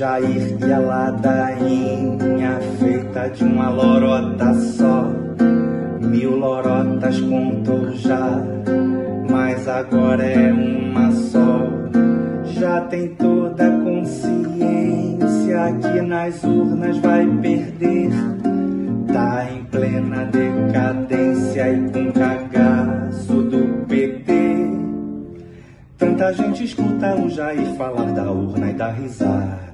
Jair e a ladainha feita de uma lorota só. Mil lorotas contou já, mas agora é uma só. Já tem toda a consciência que nas urnas vai perder. Tá em plena decadência e com cagaço do PT. Tanta gente escuta o Jair falar da urna e da risada.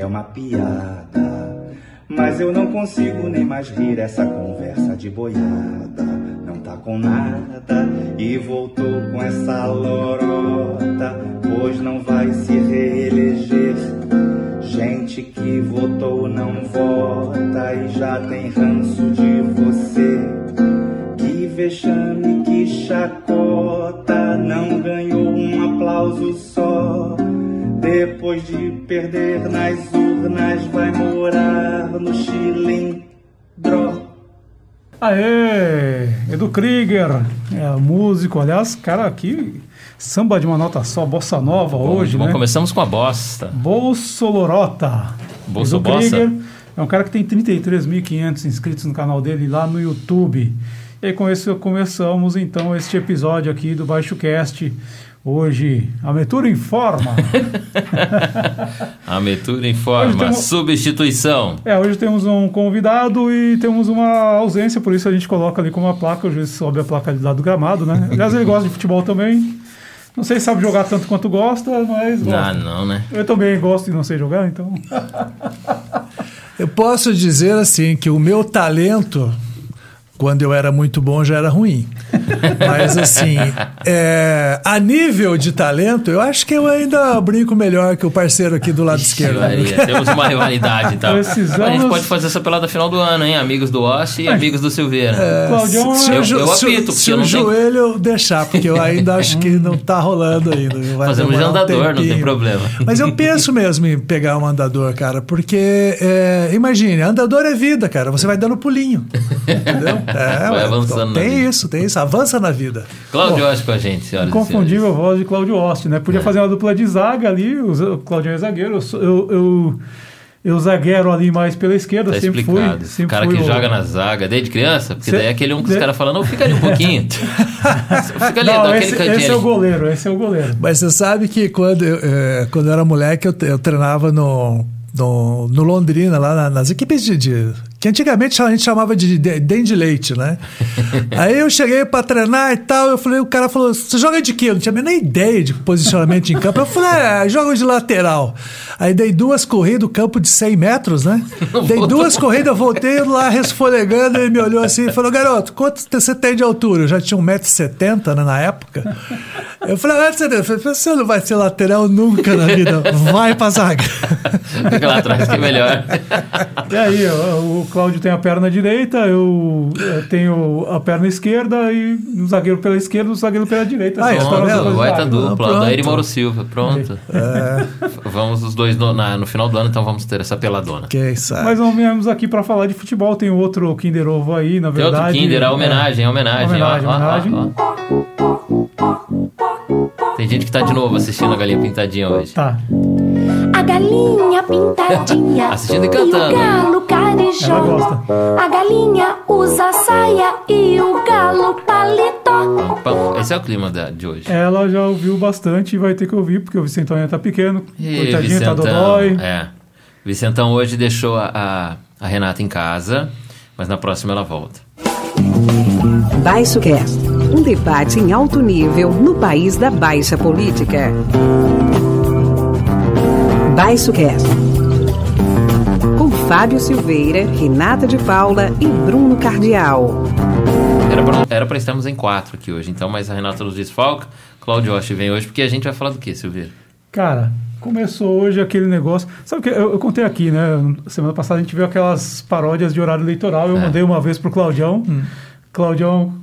É uma piada. Mas eu não consigo nem mais rir essa conversa de boiada. Não tá com nada e voltou com essa lorota. Pois não vai se reeleger. Gente que votou não vota e já tem ranço de você. Que vexame, que chacota, não ganhou um aplauso só. Depois de perder nas urnas, vai morar no cilindro. Aê! Edu Krieger, é, músico, aliás, cara, aqui samba de uma nota só, bossa nova Bom, hoje, bom, né? começamos com a bosta. Bolsolorota. Krieger é um cara que tem 33.500 inscritos no canal dele lá no YouTube. E aí com isso começamos então este episódio aqui do Baixo Cast. Hoje, a Metura informa. A Metura informa. temos- Substituição. é, hoje temos um convidado e temos uma ausência, por isso a gente coloca ali como uma placa, às vezes sobe a placa ali lá do gramado, né? Aliás, ele gosta de futebol também. Não sei se sabe jogar tanto quanto gosta, mas gosta. Ah, não, né? Eu também gosto e não sei jogar, então. Eu posso dizer assim que o meu talento, quando eu era muito bom, já era ruim. Mas assim, é, a nível de talento, eu acho que eu ainda brinco melhor que o parceiro aqui do lado esquerdo. Maria, Temos uma rivalidade então. Precisamos- A gente pode fazer essa pelada final do ano, hein? Amigos do Ossi e amigos do Silveira. Claudião Se, é- Eu- eu se o- apito, se eu o tenho- joelho deixar, porque eu ainda acho que não tá rolando ainda. Vai Fazemos de demorar um andador, não tem problema. Mas eu penso mesmo em pegar um andador, cara, porque é, imagine, andador é vida, cara. Você vai dando pulinho. Entendeu? É, Vai avançando na Tem vida. isso, tem isso. Avança na vida. Cláudio Ossi com a gente, senhoras e senhores. Inconfundível voz de Cláudio Oste, né? Podia fazer uma dupla de zaga ali, o o Claudião é zagueiro, eu, eu, eu, eu zagueiro ali mais pela esquerda, Tá sempre fui. explicado. O Sempre cara fui que o- joga na zaga desde criança, porque Cê- daí é aquele um que os caras falam, não, fica ali um pouquinho. fica ali, Não, dá aquele esse, cantinho esse é o goleiro, esse é o goleiro. Mas você sabe que quando eu, eh, quando eu era moleque, eu, eu treinava no, no, no Londrina, lá na- nas equipes de, de- que antigamente a gente chamava de de- dente de leite, né? Aí eu cheguei pra treinar e tal, eu falei, o cara falou, você joga de quê? Eu não tinha menor ideia de posicionamento em campo. Eu falei, é, jogo de lateral. Aí dei duas corridas, campo de 100 metros, né? Dei duas corridas, voltei lá resfolegando, ele me olhou assim e falou, garoto, quanto você tem de altura? Eu já tinha 1,70m né, na época. Eu falei, 1,70m. Eu falei, você não vai ser lateral nunca na vida. Vai pra zaga. Fica lá atrás que é melhor. E aí, o Cláudio tem a perna direita, eu, eh, tenho a perna esquerda e o zagueiro pela esquerda, o zagueiro pela direita. Ah, é, tá duas Vai tá zagas. dupla, pronto. Daí Mauro Silva, pronto. É, Vamos os dois no, na- no final do ano, então vamos ter essa peladona. quem sabe. Mas não viemos aqui para falar de futebol, tem outro Kinder Ovo aí, na Tem verdade. outro Kinder, a É. homenagem, a homenagem. Homenagem, ó, homenagem. ó, ó. Tem gente que tá de novo assistindo a Galinha Pintadinha hoje. Tá. A galinha pintadinha Assistindo e e cantando. o galo Ela gosta. A galinha usa saia e o galo paletó. Esse é o clima da- de hoje. Ela já ouviu bastante e vai ter que ouvir, porque o Vicentão ainda tá pequeno. Coitadinho, tá dodói. É. Vicentão hoje deixou a, a, a Renata em casa, mas na próxima ela volta. Baixo Cast, um debate em alto nível no país da baixa política. Baixo Cast. Fábio Silveira, Renata de Paula e Bruno Cardial. Era pra, era pra estarmos em quatro aqui hoje, então, mas a Renata nos desfalca. Cláudio Osh vem hoje, porque a gente vai falar do que, Silveira? Cara, começou hoje aquele negócio. Sabe o que eu, eu contei aqui, né? Semana passada a gente viu aquelas paródias de horário eleitoral. Eu É. mandei uma vez pro Claudião. Claudião,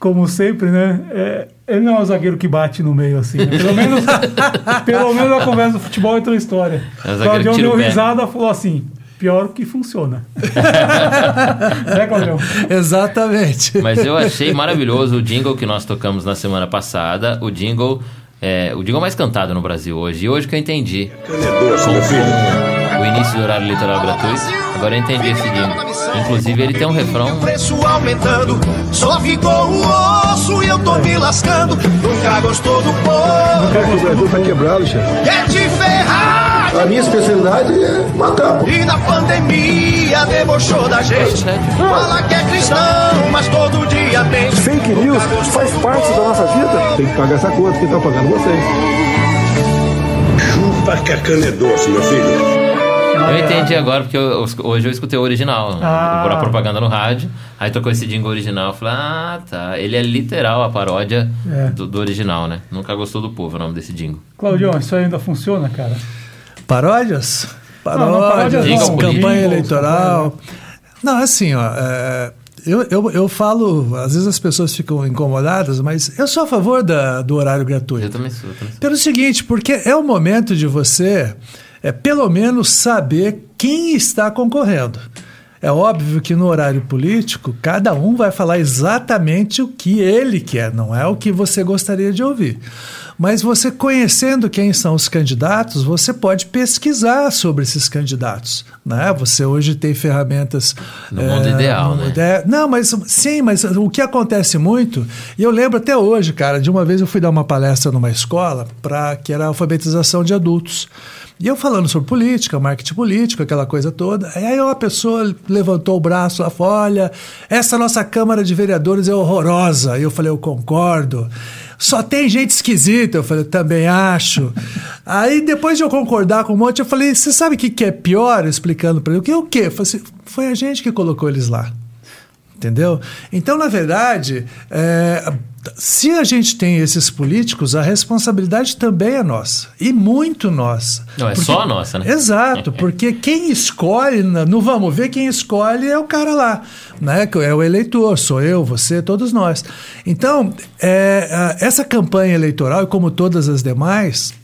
como sempre, né? é, ele não é um zagueiro que bate no meio assim. né? Pelo menos, pelo menos a conversa do futebol é outra história. É um Claudião deu risada e falou assim. Pior que funciona. né, Claudião? Exatamente. Mas eu achei maravilhoso o jingle que nós tocamos na semana passada. O jingle, é, o jingle mais cantado no Brasil hoje. E hoje que eu entendi. O início do horário eleitoral gratuito. Agora eu entendi esse jingle. Inclusive ele tem um refrão. preço aumentando, só ficou o osso e eu tô me lascando. Nunca gostou do povo, O Brasil tá quebrado, chefe. quer te ferrar. A minha especialidade é matar. E na pandemia debochou da gente. Fala que é cristão, mas todo dia tem. Fake news faz parte da nossa vida. Tem que pagar essa conta, quem tá pagando vocês. Chupa que a cana é doce, meu filho. Eu entendi agora, porque eu- hoje eu escutei o original, Ah. por a propaganda no rádio. Aí tocou esse jingle original. Eu falei, ah, tá. Ele é literal a paródia É. do, do original, né? Nunca gostou do povo o nome desse jingle. Claudião, isso ainda funciona, cara? Paródias? Não, não, Paródias, paródias não, campanha jingles, eleitoral. Não, assim, ó. é, eu, eu, eu falo, às vezes as pessoas ficam incomodadas, mas eu sou a favor da, do horário gratuito. Eu também sou, eu também sou. Pelo seguinte, porque é o momento de você, é, pelo menos, saber quem está concorrendo. É óbvio que no horário político, cada um vai falar exatamente o que ele quer, não é o que você gostaria de ouvir. Mas você conhecendo quem são os candidatos, você pode pesquisar sobre esses candidatos. Né? Você hoje tem ferramentas. No mundo ideal, né? é, não, mas sim, mas o que acontece muito, e eu lembro até hoje, cara, de uma vez eu fui dar uma palestra numa escola para que era a alfabetização de adultos. E eu falando sobre política, marketing político, aquela coisa toda. Aí uma pessoa levantou o braço lá, falou, olha, essa nossa Câmara de Vereadores é horrorosa. E eu falei, eu concordo. Só tem gente esquisita. Eu falei, também acho. Aí depois de eu concordar com um monte, eu falei, você sabe o que, que é pior? Explicando para ele. O que? O quê? Eu falei assim, foi a gente que colocou eles lá. Entendeu? Então, na verdade, é, se a gente tem esses políticos, a responsabilidade também é nossa. E muito nossa. Não, é só nossa, né? Exato, porque quem escolhe, no vamos ver, quem escolhe é o cara lá, né? Que É o eleitor, sou eu, você, todos nós. Então, é, essa campanha eleitoral, e como todas as demais,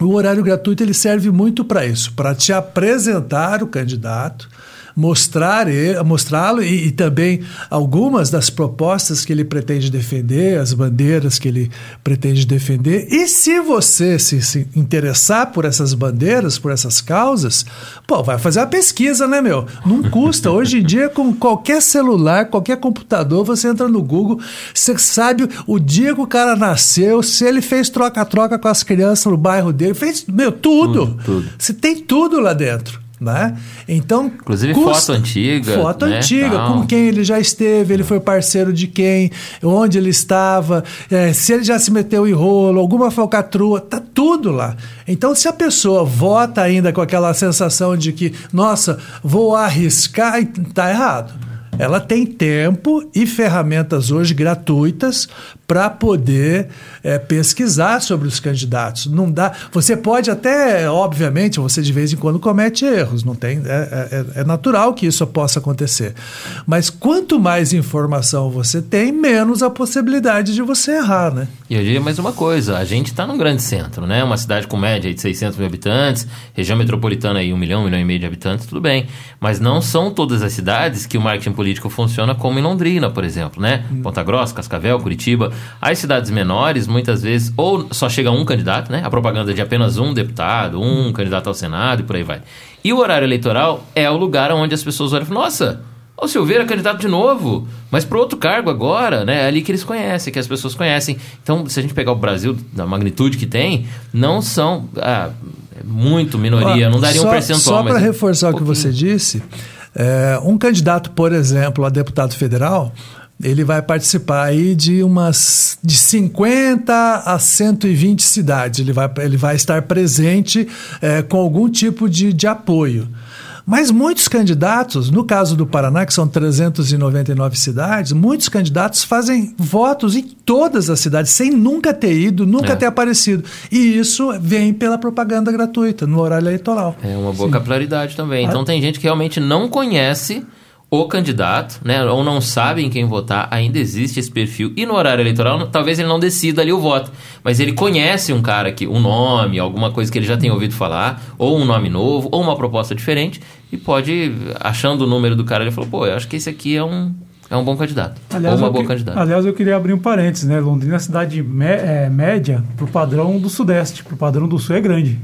o horário gratuito ele serve muito para isso, para te apresentar o candidato, mostrar ele, mostrá-lo e, e também algumas das propostas que ele pretende defender, as bandeiras que ele pretende defender. E se você se, se interessar por essas bandeiras, por essas causas, pô, vai fazer a pesquisa, né, meu? Não custa. Hoje em dia, com qualquer celular, qualquer computador, você entra no Google, você sabe o dia que o cara nasceu, se ele fez troca-troca com as crianças no bairro dele, fez, meu, tudo. Tudo, tudo. Você tem tudo lá dentro. Né? Então, Inclusive foto antiga, Foto né, antiga, tal. com quem ele já esteve, ele foi parceiro de quem, onde ele estava, é, se ele já se meteu em rolo, alguma falcatrua, tá tudo lá. Então, se a pessoa vota ainda com aquela sensação de que, nossa, vou arriscar, tá errado. Ela tem tempo e ferramentas hoje gratuitas para poder é, pesquisar sobre os candidatos. Não dá. Você pode até, obviamente, você de vez em quando comete erros. Não tem. É, é- é natural que isso possa acontecer. Mas quanto mais informação você tem, menos a possibilidade de você errar, né? E eu diria mais uma coisa, a gente está num grande centro, né? Uma cidade com média de 600 mil habitantes, região metropolitana aí 1 milhão, 1 milhão e meio de habitantes, tudo bem. Mas não são todas as cidades que o marketing político funciona como em Londrina, por exemplo, né? Ponta Grossa, Cascavel, Curitiba. As cidades menores, muitas vezes, ou só chega um candidato, né? A propaganda de apenas um deputado, um candidato ao Senado e por aí vai. E o horário eleitoral é o lugar onde as pessoas olham e falam, nossa... O Silveira é candidato de novo, mas para outro cargo agora, né? É ali que eles conhecem, que as pessoas conhecem. Então, se a gente pegar o Brasil, da magnitude que tem, não são ah, é muito minoria, não daria só, um percentual. Só para é reforçar o que você disse, é, um candidato, por exemplo, a deputado federal, ele vai participar aí de umas de 50 a 120 cidades. Ele vai, ele vai estar presente é, com algum tipo de, de apoio. Mas muitos candidatos, no caso do Paraná, que são 399 cidades, muitos candidatos fazem votos em todas as cidades, sem nunca ter ido, nunca É. ter aparecido. E isso vem pela propaganda gratuita, no horário eleitoral. É uma boa capilaridade também. Então tem gente que realmente não conhece o candidato, né? Ou não sabe em quem votar, ainda existe esse perfil. E no horário eleitoral, talvez ele não decida ali o voto. Mas ele conhece um cara que, um nome, alguma coisa que ele já tem ouvido falar, ou um nome novo, ou uma proposta diferente, e pode, achando o número do cara, ele falou, pô, eu acho que esse aqui é um, é um bom candidato. ou uma boa que- candidata. aliás, eu queria abrir um parênteses, né? Londrina é cidade mé- é, média pro padrão do Sudeste, pro padrão do Sul é grande.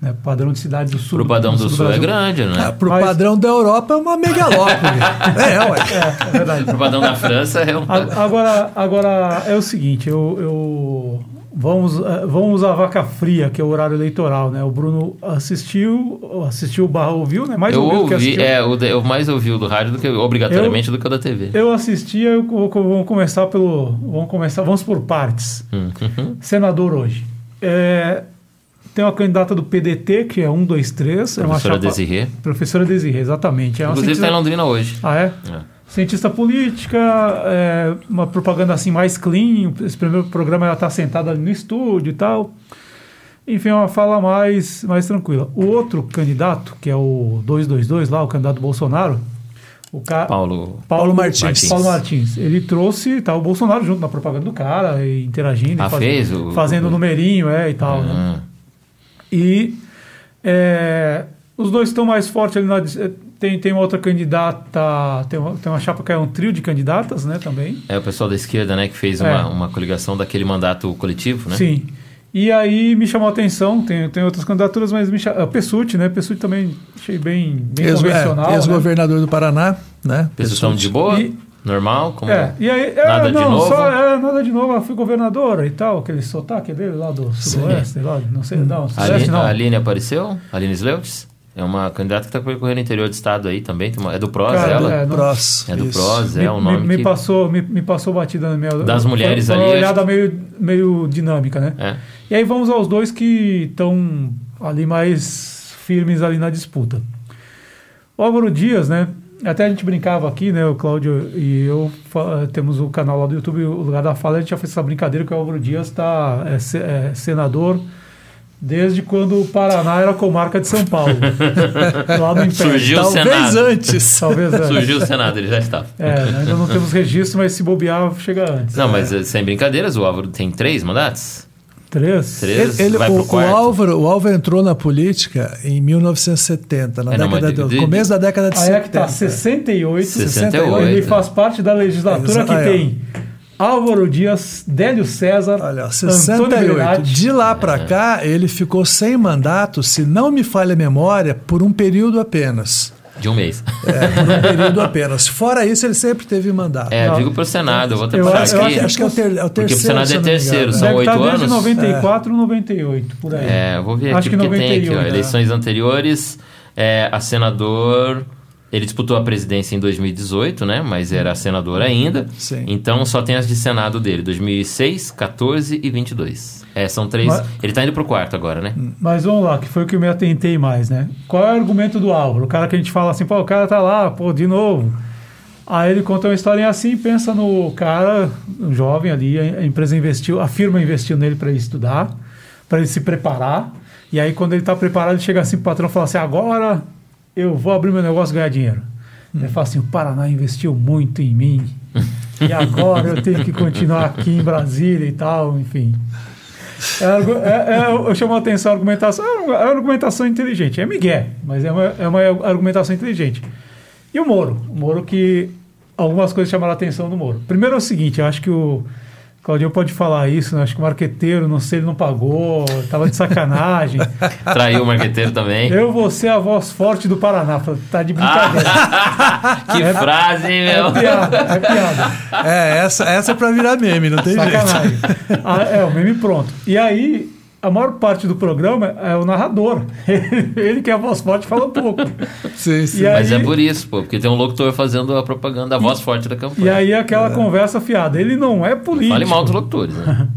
Né? Padrão de cidade do sul. Pro padrão do, sul, é grande, né? Ah, pro Mas- padrão da Europa é uma megalópole. é, ué. É, é verdade. Pro padrão da França é um... Agora, agora é o seguinte, eu, eu- vamos, eh, vamos usar a vaca fria, que é o horário eleitoral, né? O Bruno assistiu, assistiu barra ouviu, né? Mais Eu ouviu do que ouvi, assistiu. é, o de- eu mais ouvi o do rádio do que obrigatoriamente do que o da TV. Eu assisti, eu, vou- vamos começar pelo, vamos começar, vamos por partes. Uhum. Senador hoje. É, tem uma candidata do PDT, que é 1, 2, 3. é uma Professora chapa- Desirê. Professora Desirê, exatamente. É Inclusive está em Londrina hoje. Ah, é? É. Cientista política, é, uma propaganda assim mais clean. Esse primeiro programa ela está sentada ali no estúdio e tal. Enfim, é uma fala mais, mais tranquila. O outro candidato, que é o 222 lá, o candidato Bolsonaro, o ca... Paulo... Paulo Martins. Paulo Martins. Ele trouxe, tá o Bolsonaro junto na propaganda do cara, e interagindo, Ah, e faz- fez o- fazendo o- numerinho, é, e tal, né? Ah, E é, os dois estão mais fortes ali na. eh, Tem, tem uma outra candidata, tem uma, tem uma chapa que é um trio de candidatas, né, também. É o pessoal da esquerda, né, que fez É. uma, uma coligação daquele mandato coletivo, né? Sim. E aí me chamou a atenção, tem, tem outras candidaturas, mas me chamou. Pessuti, né? Pessuti também achei bem, bem Ex- convencional. é, né? Ex-governador do Paraná, né? Pessoal de boa, E- normal, como... É, e aí, é, Nada de não, novo? Só, é, nada de novo, ela foi governadora e tal, aquele sotaque dele lá do sudoeste, lá, não sei, não, A sudoeste Aline, não. a Aline apareceu? A Aline Sleutz? É uma candidata que está percorrendo o interior do estado aí também. tem uma- é do PROS, Cara, ela? é, não- Pros. É do isso. PROS, me, é um me- nome me que... passou, me, me passou batida na minha. Das mulheres foi, foi ali, Uma acho olhada meio, meio dinâmica, né? É. E aí vamos aos dois que estão ali mais firmes ali na disputa. O Álvaro Dias, né? Até a gente brincava aqui, né? O Cláudio e eu temos o canal lá do YouTube, o Lugar da Fala, a gente já fez essa brincadeira que o Álvaro Dias está é, se- é, senador desde quando o Paraná era comarca de São Paulo. lá no Império. Surgiu o Talvez Senado. antes. Talvez antes. Surgiu o Senado, ele já estava. É, ainda não temos registro, mas se bobear, chega antes. Não, mas eh, sem brincadeiras, o Álvaro tem três mandatos? Três? Três? Ele, vai o, pro o. Álvaro, o Álvaro entrou na política em 1970, na É, década de- de- começo da década de Aí é que 70. tá, 68. 68. Ele faz parte da legislatura Exa- que aí, tem Álvaro Dias, Délio César, Olha, ó, Antônio 68. Berardi. De lá para cá, ele ficou sem mandato, se não me falha a memória, por um período apenas. De um mês. É, por um período apenas. Fora isso, ele sempre teve mandato. É, eu Não. digo pro Senado, eu vou até Eu puxar acho- aqui. eu acho- que é o, ter, é o Porque pro terceiro. Senado se é terceiro, engano. são Deve oito estar desde anos? 94, 98, por aí. É, eu vou ver Acho aqui que porque tem aqui, ó, 98, eleições anteriores, é, a senador, ele disputou a presidência em 2018, né, mas era senador ainda, Sim. então só tem as de senado dele, 2006, 14 e 22. É, são três, Mas- ele tá indo pro quarto agora, né? Mas vamos lá, que foi o que eu me atentei mais, né? Qual é o argumento do Álvaro? O cara que a gente fala assim, pô, o cara tá lá, pô, de novo. Aí ele conta uma historinha assim, pensa no cara, um jovem ali, a empresa investiu, a firma investiu nele para ele estudar, para ele se preparar. E aí quando ele tá preparado, ele chega assim pro patrão e fala assim: "Agora eu vou abrir meu negócio e ganhar dinheiro". Ele fala assim: "O Paraná investiu muito em mim. E agora eu tenho que continuar aqui em Brasília e tal, enfim". É, é, é, eu chamo a atenção a argumentação. É uma- é uma argumentação inteligente. É Miguel, mas é uma, é uma argumentação inteligente. E o Moro? O Moro que algumas coisas chamaram a atenção do Moro. Primeiro é o seguinte, eu acho que o Claudio pode falar isso, né? acho que o marqueteiro, não sei, ele não pagou, tava de sacanagem. Traiu o marqueteiro também. eu vou ser a voz forte do Paraná. Tá de brincadeira. que É- frase, hein, É meu? piada, é piada. É, essa, essa é pra virar meme, não tem jeito. Sacanagem. Ah, é, o meme pronto. E aí, a maior parte do programa é o narrador. Ele que é a voz forte fala pouco. Sim, sim. E aí- Mas é por isso, pô, porque tem um locutor fazendo a propaganda, a voz forte da campanha. E aí aquela conversa fiada. Ele não é político. Fale mal dos locutores, né?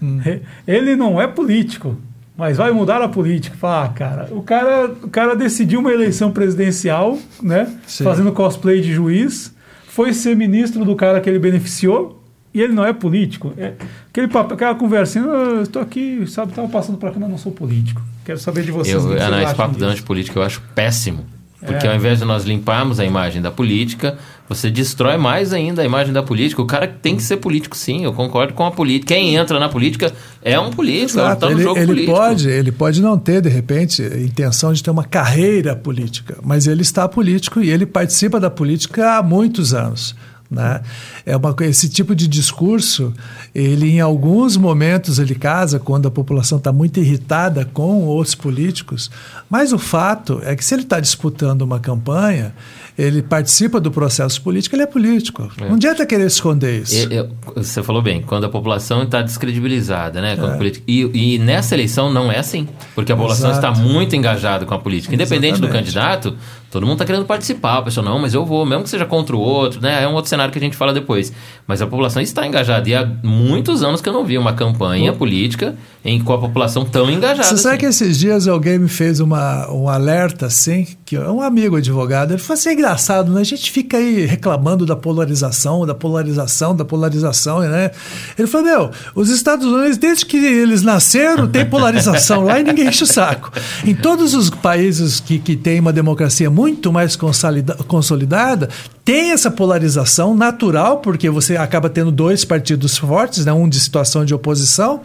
Ele não é político. Mas vai mudar a política. Fala, ah, cara, o cara, o cara decidiu uma eleição presidencial, né? Sim. Fazendo cosplay de juiz, foi ser ministro do cara que ele beneficiou, e ele não é político. É, aquele papo, aquela conversinha, "Ah, eu estou aqui, sabe, estava passando por aqui, mas não sou político. Quero saber de vocês. Eu, ah, não, esse papo disso." da antipolítica eu acho péssimo. Porque É. ao invés de nós limparmos a imagem da política, você destrói mais ainda a imagem da política. O cara tem que ser político, sim. Eu concordo com a política. Quem entra na política é um político, Exato. está no Ele, jogo ele político. pode, ele pode não ter, de repente, intenção de ter uma carreira política, mas ele está político e ele participa da política há muitos anos. Né? É uma, esse tipo de discurso, ele em alguns momentos ele casa quando a população está muito irritada com outros políticos, mas o fato é que se ele está disputando uma campanha, ele participa do processo político, ele é político. Não adianta querer esconder isso. E- eu- você falou bem, quando a população está descredibilizada, né? É. política. E, e nessa eleição não é assim, porque a população Exato. está muito engajada com a política. Independente do Exatamente. candidato, todo mundo está querendo participar. A pessoa, não, mas eu vou, mesmo que seja contra o outro, né? É um outro cenário que a gente fala depois. Mas a população está engajada. E há muitos anos que eu não vi uma campanha política em, com a população tão engajada. Você sabe assim. que esses dias alguém me fez uma, um alerta assim, que é um amigo advogado, ele falou assim, é engraçado, né? A gente fica aí reclamando da polarização, da polarização, da polarização, né? Ele falou, meu, os Estados Unidos, desde que eles nasceram, tem polarização lá e ninguém enche o saco. Em todos os países que, que têm uma democracia muito mais consolida- consolidada, tem essa polarização natural, porque você acaba tendo dois partidos fortes, né? um de situação de oposição,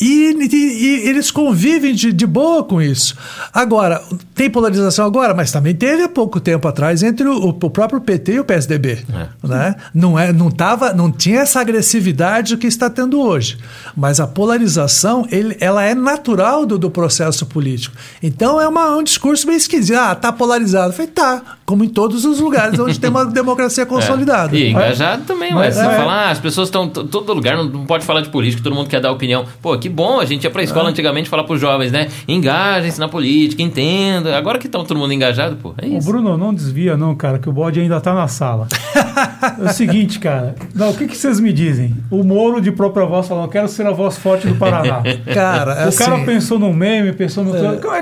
e, e- e eles convivem de, de boa com isso. Agora, tem polarização agora, mas também teve há pouco tempo atrás entre o, o próprio PT e o PSDB. Né? Não, é, não, tava, não tinha essa agressividade que está tendo hoje. Mas a polarização ele, ela é natural do, do processo político. Então é uma- um discurso meio esquisito. Ah, tá polarizado. Eu falei, tá, como em todos os lugares onde tem uma democracia consolidada. É. E engajado também, Mas mas você é- fala, ah, as pessoas estão todo lugar, não, não pode falar de política, todo mundo quer dar opinião. Pô, que bom, a gente ia pra É. escola antigamente falar pros jovens, né? Engajem-se na política, entenda. Agora que estão todo mundo engajado, pô, é Ô, isso. Bruno, não desvia não, cara, que o bode ainda tá na sala. é o seguinte, cara. Não, o que, que vocês me dizem? O Moro de própria voz falando, quero ser a voz forte do Paraná. Cara, o cara assim, pensou num meme, pensou no...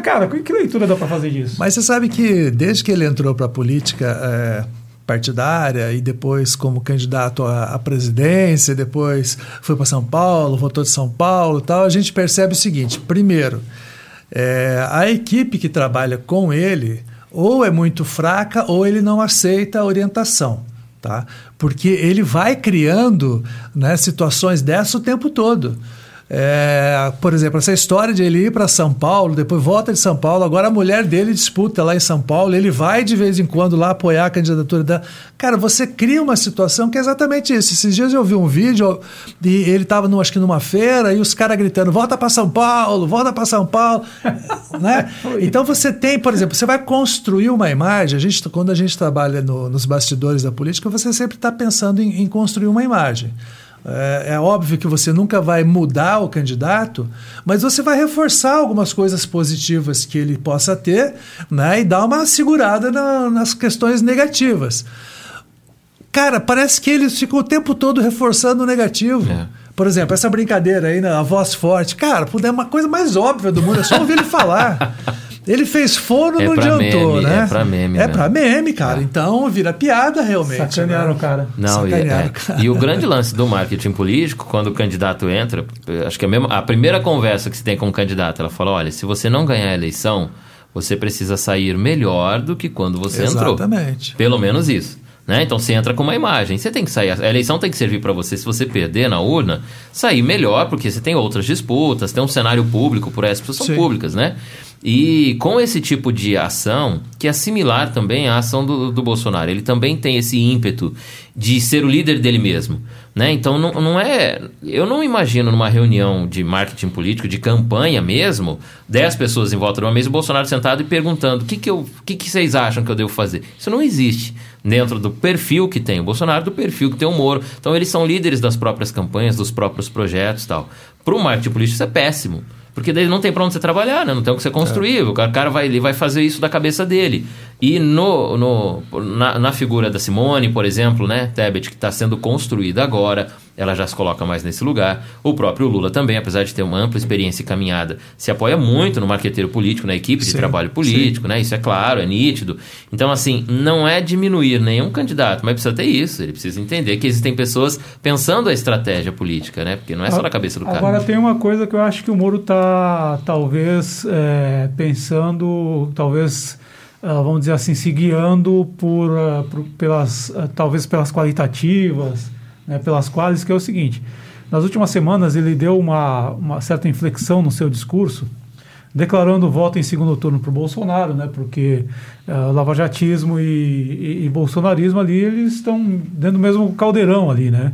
Cara, que, que leitura dá pra fazer disso? Mas você sabe que desde que ele entrou para a política é, partidária e depois como candidato à, à presidência, depois foi para São Paulo, votou de São Paulo tal, a gente percebe o seguinte: primeiro, é, a equipe que trabalha com ele ou é muito fraca ou ele não aceita a orientação. Tá? Porque ele vai criando né, situações dessa o tempo todo. É, por exemplo, essa história de ele ir para São Paulo, depois volta de São Paulo, agora a mulher dele disputa lá em São Paulo, ele vai de vez em quando lá apoiar a candidatura da. Cara, você cria uma situação que é exatamente isso. Esses dias eu vi um vídeo e ele estava, acho que numa feira, e os caras gritando: volta para São Paulo, volta para São Paulo. né? Então você tem, por exemplo, você vai construir uma imagem. A gente, quando a gente trabalha no- nos bastidores da política, você sempre está pensando em- em construir uma imagem. É, é óbvio que você nunca vai mudar o candidato, mas você vai reforçar algumas coisas positivas que ele possa ter né, e dar uma segurada na- nas questões negativas. Cara, parece que eles ficam o tempo todo reforçando o negativo. É. Por exemplo, essa brincadeira aí, né, a voz forte. Cara, é uma coisa mais óbvia do mundo, é só ouvir ele falar. Ele fez fono, É não adiantou, meme, né? é pra meme, É né? pra meme, cara. Então vira piada realmente. Sacanearam né? o cara. Não, e, Sacanearam, é. cara. e o grande lance do marketing político, quando o candidato entra, acho que a, mesma, a primeira conversa que se tem com o candidato, ela fala: olha, se você não ganhar a eleição, você precisa sair melhor do que quando você entrou. Exatamente. Pelo menos isso. Né? Então você entra com uma imagem. Você tem que sair. A eleição tem que servir para você, se você perder na urna, sair melhor, porque você tem outras disputas, tem um cenário público, por essas pessoas são Sim. públicas, né? E com esse tipo de ação, que é similar também à ação do, do Bolsonaro, ele também tem esse ímpeto de ser o líder dele mesmo. Né? Então não, não é. Eu não imagino numa reunião de marketing político, de campanha mesmo, 10 pessoas em volta de uma mesa, o Bolsonaro sentado e perguntando o que, que, eu, que, que vocês acham que eu devo fazer. Isso não existe dentro do perfil que tem o Bolsonaro, do perfil que tem o Moro. Então eles são líderes das próprias campanhas, dos próprios projetos e tal. Para o marketing político isso é péssimo. Porque daí não tem para onde você trabalhar, né? não tem o que você construir. O cara vai, ele vai fazer isso da cabeça dele. E no, no, na, na figura da Simone, por exemplo, né, Tebet, que está sendo construída agora, ela já se coloca mais nesse lugar. O próprio Lula também, apesar de ter uma ampla experiência e caminhada, se apoia muito no marqueteiro político, na equipe de Sim, trabalho político, né? Isso é claro, é nítido. Então, assim, não é diminuir nenhum candidato, mas precisa ter isso. Ele precisa entender que existem pessoas pensando a estratégia política, né? Porque não é só na cabeça do cara. Agora tem uma coisa que eu acho que o Moro está talvez é, pensando, talvez vamos dizer assim, se guiando por, ah, por- pelas ah, talvez pelas qualitativas, né, pelas quais que é o seguinte. Nas últimas semanas ele deu uma, uma certa inflexão no seu discurso, declarando voto em segundo turno para o Bolsonaro, né? Porque uh, lavajatismo e, e, e, bolsonarismo ali, eles estão dentro do mesmo caldeirão ali, né?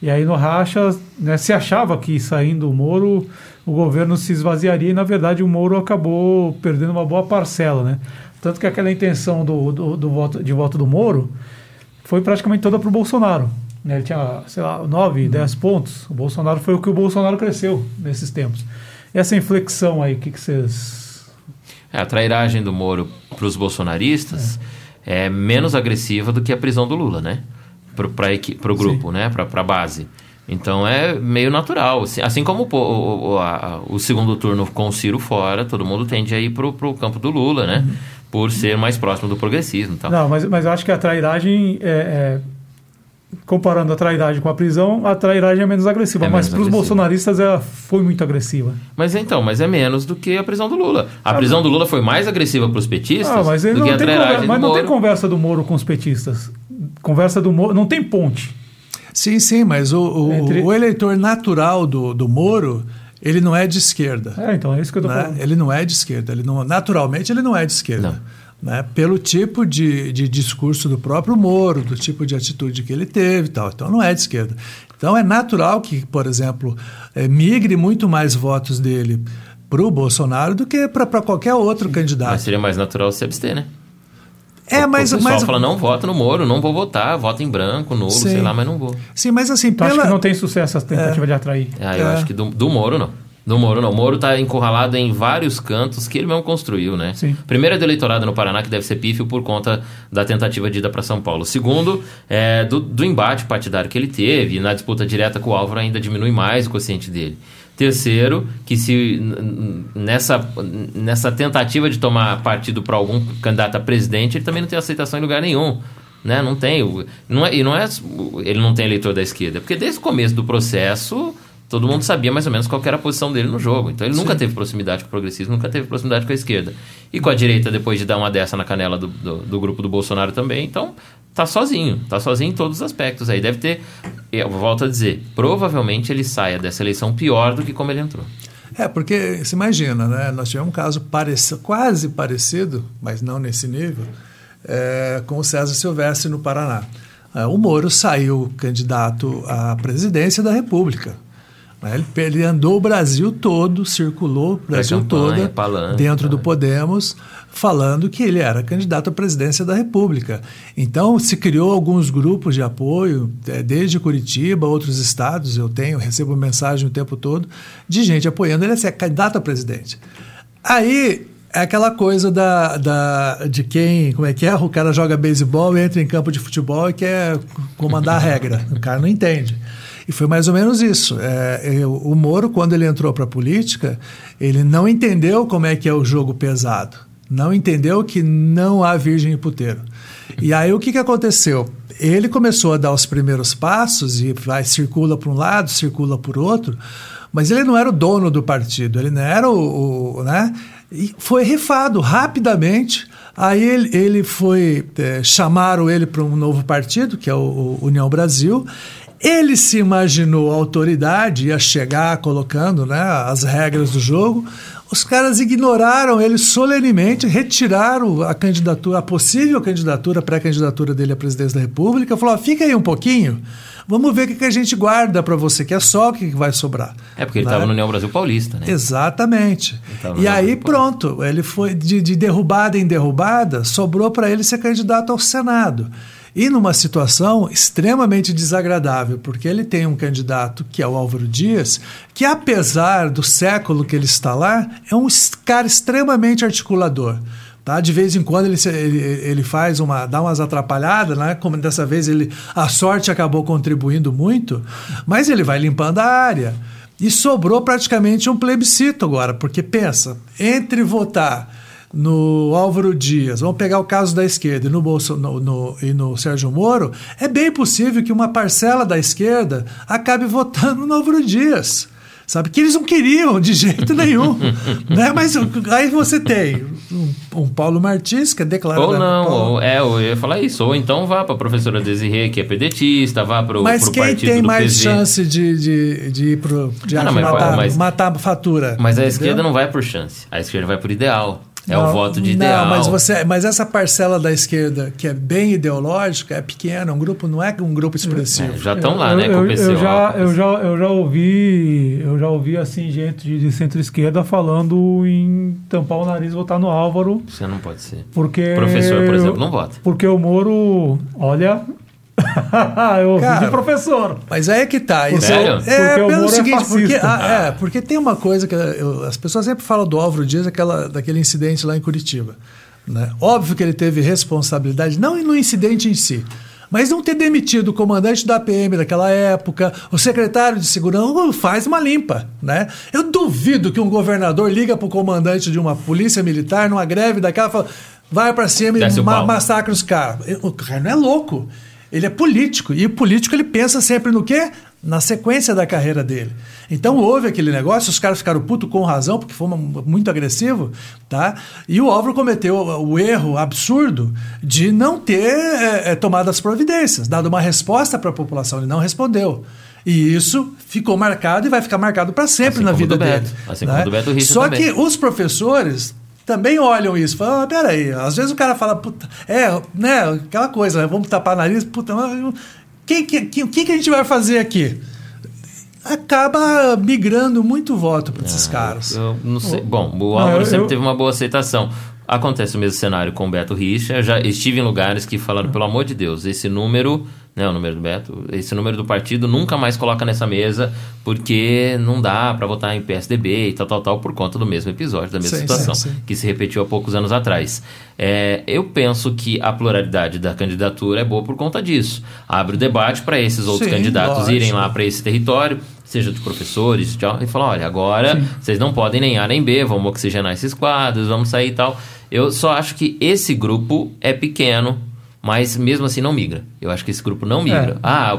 E aí no racha, né, se achava que saindo o Moro, o governo se esvaziaria e na verdade o Moro acabou perdendo uma boa parcela, né? Tanto que aquela intenção do, do, do voto, de voto do Moro foi praticamente toda para o Bolsonaro. Né? Ele tinha, sei lá, 9, 10 uhum. pontos. O Bolsonaro foi o que o Bolsonaro cresceu nesses tempos. Essa inflexão aí, o que, vocês. É, a trairagem do Moro para os bolsonaristas é. é. menos agressiva do que a prisão do Lula, né? Para o grupo, Sim. né? Para a base. Então é meio natural. Assim, assim como o, o, a, o, segundo turno com o Ciro fora, todo mundo tende a ir para o campo do Lula, né? Uhum. Por ser mais próximo do progressismo. Tal. Não, mas, mas eu acho que a trairagem é, é comparando a trairagem com a prisão, a trairagem é menos agressiva. É mas para os bolsonaristas ela foi muito agressiva. Mas então, mas é menos do que a prisão do Lula. A ah, prisão do Lula foi mais agressiva para os petistas ah, mas do que a trairagem conversa, Mas não tem conversa do Moro com os petistas. Conversa do Moro, não tem ponte. Sim, sim, mas o, o, Entre... o eleitor natural do, do Moro ele não é de esquerda. É, então é isso que eu estou né? falando. Ele não é de esquerda. Ele não, naturalmente ele não é de esquerda. Não né, pelo tipo de, de discurso do próprio Moro, do tipo de atitude que ele teve e tal. Então não é de esquerda. Então é natural que, por exemplo, é, migre muito mais votos dele para o Bolsonaro do que para qualquer outro candidato. Mas seria mais natural se abster, né? É, mas, o pessoal mas... fala, não, vota no Moro, não vou votar, vota em branco, nulo, Sim. sei lá, mas não vou. Sim, mas assim, pela... acho que não tem sucesso essa tentativa é. de atrair. Ah, eu é. acho que do, do Moro não. Do Moro, não. O Moro está encurralado em vários cantos que ele mesmo construiu, né? Sim. Primeiro é do eleitorado no Paraná, que deve ser pífio por conta da tentativa de ida para São Paulo. Segundo, é do, do embate partidário que ele teve, e na disputa direta com o Álvaro ainda diminui mais o quociente dele. Terceiro, que se nessa, nessa tentativa de tomar partido para algum candidato a presidente, ele também não tem aceitação em lugar nenhum. Né? Não tem. Não é, e não é, ele não tem eleitor da esquerda. Porque desde o começo do processo todo mundo sabia mais ou menos qual era a posição dele no jogo. Então ele Sim. nunca teve proximidade com o progressismo, nunca teve proximidade com a esquerda. E com a direita, depois de dar uma dessa na canela do, do, do grupo do Bolsonaro também, então tá sozinho, tá sozinho em todos os aspectos. Aí deve ter, eu volto a dizer, provavelmente ele saia dessa eleição pior do que como ele entrou. É, porque se imagina, né? Nós tivemos um caso quase parecido, mas não nesse nível, é, com o César Silvestre no Paraná. É, o Moro saiu candidato à presidência da República? Ele, ele, andou o Brasil todo, circulou o Brasil todo dentro do né? Podemos, falando que ele era candidato à presidência da República. Então se criou alguns grupos de apoio, é, desde Curitiba, outros estados. Eu tenho, recebo mensagem o tempo todo de gente apoiando ele a ser candidato a presidente. Aí é aquela coisa da, da, de quem, como é que é? O cara joga beisebol, entra em campo de futebol e quer comandar a regra. O cara não entende. E foi mais ou menos isso. É, eu, o Moro, quando ele entrou para a política, ele não entendeu como é que é o jogo pesado. Não entendeu que não há virgem e puteiro. E aí o que, que aconteceu? Ele começou a dar os primeiros passos e vai circula para um lado, circula por outro, mas ele não era o dono do partido, ele não era o, o né? E foi rifado rapidamente. Aí ele, ele foi é, chamaram ele para um novo partido, que é o, o União Brasil. Ele se imaginou autoridade, ia chegar colocando né, as regras do jogo. Os caras ignoraram ele solenemente, retiraram a candidatura, a possível candidatura, pré-candidatura dele à presidência da República. Falou: fica aí um pouquinho, vamos ver o que, que a gente guarda para você, que é só o que vai sobrar. É porque ele estava né? no União Brasil Paulista, né? Exatamente. E aí pronto, ele foi de, de derrubada em derrubada, sobrou para ele ser candidato ao Senado. E numa situação extremamente desagradável, porque ele tem um candidato que é o Álvaro Dias, que apesar do século que ele está lá, é um cara extremamente articulador. Tá? De vez em quando ele, ele, ele faz uma, dá umas atrapalhadas, né? como dessa vez ele, a sorte acabou contribuindo muito, mas ele vai limpando a área. E sobrou praticamente um plebiscito agora, porque pensa, entre votar no Álvaro Dias, vamos pegar o caso da esquerda e no, Bolso, no, no, e no Sérgio Moro, é bem possível que uma parcela da esquerda acabe votando no Álvaro Dias. sabe? Que eles não queriam de jeito nenhum. né? Mas aí você tem um, um Paulo Martins, que é declarado. Ou não, Paulo- ou, é, eu ia falar isso. Ou então vá pra professora Desirê, que é pedetista, vá pro, Mas pro quem tem mais PV. chance de, de, de ir pro. de Ah, não, mas- matar, mas- matar a fatura? Mas a entendeu? esquerda não vai por chance. A esquerda vai por ideal. É o Não, voto de não, ideal. mas, você, mas essa parcela da esquerda que é bem ideológica é pequena, um grupo não é um grupo expressivo. É, já estão lá, eu, né, com eu, o PCO. eu já, eu, já, eu já ouvi, eu já ouvi assim, gente de, de centro-esquerda falando em tampar o nariz e votar no Álvaro, Você não pode ser. porque. Professor, por exemplo, não vota. Porque o Moro, olha. eu ouvi Cara, de professor. Mas aí é que tá. Isso Sério? é, Porque é o pelo é seguinte, porque, fascista. ah, é, porque tem uma coisa que eu- as pessoas sempre falam do Álvaro Dias, aquela, daquele incidente lá em Curitiba. Né? Óbvio que ele teve responsabilidade, não no incidente em si, mas não ter demitido o comandante da PM daquela época, o secretário de segurança, faz uma limpa. Né? Eu duvido que um governador liga para o comandante de uma polícia militar numa greve daquela e fala, vai para cima e ma massacra os caras. O cara não é louco. Ele é político. E o político ele pensa sempre no quê? Na sequência da carreira dele. Então houve aquele negócio, os caras ficaram puto com razão, porque foi muito agressivo, tá? E o Álvaro cometeu o, erro absurdo de não ter é, é, tomado as providências, dado uma resposta para a população. Ele não respondeu. E isso ficou marcado e vai ficar marcado para sempre Assim na vida do Beto. dele. Assim né? Só também. que os professores também olham isso, falam, ah, peraí, às vezes o cara fala, puta, é, né, aquela coisa, né, vamos tapar nariz, puta, mas quem, que- que- o que, a gente vai fazer aqui? Acaba migrando muito voto para esses caras. Eu não sei. Bom, o Álvaro eu- sempre eu- teve uma boa aceitação. Acontece o mesmo cenário com o Beto Richa. Já estive em lugares que falaram, pelo amor de Deus, esse número, né, o número do Beto, esse número do partido nunca mais coloca nessa mesa, porque não dá para votar em PSDB e tal, tal, tal, por conta do mesmo episódio, da mesma Sim, situação, sim, sim. que se repetiu há poucos anos atrás. É, eu penso que a pluralidade da candidatura é boa por conta disso. Abre o debate para esses outros Sim, candidatos lógico. irem lá para esse território, seja dos professores, tchau, e falar, olha, agora vocês não podem nem A nem B, vamos oxigenar esses quadros, vamos sair e tal. Eu só acho que esse grupo é pequeno, mas mesmo assim não migra. Eu acho que esse grupo não migra. É. Ah,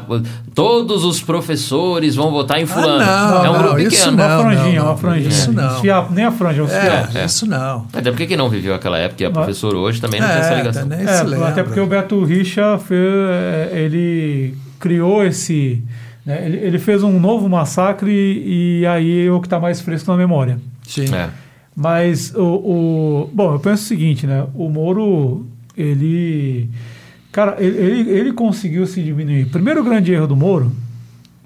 todos os professores vão votar em fulano. não, é um não, grupo isso pequeno. não. uma franjinha, não, uma franjinha. isso não. Nem a franja, os É, fiapos. é. isso não. Até porque quem não viveu aquela época e é professor hoje também não tem essa É, ligação. nem É, se lembra. até porque o Beto Richa fez, é, ele criou esse. né, ele, ele fez um novo massacre e aí é o que está mais fresco na memória. Sim. É. Mas o, o- Bom, eu penso o seguinte, né? O Moro, ele. Cara, ele, ele, conseguiu se diminuir. Primeiro grande erro do Moro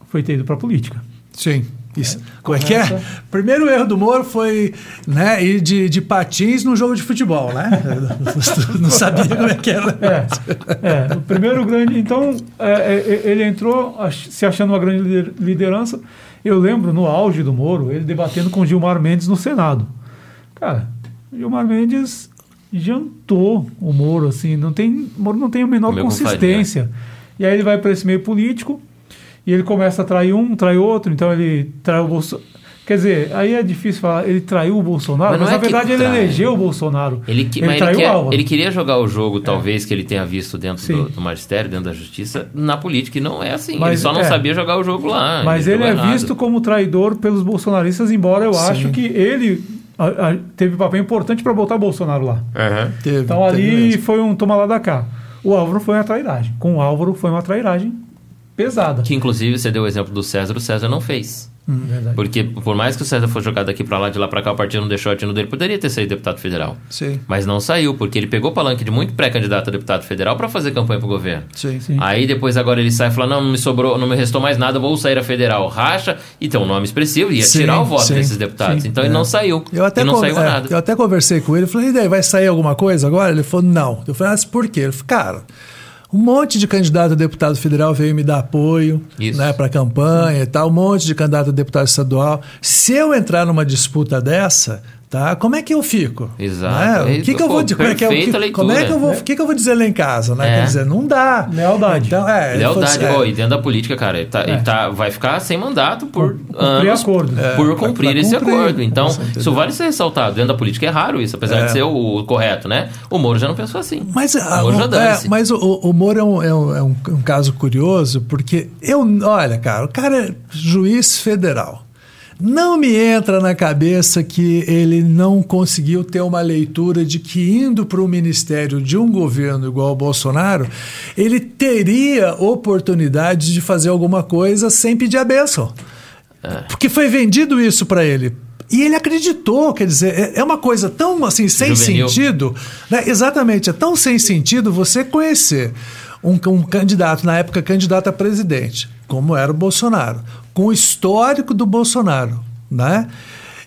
foi ter ido para política. Sim. Isso. Como é que é? Primeiro erro do Moro foi né, ir de, de patins num jogo de futebol, né? não sabia como é que era. É, é, o primeiro grande. Então, é, é, ele entrou se achando uma grande lider- liderança. Eu lembro, no auge do Moro, ele debatendo com Gilmar Mendes no Senado. Cara, Gilmar Mendes jantou o Moro, assim, não tem, o Moro não tem a menor consistência. E aí ele vai para esse meio político e ele começa a trair um, trai outro, então ele trai o Bolsonaro. Quer dizer, aí é difícil falar, ele traiu o Bolsonaro, Mas mas, na é que verdade ele trai. elegeu o Bolsonaro. Ele, que- ele, traiu quer- o Álvaro. ele queria jogar o jogo, talvez, que ele tenha visto dentro do, do magistério, dentro da justiça, na política. E não é assim. ele Mas, só não é. sabia jogar o jogo lá. Mas ele jogou é errado. visto como traidor pelos bolsonaristas, embora eu Sim. acho que ele a- a- teve papel importante para botar Bolsonaro lá. Aham. Teve, Então teve ali mesmo. foi um toma lá da cá. O Álvaro foi uma trairagem. Com o Álvaro foi uma trairagem pesada. Que inclusive você deu o exemplo do César, o César não fez. Verdade. Porque por mais que o César fosse jogado daqui pra lá, de lá pra cá, o partido não deixou a tino dele, poderia ter saído deputado federal. Sim, Mas não saiu, porque ele pegou o palanque de muito pré-candidato a deputado federal pra fazer campanha pro governo. sim. Sim. Aí depois agora ele sai e fala: não, não me sobrou, não me restou mais nada, vou sair a federal. Racha e tem um nome expressivo, ia Sim, tirar o voto sim, desses deputados. então ele não saiu. Eu até, não saiu é, nada. eu até conversei com ele, falei, e daí, vai sair alguma coisa agora? Ele falou, não. Eu falei, mas por quê? Ele falou, cara, um monte de candidato a deputado federal veio me dar apoio Isso. né, para a campanha e tal, um monte de candidato a deputado estadual. Se eu entrar numa disputa dessa, tá, como é que eu fico? Exato. Né? O que, que eu vou dizer? Como é que, eu- perfeita que- como é que eu vou, o que, que eu vou dizer lá em casa? Né? É. Quer dizer, não dá. Lealdade. Então, é, Lealdade, assim, é, Ô, e dentro da política, cara, ele, tá, ele tá- vai ficar sem mandato por cumprir anos acordo. É, por cumprir esse cumprir, acordo. Então, isso vale ser ressaltado. Dentro da política é raro isso, apesar É. de ser o, o correto, né? O Moro já não pensou assim. Mas, o ah, Moro já é, mas o, o- Moro é, um, é um- é um- um caso curioso, porque eu, olha, cara, o cara é juiz federal. Não me entra na cabeça que ele não conseguiu ter uma leitura de que indo para o ministério de um governo igual ao Bolsonaro, ele teria oportunidade de fazer alguma coisa sem pedir a bênção. Porque foi vendido isso para ele. E ele acreditou, quer dizer, é- é uma coisa tão assim, sem Juvenil. sentido. né? Exatamente, é tão sem sentido você conhecer um, um candidato, na época candidato a presidente, como era o Bolsonaro, com o histórico do Bolsonaro, né?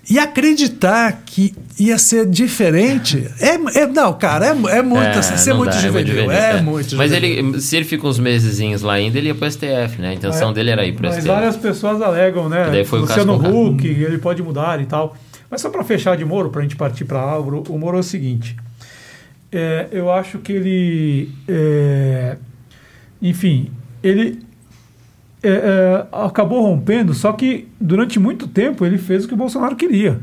E acreditar que ia ser diferente. É, é- não, cara, é, é muito. É, assim, ser não muito dá, juvenil. É, muito Mas juvenil. ele, se ele fica uns mesezinhos lá ainda, ele ia pro STF, né? A intenção É, dele era ir pro Mas STF. várias pessoas alegam, né? Daí foi o Luciano Conrado. Huck, ele pode mudar e tal. Mas só para fechar de Moro, para a gente partir para Álvaro, o Moro é o seguinte. é, eu acho que ele. é, enfim, ele é, é, acabou rompendo, só que durante muito tempo ele fez o que o Bolsonaro queria.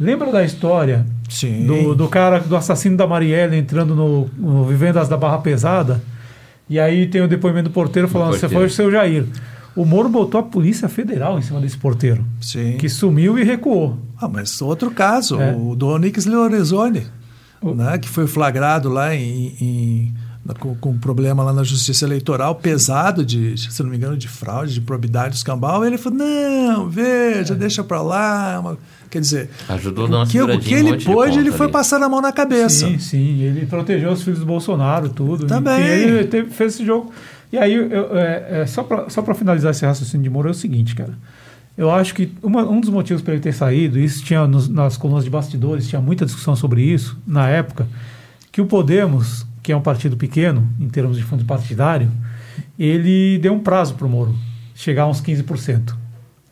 Lembra da história Sim. do, do cara, do assassino da Marielle entrando no, no Vivendas da Barra Pesada? E aí tem o depoimento do porteiro falando: você foi o seu Jair. O Moro botou a Polícia Federal em cima desse porteiro, Sim. que sumiu e recuou. Ah, mas outro caso, É. o do Onyx Lorenzoni, né, que foi flagrado lá em, em- com, com um problema lá na Justiça Eleitoral, pesado de, se não me engano, de fraude, de probidade escambau, e ele falou, não, veja, deixa pra lá. uma- Quer dizer, Ajudou o que, o que um ele de pôde, ele ponto foi ali. passar a mão na cabeça. Sim, sim. Ele protegeu os filhos do Bolsonaro, tudo. Também. Enfim, ele teve- fez esse jogo. E aí, eu- é, é, só para finalizar esse raciocínio de Moro, é o seguinte, cara. Eu acho que uma- um dos motivos para ele ter saído, isso tinha nos- nas colunas de bastidores, tinha muita discussão sobre isso na época, que o Podemos, que é um partido pequeno em termos de fundo partidário, ele deu um prazo para o Moro chegar a uns 15%.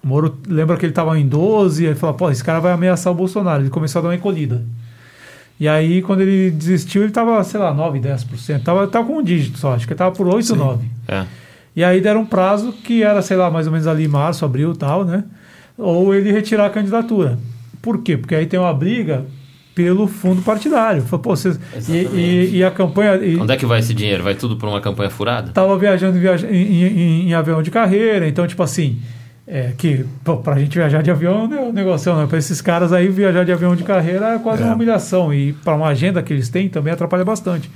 O Moro lembra que ele estava em 12%, ele falou, pô, esse cara vai ameaçar o Bolsonaro. Ele começou a dar uma encolhida. E aí, quando ele desistiu, ele estava, sei lá, 9%, 10%. Tava, tava com um dígito só, acho que ele estava por 8, 9%. É. E aí deram um prazo que era, sei lá, mais ou menos ali março, abril e tal, né? Ou ele retirar a candidatura. Por quê? Porque aí tem uma briga pelo fundo partidário. Pô, vocês, e, e, e a campanha. E, Onde é que vai esse dinheiro? Vai tudo pra uma campanha furada? tava viajando em, viaja- em, em- em avião de carreira, então, tipo assim, é, que pô, pra gente viajar de avião é um negócio, né? Pra esses caras aí, viajar de avião de carreira é quase É. uma humilhação. E para uma agenda que eles têm também atrapalha bastante.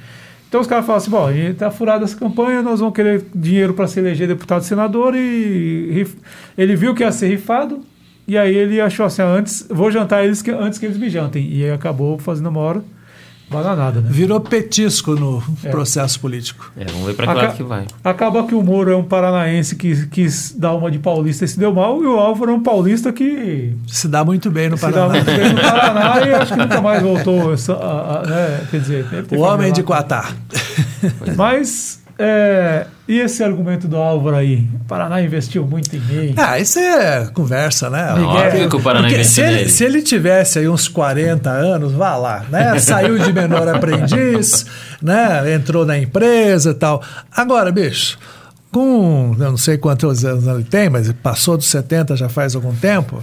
Então os caras falam assim: bom, a gente tá furado essa campanha, nós vamos querer dinheiro para se eleger deputado e senador, e ele viu que ia ser rifado. E aí ele achou assim, ah, antes, vou jantar eles que, antes que eles me jantem. E aí acabou fazendo uma hora bananada, né? Virou petisco no É. processo político. É, vamos ver pra que Aca- lado que vai. Acaba que o Moro é um paranaense que quis dar uma de paulista e se deu mal, e o Álvaro é um paulista que Se dá muito bem no se dá Paraná. muito bem no Paraná e acho que nunca mais voltou. essa- a- a- né? Quer dizer, O homem de. Quatá. Mas, é, e esse argumento do Álvaro aí? O Paraná investiu muito em mim. Ah, isso é conversa, né? Miguel. Óbvio que o Paraná investiu se, ele, se ele tivesse aí uns 40 anos, vá lá, né? Saiu de menor aprendiz, né? Entrou na empresa e tal. Agora, bicho, com eu não sei quantos anos ele tem, mas passou dos 70 já faz algum tempo,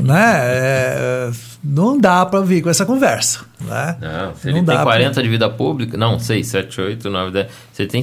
né? É, não dá para vir com essa conversa, né? Não, se Não ele dá tem pra- 40 de vida pública, não, 6, 7, 8, 9, 10. Você tem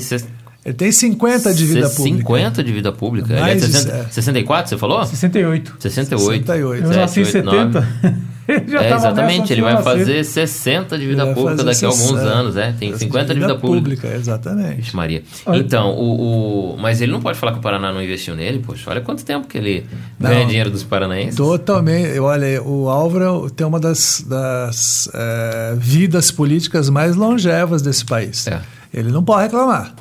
Ele tem 50 de vida ses- pública. 50 de vida pública. Ele é Mais de 60, é. 64, você falou? 68. 68. 68. Eu nasci em 70. É, exatamente, ele vai fazer 60 de vida pública daqui a alguns 60. anos, é. Tem 50 de vida pública. exatamente. Vixe, Maria. Olha- Então, o, o- Mas ele não pode falar que o Paraná não investiu nele, poxa. Olha quanto tempo que ele Não. ganha dinheiro dos paranaenses. Totalmente. Olha, o Álvaro tem uma das, das eh, vidas políticas mais longevas desse país. É. Ele não pode reclamar,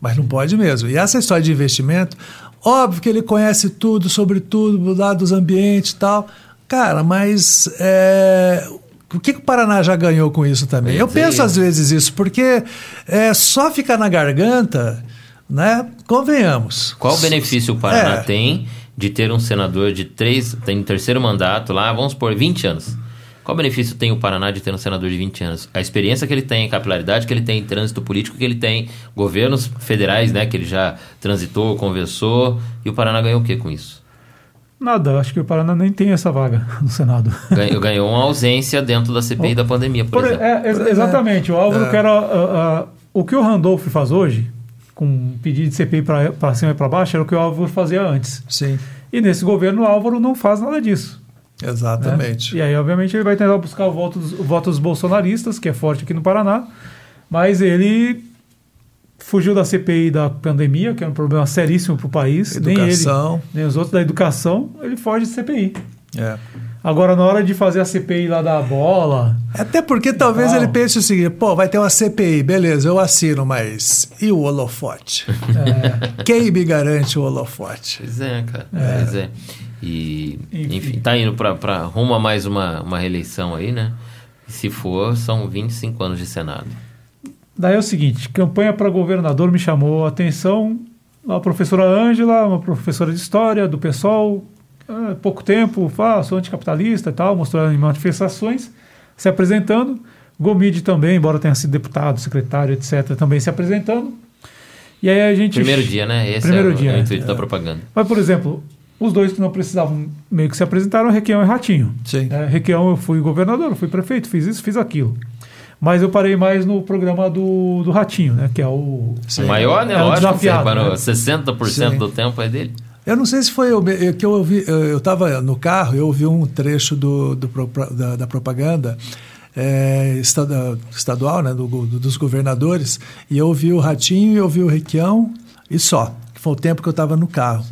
mas não pode mesmo. E essa história de investimento, óbvio que ele conhece tudo sobre tudo, lá dos ambientes e tal. Cara, mas eh, o que, que o Paraná já ganhou com isso também? Eu penso às vezes isso, porque é só ficar na garganta, né? Convenhamos. Qual o benefício o Paraná É. tem de ter um senador de três, tem terceiro mandato lá, vamos por 20 anos? Qual benefício tem o Paraná de ter um senador de 20 anos? A experiência que ele tem, a capilaridade que ele tem, trânsito político que ele tem, governos federais, né, que ele já transitou, conversou, e o Paraná ganhou o que com isso? Nada, acho que o Paraná nem tem essa vaga no Senado. Ganhou, ganhou uma ausência dentro da CPI da pandemia, por, Por- exemplo. é, ex- exatamente. O Álvaro É. quer. ah, ah, o que o Randolph faz hoje, com um pedido de CPI para cima e para baixo, era o que o Álvaro fazia antes. Sim. E nesse governo o Álvaro não faz nada disso. Exatamente. né? E aí, obviamente, ele vai tentar buscar o voto dos, o voto dos bolsonaristas, que é forte aqui no Paraná, mas ele fugiu da CPI da pandemia, que é um problema seríssimo para o país. Educação. Nem ele, nem os outros da educação, ele foge de CPI. É. Agora, na hora de fazer a CPI lá da bola, Até porque talvez Não. ele pense o seguinte: pô, vai ter uma CPI, beleza, eu assino, mas e o holofote? é, Quem me garante o holofote? Pois é, cara. Pois é. E, Enfim. enfim, tá indo pra, pra rumo a mais uma, uma reeleição aí, né? Se for, são 25 anos de Senado. Daí é o seguinte, campanha para governador me chamou a atenção a professora Ângela, uma professora de história do PSOL, há pouco tempo, fala, sou anticapitalista e tal, mostrando em manifestações, se apresentando. Gomide também, embora tenha sido deputado, secretário, etc., também se apresentando. E aí a gente... Primeiro dia, né? Esse Primeiro é o, dia, é o é. intuito da propaganda. Mas, por exemplo, os dois que não precisavam meio que se apresentaram, Requião e Ratinho. Sim. É, Requião, eu fui governador, eu fui prefeito, fiz isso, fiz aquilo. Mas eu parei mais no programa do, do Ratinho, né? Que é o. O maior, né? É o desafiado, reparou, né? 60% Sim. do tempo é dele. Eu não sei se foi eu, me- que eu ouvi, eu estava no carro, eu ouvi um trecho do, do da, da propaganda é, estadual, né, do, do- dos governadores, e eu ouvi o Ratinho e eu ouvi o Requião e só. Foi o tempo que eu estava no carro.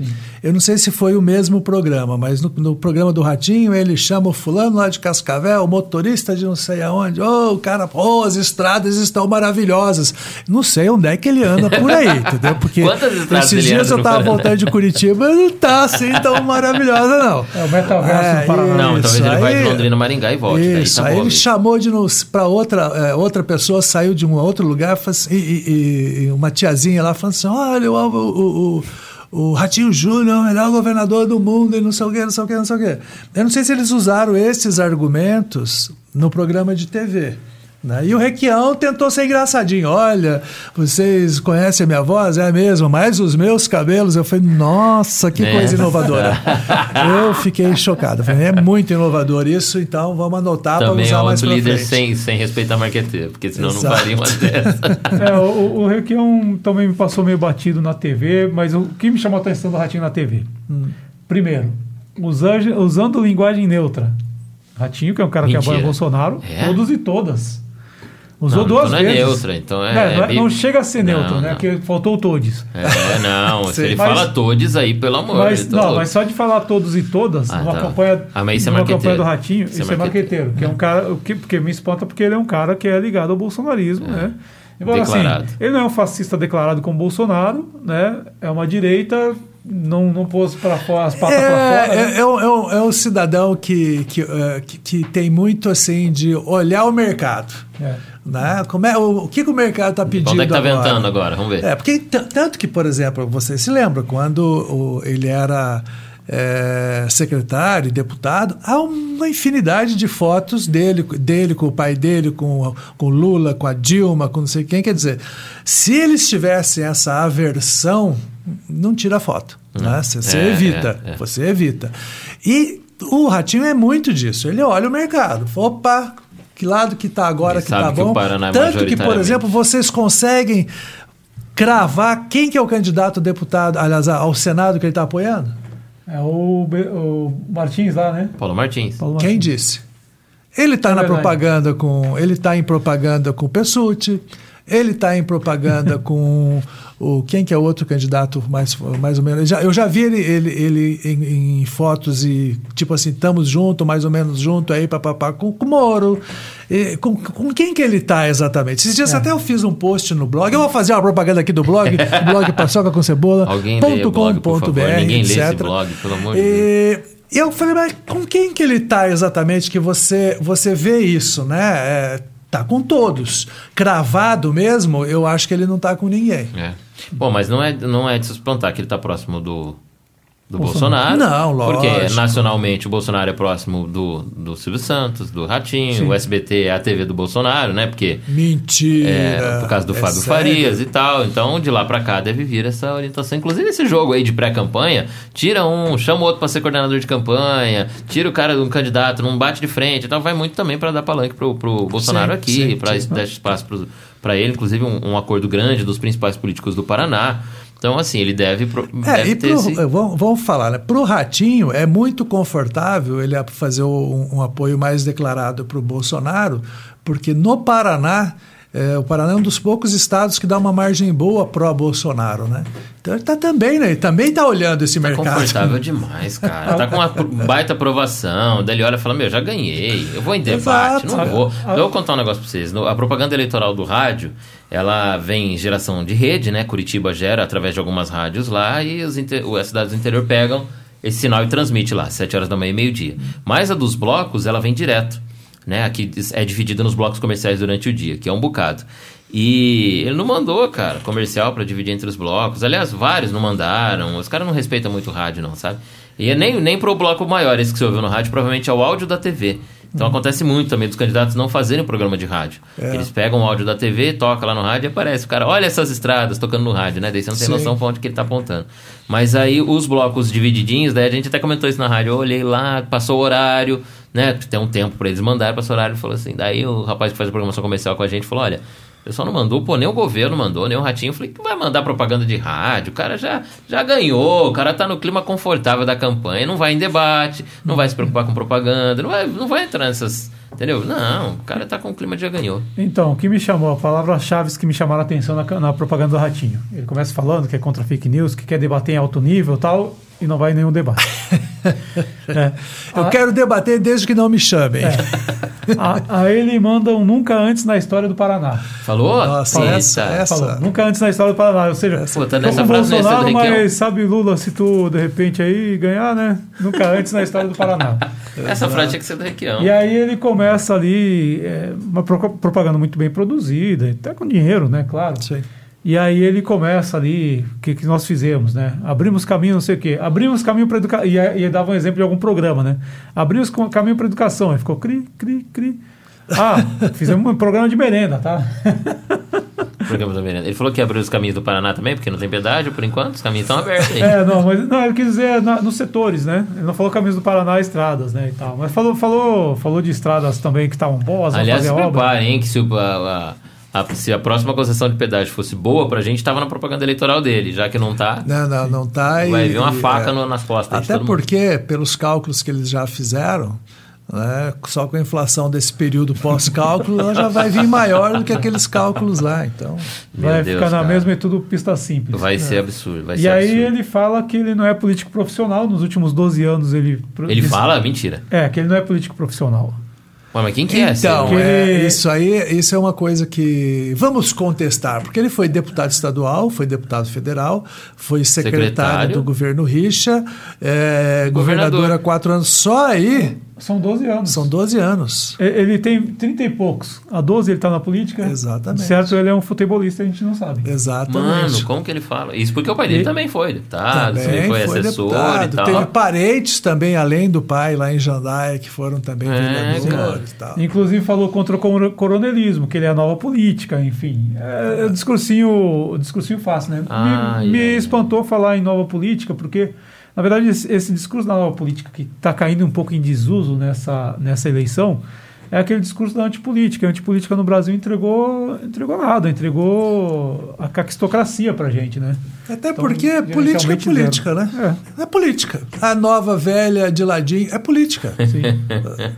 Eu não sei se foi o mesmo programa, mas no, no programa do Ratinho ele chama o fulano lá de Cascavel, o motorista de não sei aonde. Ô, o cara, pô, as estradas estão maravilhosas. Não sei onde é que ele anda por aí, entendeu? Porque Quantas estradas esses ele dias anda eu no estava voltando de Curitiba não tá assim tão maravilhosa, não. É o metaverso do Paraná. Não, isso, talvez ele vai de Londrina, Maringá e volte. Daí Isso, tá aí bom, ele chamou de para outra é, outra pessoa saiu de um outro lugar assim, e, e- e uma tiazinha lá falando assim, olha o, o, o, o Ratinho Júnior é o melhor governador do mundo e não sei o que, não sei o que, não sei o que. Eu não sei se eles usaram esses argumentos no programa de TV. Né? E o Requião tentou ser engraçadinho. Olha, vocês conhecem a minha voz? É mesmo, mas os meus cabelos. Eu falei, nossa, que É. coisa inovadora. Eu fiquei chocado. Falei, é muito inovador isso, então vamos anotar para Também é usar mais pra líder frente. sem, sem respeitar marqueteiro, porque senão Exato. não faria uma dessa. É, o, o- Requião também me passou meio batido na TV, mas o que me chamou a atenção do Ratinho na TV? Hum. Primeiro, usando, usando linguagem neutra. Ratinho, que é um cara que Mentira. apoia Bolsonaro, É? todos e todas. Usou Não, duas então não é vezes. neutra, então é- não, é não, bi- não chega a ser Não, neutro, né? Porque faltou o todes. É, não, se ele Mas- fala todos aí, pelo amor Mas, de não, mas só de falar todos e todas, Ah, numa tá. campanha, Ah, mas isso é campanha do Ratinho, Isso é isso, é marqueteiro. marqueteiro, que é um cara, que, porque me espanta porque ele é um cara que é ligado ao bolsonarismo, né? Embora assim, Declarado. ele não é um fascista declarado como Bolsonaro, né? É uma direita, não, não pôs para fora as patas para É, fora. né? é, é, um, é um- é um cidadão que, que, eh, que, que tem muito assim de olhar o mercado. É. Né? Como é, o, o que, que o mercado está pedindo Onde é que tá agora? ventando agora? Vamos ver. É, porque tanto que, por exemplo, você se lembra quando o- ele era é, secretário deputado, há uma infinidade de fotos dele, dele com o pai dele, com, com o Lula, com a Dilma, com não sei quem. Quer dizer, se eles tivessem essa aversão, não tira foto. Né? Você, você É, evita. é, é. Você evita. E o Ratinho é muito disso. Ele olha o mercado. Opa, que lado que está agora Ele que está bom. É Tanto que, por exemplo, vocês conseguem cravar quem que é o candidato a deputado, aliás, ao Senado que ele está apoiando? É o, o Martins lá, né? Paulo Martins. Paulo Quem Martins. disse? Ele está É na verdade. propaganda com. Ele está em propaganda com o Pessuti, ele está em propaganda com o. Quem que é outro candidato mais, mais ou menos? Já- eu já vi ele, ele, ele em, em fotos e, tipo assim, estamos junto, mais ou menos junto aí, papapá, com, com o Moro. E com, com quem que ele está exatamente? Esses É. dias até eu fiz um post no blog. Eu vou fazer uma propaganda aqui do blog, blog Paçoca com Cebola. Alguém leia o blog, por favor. .com.br, Ninguém lê esse etc. blog, pelo amor de E e eu falei, mas com quem que ele está exatamente que você, você vê isso, né? É, tá com todos. Cravado mesmo, eu acho que ele não tá com ninguém. É. Bom, mas não é, não é de se espantar que ele está próximo do, do Bolsonaro. Bolsonaro. Não, Porque lógico. nacionalmente o Bolsonaro é próximo do, do Silvio Santos, do Ratinho, Sim. o SBT é a TV do Bolsonaro, né? Porque Mentira. é, por causa do É Fábio sério? Farias e tal. Então, de lá pra cá deve vir essa orientação. Inclusive, esse jogo aí de pré-campanha, tira um, chama o outro pra ser coordenador de campanha, tira o cara de um candidato, não bate de frente e tal. Vai muito também pra dar palanque pro, pro Bolsonaro aqui, sim. dar espaço pro, pra ele. Inclusive, um, um acordo grande dos principais políticos do Paraná. Então, assim, ele deve, pro- É, deve ter pro, esse... vamos, vamos falar, né? Pro Ratinho é muito confortável ele fazer um, um apoio mais declarado para o Bolsonaro, porque no Paraná, eh, o Paraná é um dos poucos estados que dá uma margem boa pró Bolsonaro, né? Então ele tá também, né? Ele também tá olhando esse Tá mercado. confortável demais, cara. Tá com uma baita aprovação. Daí ele olha e fala: Meu, já ganhei. Eu vou em debate. Exato. Não vou. Então, eu vou contar um negócio pra vocês. A propaganda eleitoral do rádio, ela vem em geração de rede, né? Curitiba gera através de algumas rádios lá e inte- as cidades do interior pegam esse sinal e transmite lá, 7 horas da manhã e meio-dia. Mas a dos blocos, ela vem direto. Né? Aqui é dividida nos blocos comerciais durante o dia, que é um bocado. E ele não mandou, cara, comercial pra dividir entre os blocos. Aliás, vários não mandaram. Os caras não respeitam muito o rádio, não, sabe? E nem, nem pro bloco maior, esse que você ouviu no rádio, provavelmente é o áudio da TV. Então acontece muito também dos candidatos não fazerem programa de rádio. Eles pegam o áudio da TV, toca lá no rádio e aparece o cara, olha essas estradas tocando no rádio, né? Daí você não tem Sim. noção pra onde que ele tá apontando. Mas aí os blocos divididinhos, daí a gente até comentou isso na rádio, eu olhei lá, passou o horário, né? Tem um tempo pra eles mandarem, passou o horário e falou assim. Daí o rapaz que faz a programação comercial com a gente falou: olha. O pessoal não mandou, pô, nem o governo mandou, nem o Ratinho. Eu falei, que vai mandar propaganda de rádio? O cara já, já ganhou, o cara tá no clima confortável da campanha, não vai em debate, não vai se preocupar com propaganda, não vai, não vai entrar nessas. Entendeu? Não, o cara tá com o clima de já ganhou. Então, o que me chamou, a palavra-chave que me chamaram a atenção na, na propaganda do Ratinho. Ele começa falando que é contra fake news, que quer debater em alto nível tal, e não vai em nenhum debate. É. Eu A- quero debater desde que não me chamem. a- Aí ele manda um nunca antes na história do Paraná. Falou? Nossa, essa- essa- Falou, nunca antes na história do Paraná. Ou seja, Pô, tá tô nessa com o frase, Bolsonaro, Cedric, mas sabe Lula se tu, de repente, aí ganhar, né? Nunca antes na história do Paraná. Essa frase tinha que ser do Requião. E aí ele começa ali, é, uma pro- propaganda muito bem produzida, até com dinheiro, né? Claro. Sim. E aí ele começa ali, o que, que nós fizemos, né? Abrimos caminho, não sei o quê. Abrimos caminho para educação. E, e dava um exemplo de algum programa, né? Abrimos caminho para educação. Aí ficou cri, cri, cri. Ah, fizemos um programa de merenda, tá? Programa da merenda. Ele falou que abriu os caminhos do Paraná também, porque não tem pedágio por enquanto, os caminhos estão abertos aí. É, não, mas não, ele quis dizer na- nos setores, né? Ele não falou caminhos do Paraná, estradas, né? E tal. Mas falou, falou, falou de estradas também que estavam boas, vão Aliás, se preparem, hein, que se, o- a, a- a- se a próxima concessão de pedágio fosse boa pra gente, tava na propaganda eleitoral dele. Já que não tá, Não, não, não tá. vai e- vir uma e, faca é, no- nas costas Até todo mundo. porque, pelos cálculos que eles já fizeram, né, só com a inflação desse período pós-cálculo, ela já vai vir maior do que aqueles cálculos lá. Então, Meu vai Deus, ficar na cara. mesma e tudo pista simples. Vai ser absurdo, vai E ser aí absurdo. ele fala que ele não é político profissional. Nos últimos 12 anos ele... Ele fala? Mentira. É, que ele não é político profissional. Ué, mas quem que é? então é, isso aí isso é uma coisa que vamos contestar, porque ele foi deputado estadual, foi deputado federal, foi secretário, Secretário. do governo Richa, é, Governador. governador há quatro anos. Só aí São 12 anos. são 12 anos. Ele tem 30 e poucos. Há 12 ele está na política. Exatamente. Certo, ele é um futebolista, a gente não sabe. Exatamente. Mano, como que ele fala? Isso porque o pai dele E- também foi deputado, também, foi, assessor deputado. e tal. Teve parentes também, além do pai, lá em Jandaia, que foram também É, vereadores e tal. Inclusive falou contra o coro- coronelismo, que ele é a nova política, enfim. É, é discursinho, discursinho fácil, né? Ai, me me espantou falar em nova política, porque, na verdade, esse, discurso da nova política que está caindo um pouco em desuso nessa, nessa eleição é aquele discurso da antipolítica. A antipolítica no Brasil entregou, entregou nada, entregou a caquistocracia pra gente, né? Até Então, porque política é política, zero. né? É. política. A nova velha de ladinho é política. Sim.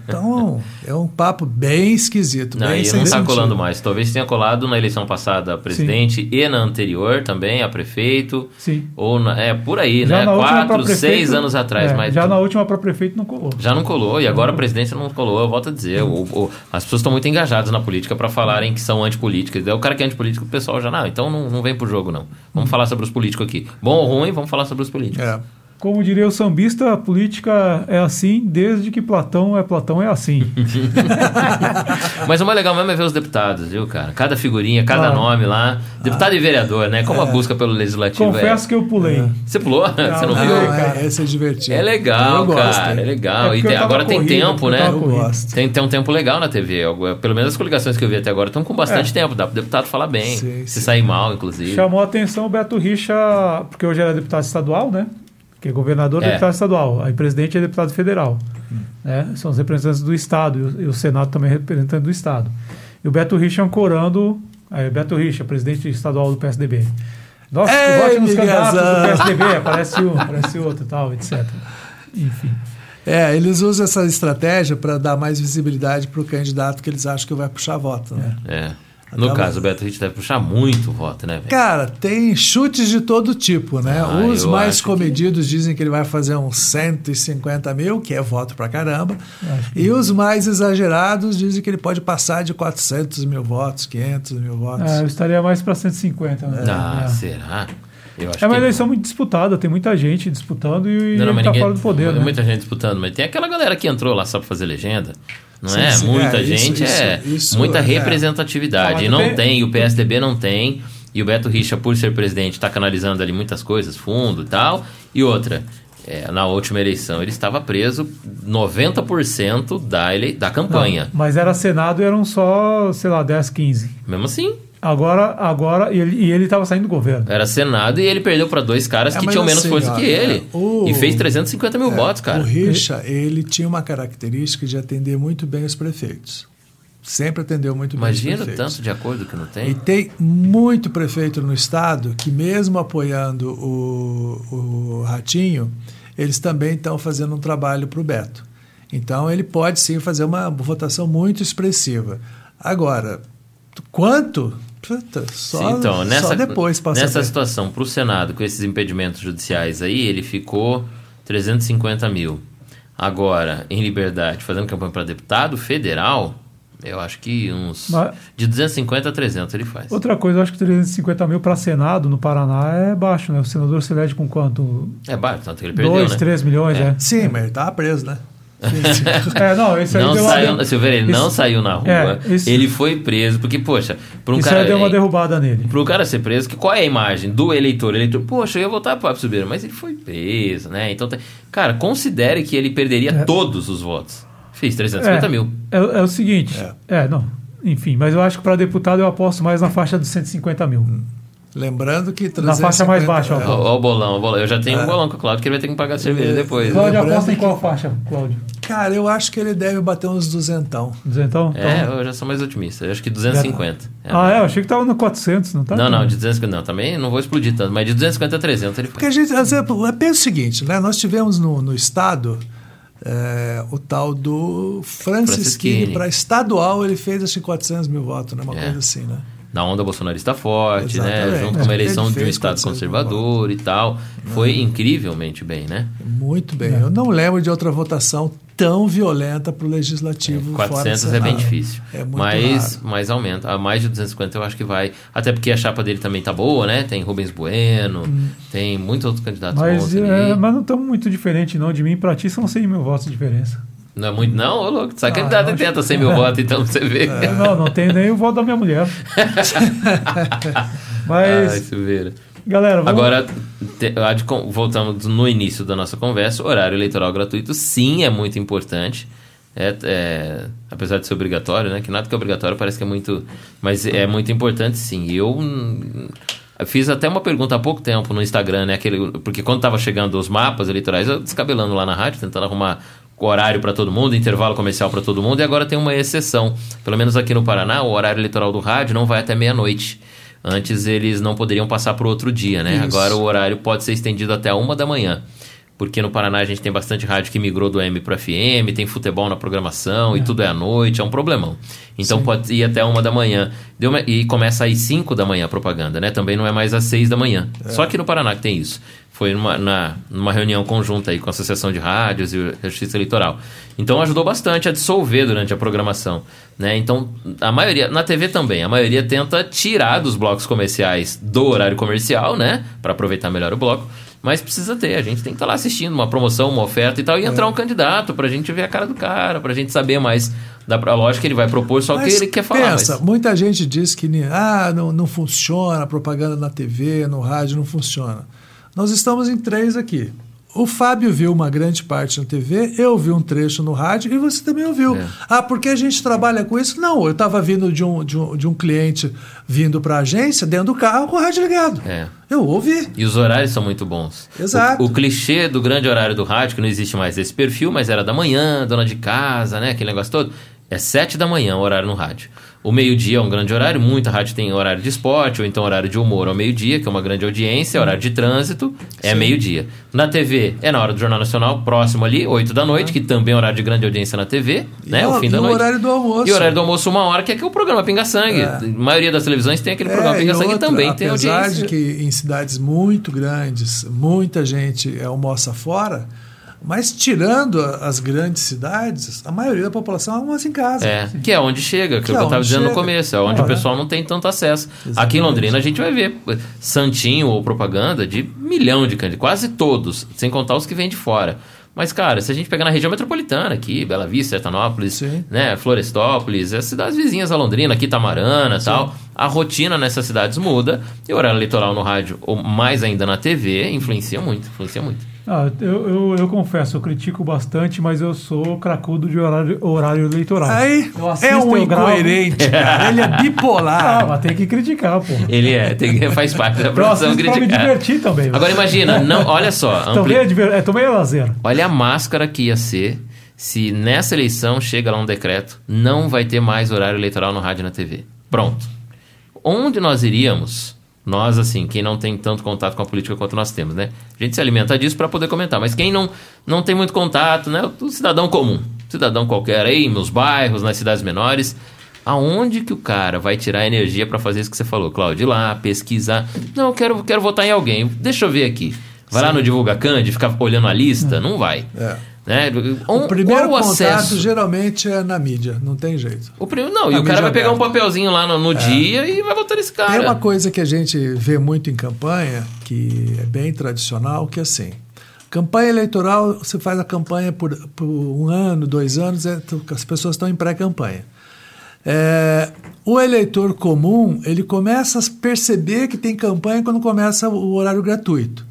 Então, é um papo bem esquisito. Não, bem e não tá sentido. colando mais. Talvez tenha colado na eleição passada a presidente e na anterior também, a prefeito. Sim. Ou na- é por aí, Já né? Quatro, prefeito- seis anos atrás. é, mas já na última para prefeito não colou. já não colou, e agora a presidência não colou, eu volto a dizer. o- o- as pessoas estão muito engajadas na política para falarem que são antipolíticas. Daí o cara que é antipolítico, o pessoal já, não, então não, não vem pro jogo, não. Vamos falar sobre os políticos aqui. Bom ou ruim, vamos falar sobre os políticos. É. Como diria o sambista, a política é assim desde que Platão é Platão é assim. Mas o mais legal mesmo é ver os deputados, viu, cara? Cada figurinha, cada Ah. nome lá. Deputado e vereador, né? Como a busca pelo legislativo Confesso é. que eu pulei. Você pulou? Você não Não, viu? Não, cara. é, esse é divertido. É legal, gosto, cara. É É legal. porque e tem- agora tem tempo, né? Eu gosto. Tem, tem um tempo legal na TV. Pelo menos as coligações que eu vi até agora estão com bastante É. tempo. Dá pro deputado falar bem. Sim, se sim. sair mal, inclusive. Chamou a atenção o Beto Richa, porque hoje era deputado estadual, né? Que é governador É. é deputado estadual. Aí presidente é deputado federal. Né? São os representantes do Estado. E o, e o Senado também é representante do Estado. E o Beto Richa ancorando. Aí, Beto Richa, presidente estadual do PSDB. Nossa, Ei, que vote nos candidatos do. PSDB, aparece um, aparece outro e tal, etc. Enfim. É, eles usam essa estratégia para dar mais visibilidade para o candidato que eles acham que vai puxar voto. Né? É. No Acaba- caso, o Beto Ritt deve puxar muito voto, né, velho? Cara, tem chutes de todo tipo, né? Ah, Os mais acho que- comedidos dizem que ele vai fazer uns 150 mil, que é voto pra caramba. E os mais exagerados dizem que ele pode passar de 400 mil votos, 500 mil votos. É, eu estaria mais para 150. Né? Ah, É. será? Eu acho É uma eleição muito disputada, tem muita gente disputando e Não, não, ele tá ninguém, fora do poder, né? Muita gente disputando, mas tem aquela galera que entrou lá só pra fazer legenda. Não Sim, é? sim, muita é, gente isso- é. isso muita é. representatividade. Mas e não tem- tem, e o PSDB não tem. E o Beto Richa, por ser presidente, está canalizando ali muitas coisas, fundo e tal. E outra, é, na última eleição ele estava preso 90% da, ele, da campanha. Não, mas era Senado e eram só, sei lá, 10, 15. Mesmo assim, Agora, agora e ele e ele estava saindo do governo. era Senado e ele perdeu para dois caras É, que tinham menos assim, força ó, que ele. é, o- E fez 350 mil votos, cara. O Richa, ele tinha uma característica de atender muito bem os prefeitos. Sempre atendeu muito bem Imagina os o prefeitos. tanto de acordo que não E tem. tem muito prefeito no estado que, mesmo apoiando o, o Ratinho, eles também estão fazendo um trabalho para o Beto. Então, ele pode sim fazer uma votação muito expressiva. Agora, quanto? Puta, só, Sim, então, nessa, só depois passa nessa situação, para o Senado, com esses impedimentos judiciais aí, ele ficou 350 mil. Agora, em liberdade, fazendo campanha para deputado federal, eu acho que uns. Mas- De 250 a 300 ele faz. Outra coisa, eu acho que 350 mil para Senado no Paraná é baixo, né? O senador se elege com quanto? É baixo, tanto que ele perdeu. 2, né? 3 milhões, é. Sim, mas ele estava preso, né? É, não, esse aí Não deu uma saiu, Silveira, ele não esse- saiu na rua. É, esse- Ele foi preso, porque, poxa, para um Isso cara. aí deu uma é, derrubada nele. Pro cara ser preso, que qual é a imagem do eleitor? O eleitor, poxa, eu ia votar pro Fábio Silveira, mas ele foi preso, né? Então, tem- cara, considere que ele perderia É. todos os votos. Fez 350 é, mil. É, é o seguinte, é. não, enfim, mas eu acho que para deputado eu aposto mais na faixa dos 150 mil. Lembrando que Na faixa mais baixa, ó. Ó, ó o bolão, o bolão. Eu já tenho um bolão com o Cláudio que ele vai ter que pagar a cerveja depois. né? Cláudio, lembrando aposta em qual faixa, Cláudio? Cara, eu acho que ele deve bater uns duzentão. Duzentão? É, Então- eu já sou mais otimista. Eu acho que 250. É, Ah, é? Eu achei que tava no 400, não tá? Não, não, de 250 não. Também não vou explodir tanto, mas de 250 a 300 ele Porque a gente, pensa o seguinte, né? Nós tivemos no, no estado é, o tal do Francisquini. Para estadual, ele fez acho que 400 mil votos, né? Uma É. coisa assim, né? Na onda bolsonarista forte, né? Exatamente. Junto com uma Ele eleição de um estado 400 mil conservador e tal. Foi incrivelmente bem, né? Muito bem. Eu não lembro de outra votação tão violenta para o legislativo. fora 400 do é bem difícil. É muito mas, raro. mas aumenta. A mais de 250 eu acho que vai. Até porque a chapa dele também tá boa, né? Tem Rubens Bueno, tem muitos outros candidatos Mas, bons é, mas não estamos muito diferente, não. De mim pra ti são 100 mil votos de diferença. Não é muito, não? Ô, louco, sabe Ah, candidato e tenta 100 mil votos, então, pra você ver. Não, não tem nem o voto da minha mulher. Ai, Mas, Silveira. galera, vamos... Agora, te- voltamos no início da nossa conversa, horário eleitoral gratuito sim é muito importante. É, é, apesar de ser obrigatório, né? Que nada que é obrigatório parece que é muito. Mas é muito importante sim. E eu fiz até uma pergunta há pouco tempo no Instagram, né? Aquele, porque quando tava chegando os mapas eleitorais, eu descabelando lá na rádio, tentando arrumar horário para todo mundo, intervalo comercial para todo mundo, e agora tem uma exceção. Pelo menos aqui no Paraná, o horário eleitoral do rádio não vai até meia-noite. Antes eles não poderiam passar para outro dia, né? Isso. Agora o horário pode ser estendido até uma da manhã. Porque no Paraná a gente tem bastante rádio que migrou do M para FM, tem futebol na programação e tudo é à noite, é um problemão. Então pode ir até uma da manhã. Uma- e começa às 5 da manhã a propaganda, né? Também não é mais às 6 da manhã. Só que no Paraná que tem isso. Foi numa, na- numa reunião conjunta aí com a Associação de Rádios e a Justiça Eleitoral. Então ajudou bastante a dissolver durante a programação. Né? Então, a maioria, na TV também, a maioria tenta tirar dos blocos comerciais do horário comercial, né? Para aproveitar melhor o bloco. Mas precisa ter, a gente tem que estar lá assistindo uma promoção, uma oferta e tal, e entrar um candidato pra gente ver a cara do cara, pra gente saber mais da lógica que ele vai propor, só o que Mas ele quer falar. Pensa, mas- muita gente diz que ah, não, não funciona, a propaganda na TV, no rádio não funciona. Nós estamos em três aqui. O Fábio viu uma grande parte na TV, eu vi um trecho no rádio e você também ouviu. É. Ah, porque a gente trabalha com isso? Não, eu estava vindo de um, de, um, de um cliente vindo para a agência, dentro do carro, com o rádio ligado. É. Eu ouvi. E os horários são muito bons. Exato. O, o clichê do grande horário do rádio, que não existe mais esse perfil, mas era da manhã, dona de casa, né? Aquele negócio todo. É 7 da manhã o horário no rádio. O meio-dia é um grande horário, muita rádio tem horário de esporte, ou então horário de humor ao meio-dia, que é uma grande audiência, horário de trânsito, é meio-dia. Na TV é na hora do Jornal Nacional, próximo ali, 8 da noite, que também é horário de grande audiência na TV, né? E o o- fim e da o noite. horário do almoço. E o horário do almoço, uma hora, que é que é o programa Pinga Sangue. A maioria das televisões tem aquele programa É, Pinga e Sangue outra, também tem apesar audiência. de que em cidades muito grandes muita gente é, almoça fora, mas tirando as grandes cidades, a maioria da população almoça em casa. É, que é onde chega, que, Que é o que é eu estava dizendo no chega. começo, é onde Ah, o pessoal não tem tanto acesso. Aqui em Londrina a gente vai ver santinho ou propaganda de milhão de candidatos, quase todos, sem contar os que vêm de fora. Mas, cara, se a gente pegar na região metropolitana aqui, Bela Vista, Sertanópolis, Sim. né, Florestópolis, as cidades vizinhas a Londrina, aqui Tamarana e tal, a rotina nessas cidades muda e o horário eleitoral no rádio, ou mais ainda na TV, influencia muito, influencia muito. Ah, eu, eu, eu confesso, eu critico bastante, mas eu sou cracudo de horário, horário eleitoral. Aí assisto, é um incoerente, cara. Ele é Ah, bipolar. mas tem que criticar, pô. Ele é, tem, faz parte da assisto pra me criticar. divertir também. Agora imagina, não, olha só, ampli- Também é, é, é lazer. Olha a máscara que ia ser se nessa eleição chega lá um decreto, não vai ter mais horário eleitoral no rádio e na TV. Pronto. Onde nós iríamos? Nós, assim, quem não tem tanto contato com a política quanto nós temos, né? A gente se alimenta disso para poder comentar. Mas quem não, não tem muito contato, né? O cidadão comum, cidadão qualquer aí, nos bairros, nas cidades menores. Aonde que o cara vai tirar energia para fazer isso que você falou, Cláudio? Ir lá, pesquisar. Não, eu quero, quero votar em alguém. Deixa eu ver aqui. Vai lá no Divulga Cande, ficar olhando a lista? Não vai. É. Né? O primeiro Qual o contato acesso? geralmente é na mídia, não tem jeito. O primeiro, não, e o cara vai pegar um papelzinho lá no, no dia e vai votar nesse cara. Tem uma coisa que a gente vê muito em campanha, que é bem tradicional, que é assim. Campanha eleitoral, você faz a campanha por, por um ano, dois anos, é, as pessoas estão em pré-campanha. É, o eleitor comum, ele começa a perceber que tem campanha quando começa o horário gratuito.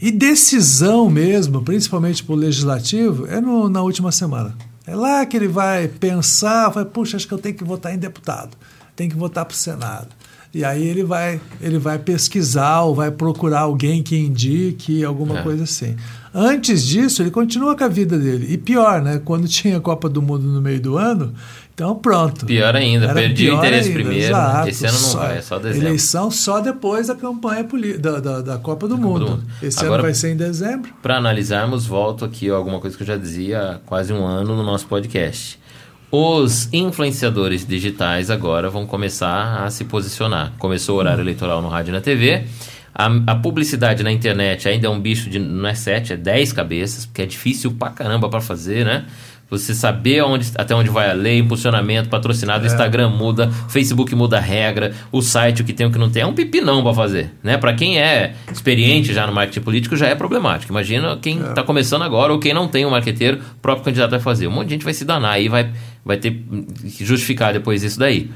E decisão mesmo, principalmente para o legislativo, é no- na última semana. É lá que ele vai pensar, vai, puxa, acho que eu tenho que votar em deputado, tenho que votar para o Senado. E aí ele vai, ele vai pesquisar ou vai procurar alguém que indique alguma É. coisa assim. Antes disso, ele continua com a vida dele. E pior, né? Quando tinha a Copa do Mundo no meio do ano, então pronto. Pior ainda, Era perdi o interesse ainda, primeiro. exato. Esse ano não Só- vai, é só dezembro. Eleição só depois da campanha da, da, da Copa do, Copa mundo. do Mundo. Esse Agora- ano vai ser em dezembro. Para analisarmos, volto aqui a alguma coisa que eu já dizia há quase um ano no nosso podcast. Os influenciadores digitais agora vão começar a se posicionar. Começou o horário eleitoral no rádio e na TV. A, a publicidade na internet ainda é um bicho de não é sete, é dez cabeças, porque é difícil pra caramba para fazer, né? Você saber onde, até onde vai a lei, impulsionamento, patrocinado, Instagram muda, Facebook muda a regra, o site, o que tem, o que não tem, é um pipinão para fazer, né? Para quem é experiente já no marketing político, já é problemático. Imagina quem está começando agora ou quem não tem um marqueteiro, o próprio candidato vai fazer. Um monte de gente vai se danar aí, vai, vai ter que justificar depois isso daí.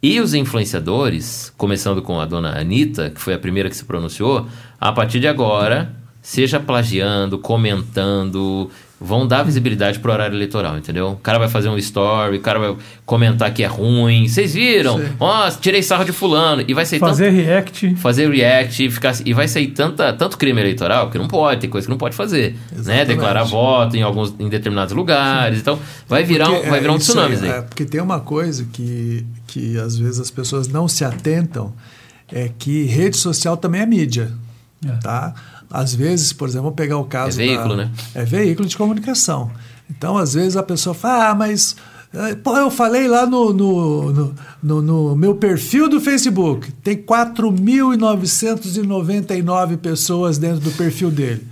E os influenciadores, começando com a dona Anitta, que foi a primeira que se pronunciou, a partir de agora, seja plagiando, comentando, vão dar visibilidade pro horário eleitoral, entendeu? O cara vai fazer um story, o cara vai comentar que é ruim. Vocês viram? Sim. Ó, tirei sarro de fulano. E vai ser Fazer react. fazer react e ficar e vai sair tanta, tanto crime eleitoral que não pode, tem coisa que não pode fazer, né? Exatamente. Declarar voto em alguns em determinados lugares, então vai virar um, Porque, vai é, virar um isso tsunami aí, aí. é, porque tem uma coisa que, que às vezes as pessoas não se atentam, é que rede social também é mídia. É. Tá? Às vezes, por exemplo, vou pegar o caso. É veículo, da- né? É veículo de comunicação. Então, às vezes, a pessoa fala, ah, mas. eh, Pô, eu falei lá no, no, no, no- no meu perfil do Facebook. Tem 4.999 pessoas dentro do perfil dele.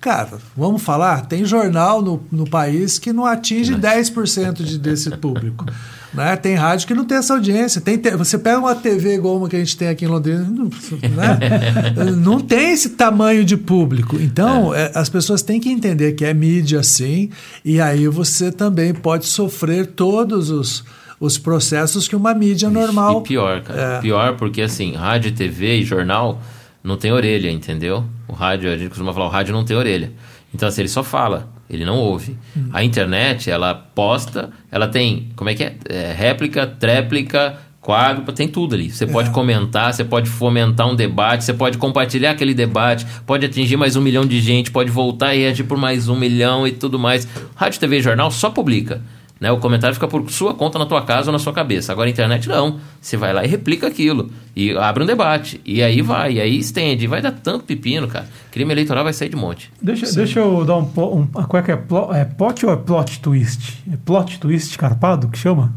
Cara, vamos falar? Tem jornal no, no país que não atinge 10% de, desse público. Né? Tem rádio que não tem essa audiência. Tem te- você pega uma TV igual uma que a gente tem aqui em Londrina, não, né? não tem esse tamanho de público. Então, é, as pessoas têm que entender que é mídia, sim, e aí você também pode sofrer todos os, os processos que uma mídia normal. E pior, cara. É. Pior porque, assim, rádio, TV e jornal não tem orelha, entendeu? O rádio, a gente costuma falar, o rádio não tem orelha. Então, assim, ele só fala, ele não ouve. Hum. A internet, ela posta, ela tem, como é que é? É, réplica, tréplica, quadro, tem tudo ali. É. Você pode comentar, você pode fomentar um debate, você pode compartilhar aquele debate, pode atingir mais um milhão de gente, pode voltar e reagir por mais um milhão e tudo mais. Rádio, TV e jornal só publica. Né? O comentário fica por sua conta na tua casa ou na sua cabeça. Agora a internet não. Você vai lá e replica aquilo. E abre um debate. E aí vai, e aí estende. E vai dar tanto pepino, cara. Crime eleitoral vai sair de monte. Deixa, deixa eu dar um, um. Qual é que é? É plot ou é plot twist? É plot twist carpado que chama?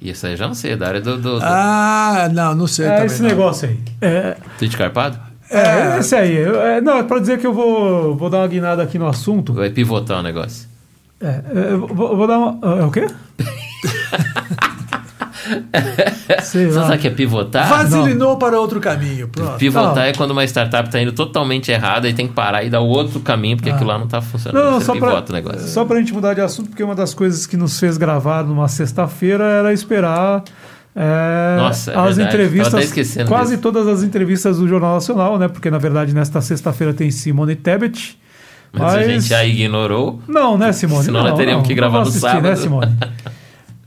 Isso aí eu já não sei, é da área do, do, do Ah, não, não sei É também. esse não. negócio aí. É, tweet carpado? é, esse aí. Eu- é, não, é pra dizer que eu vou, vou dar uma guinada aqui no assunto. Vai pivotar o negócio. É, é, eu vou, eu vou dar uma. É o quê? Sei Você lá. sabe o que é pivotar? Vasilinou para outro caminho. Pronto. Pivotar Não. é quando uma startup está indo totalmente errada e tem que parar e dar outro caminho porque aquilo lá não está funcionando. Não, não, só pivota pra, o negócio. só pra gente mudar de assunto, porque uma das coisas que nos fez gravar numa sexta-feira era esperar é, Nossa, é as verdade. entrevistas. Quase disso. todas as entrevistas do Jornal Nacional, né? Porque na verdade nesta sexta-feira tem Simone Tebet. Mas, a gente já ignorou. Não, né, Simone? Senão nós teríamos que gravar não no assistir, Né, sábado. Simone?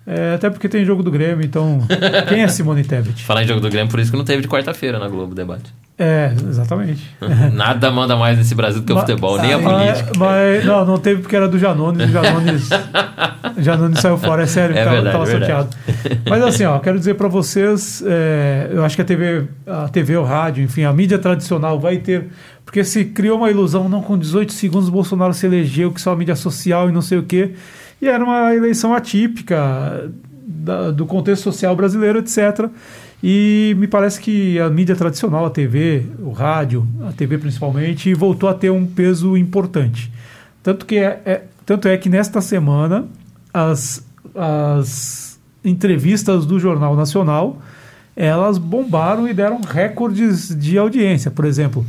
É, até porque tem jogo do Grêmio, então. Quem é Simone Tebet? Falar em jogo do Grêmio, por isso que não teve de quarta-feira na Globo debate. É, exatamente. Nada manda mais nesse Brasil do que o Mas- futebol, nem a mas- política. Mas, não, não teve porque era do Janones. O Janones, Janones saiu fora, é sério, É tava, verdade, tava é verdade. chateado. Mas assim, ó, quero dizer para vocês, é, eu acho que a TV, a TV, o rádio, enfim, a mídia tradicional vai ter. Porque se criou uma ilusão, não com 18 segundos Bolsonaro se elegeu, que só a mídia social e não sei o quê. E era uma eleição atípica da- do contexto social brasileiro, etc. E me parece que a mídia tradicional, a TV, o rádio, a TV principalmente, voltou a ter um peso importante. Tanto, que é, é- tanto é que nesta semana as, as entrevistas do Jornal Nacional elas bombaram e deram recordes de audiência. Por exemplo,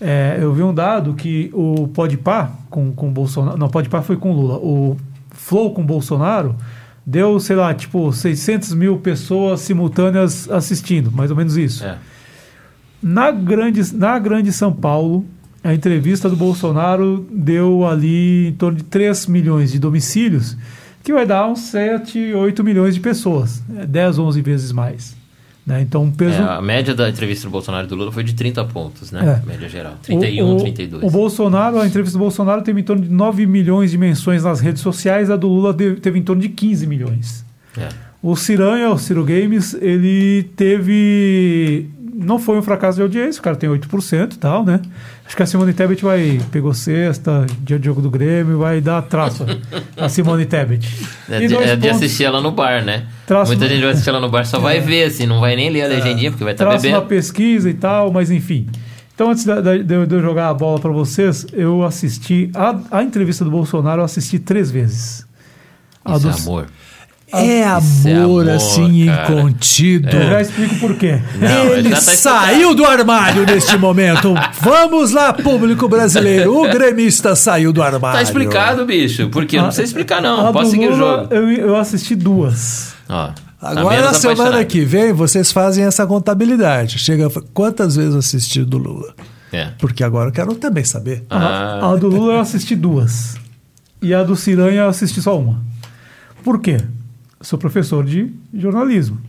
é, eu vi um dado que o Podpah com, com Bolsonaro... Não, Podpah foi com Lula. O Flow com Bolsonaro deu, sei lá, tipo 600 mil pessoas simultâneas assistindo, mais ou menos isso. É. Na grande, na grande São Paulo, a entrevista do Bolsonaro deu ali em torno de 3 milhões de domicílios, que vai dar uns 7, 8 milhões de pessoas, é 10, 11 vezes mais. Né? Então, um peso. É, a média da entrevista do Bolsonaro e do Lula foi de 30 pontos, né? É. Média geral. 31, o, o, 32. O Bolsonaro, a entrevista do Bolsonaro teve em torno de 9 milhões de menções nas redes sociais, a do Lula teve em torno de 15 milhões. É. O Ciranha, o Ciro Games, ele teve. Não foi um fracasso de audiência, o cara tem 8% e tal, né? Acho que a Simone Tebet vai. Pegou sexta, dia de jogo do Grêmio, vai dar traço a Simone Tebet. É de, é de assistir ela no bar, né? Traço Muita no- gente vai assistir ela no bar, só vai ver, assim, não vai nem ler a legendinha, porque vai estar traço na bebendo. pesquisa e tal, mas enfim. Então, antes da- da- de, eu- jogar a bola para vocês, eu assisti. A, a entrevista do Bolsonaro eu assisti três vezes. A Isso é amor. É amor, é amor, assim, cara. incontido. Eu já explico por quê. Não, Ele tá saiu do armário neste momento. Vamos lá, público brasileiro. O gremista saiu do armário. Tá explicado, bicho. Porque não precisa explicar, não. A Posso do seguir o Lula, jogo. Eu, eu assisti duas. Ó, tá Agora, na semana apaixonado. que vem, vocês fazem essa contabilidade. Chega, quantas vezes assistiu do Lula? É. Porque agora eu quero também saber. Ah. A, a do Lula eu assisti duas. E a do Ciranha eu assisti só uma. Por quê? Sou professor de jornalismo.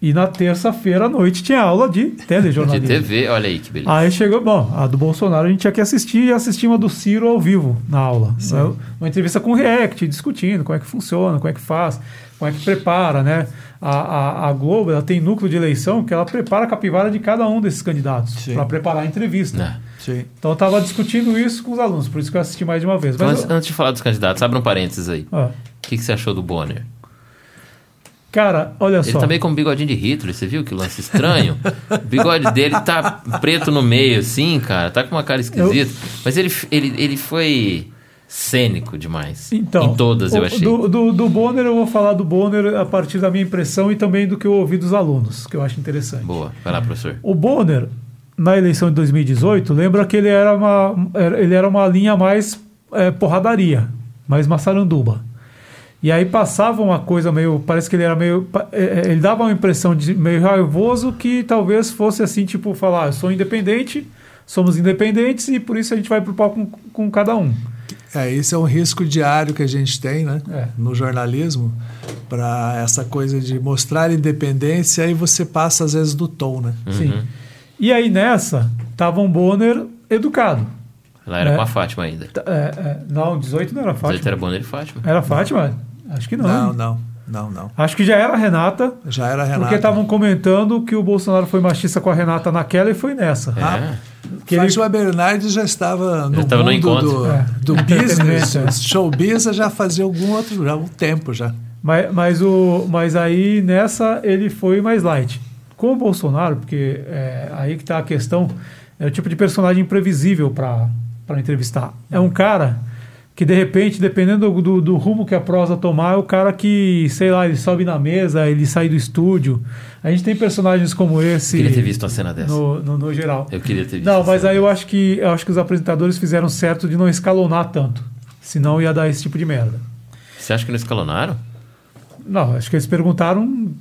E na terça-feira à noite tinha aula de De telejornalismo. TV, olha aí que beleza. Aí chegou, bom, a do Bolsonaro a gente tinha que assistir e assistir uma do Ciro ao vivo na aula. Né? Uma entrevista com o React, discutindo como é que funciona, como é que faz, como é que prepara, né? A, a, a Globo ela tem núcleo de eleição que ela prepara a capivara de cada um desses candidatos para preparar a entrevista. É. Sim. Então eu estava discutindo isso com os alunos, por isso que eu assisti mais de uma vez. Então, Mas, antes, antes de falar dos candidatos, abre um parênteses aí. ó, O que, que você achou do Bonner? Cara, olha Ele só. tá meio com um bigodinho de Hitler, você viu que lance estranho? o bigode dele tá preto no meio, assim, cara, tá com uma cara esquisita. Mas ele, ele, ele foi cênico demais. Então, em todas eu o- achei. Do, do, do Bonner, eu vou falar do Bonner a partir da minha impressão e também do que eu ouvi dos alunos, que eu acho interessante. Boa, vai lá, professor. O Bonner, na eleição de 2018, lembra que ele era uma, ele era uma linha mais é, porradaria, mais maçaranduba. E aí passava uma coisa meio. Parece que ele era meio. é, é, Ele dava uma impressão de meio raivoso que talvez fosse assim, tipo, falar: eu sou independente, somos independentes e por isso a gente vai pro pau com, com cada um. É, esse é um risco diário que a gente tem né, É. no jornalismo, para essa coisa de mostrar independência e você passa, às vezes, do tom. Né? Sim. E aí nessa, tava um Bonner educado. Ela era É. com a Fátima ainda. É, é, não, 18 não era Fátima. 18 era Bonner e Fátima. Era Fátima? Acho que não. Não, não. não, não. Acho que já era a Renata. Já era a Renata. Porque estavam comentando que o Bolsonaro foi machista com a Renata naquela e foi nessa. É. Ah, Que ele- Fátima Bernardes já estava no estava no mundo encontro. do, É. do business, showbiz já fazia algum outro, já um tempo já. Mas, mas, o, mas aí nessa ele foi mais light. Com o Bolsonaro, porque é, aí que está a questão, é o tipo de personagem imprevisível para entrevistar. É um cara que de repente, dependendo do, do, do rumo que a prosa tomar, é o cara que, sei lá, ele sobe na mesa, ele sai do estúdio. A gente tem personagens como esse. Queria ter visto uma cena dessa. no, no, no geral. Eu queria ter visto. Não, mas aí eu acho que eu acho que os apresentadores fizeram certo de não escalonar tanto. Senão ia dar esse tipo de merda. Você acha que não escalonaram? Não, acho que eles perguntaram.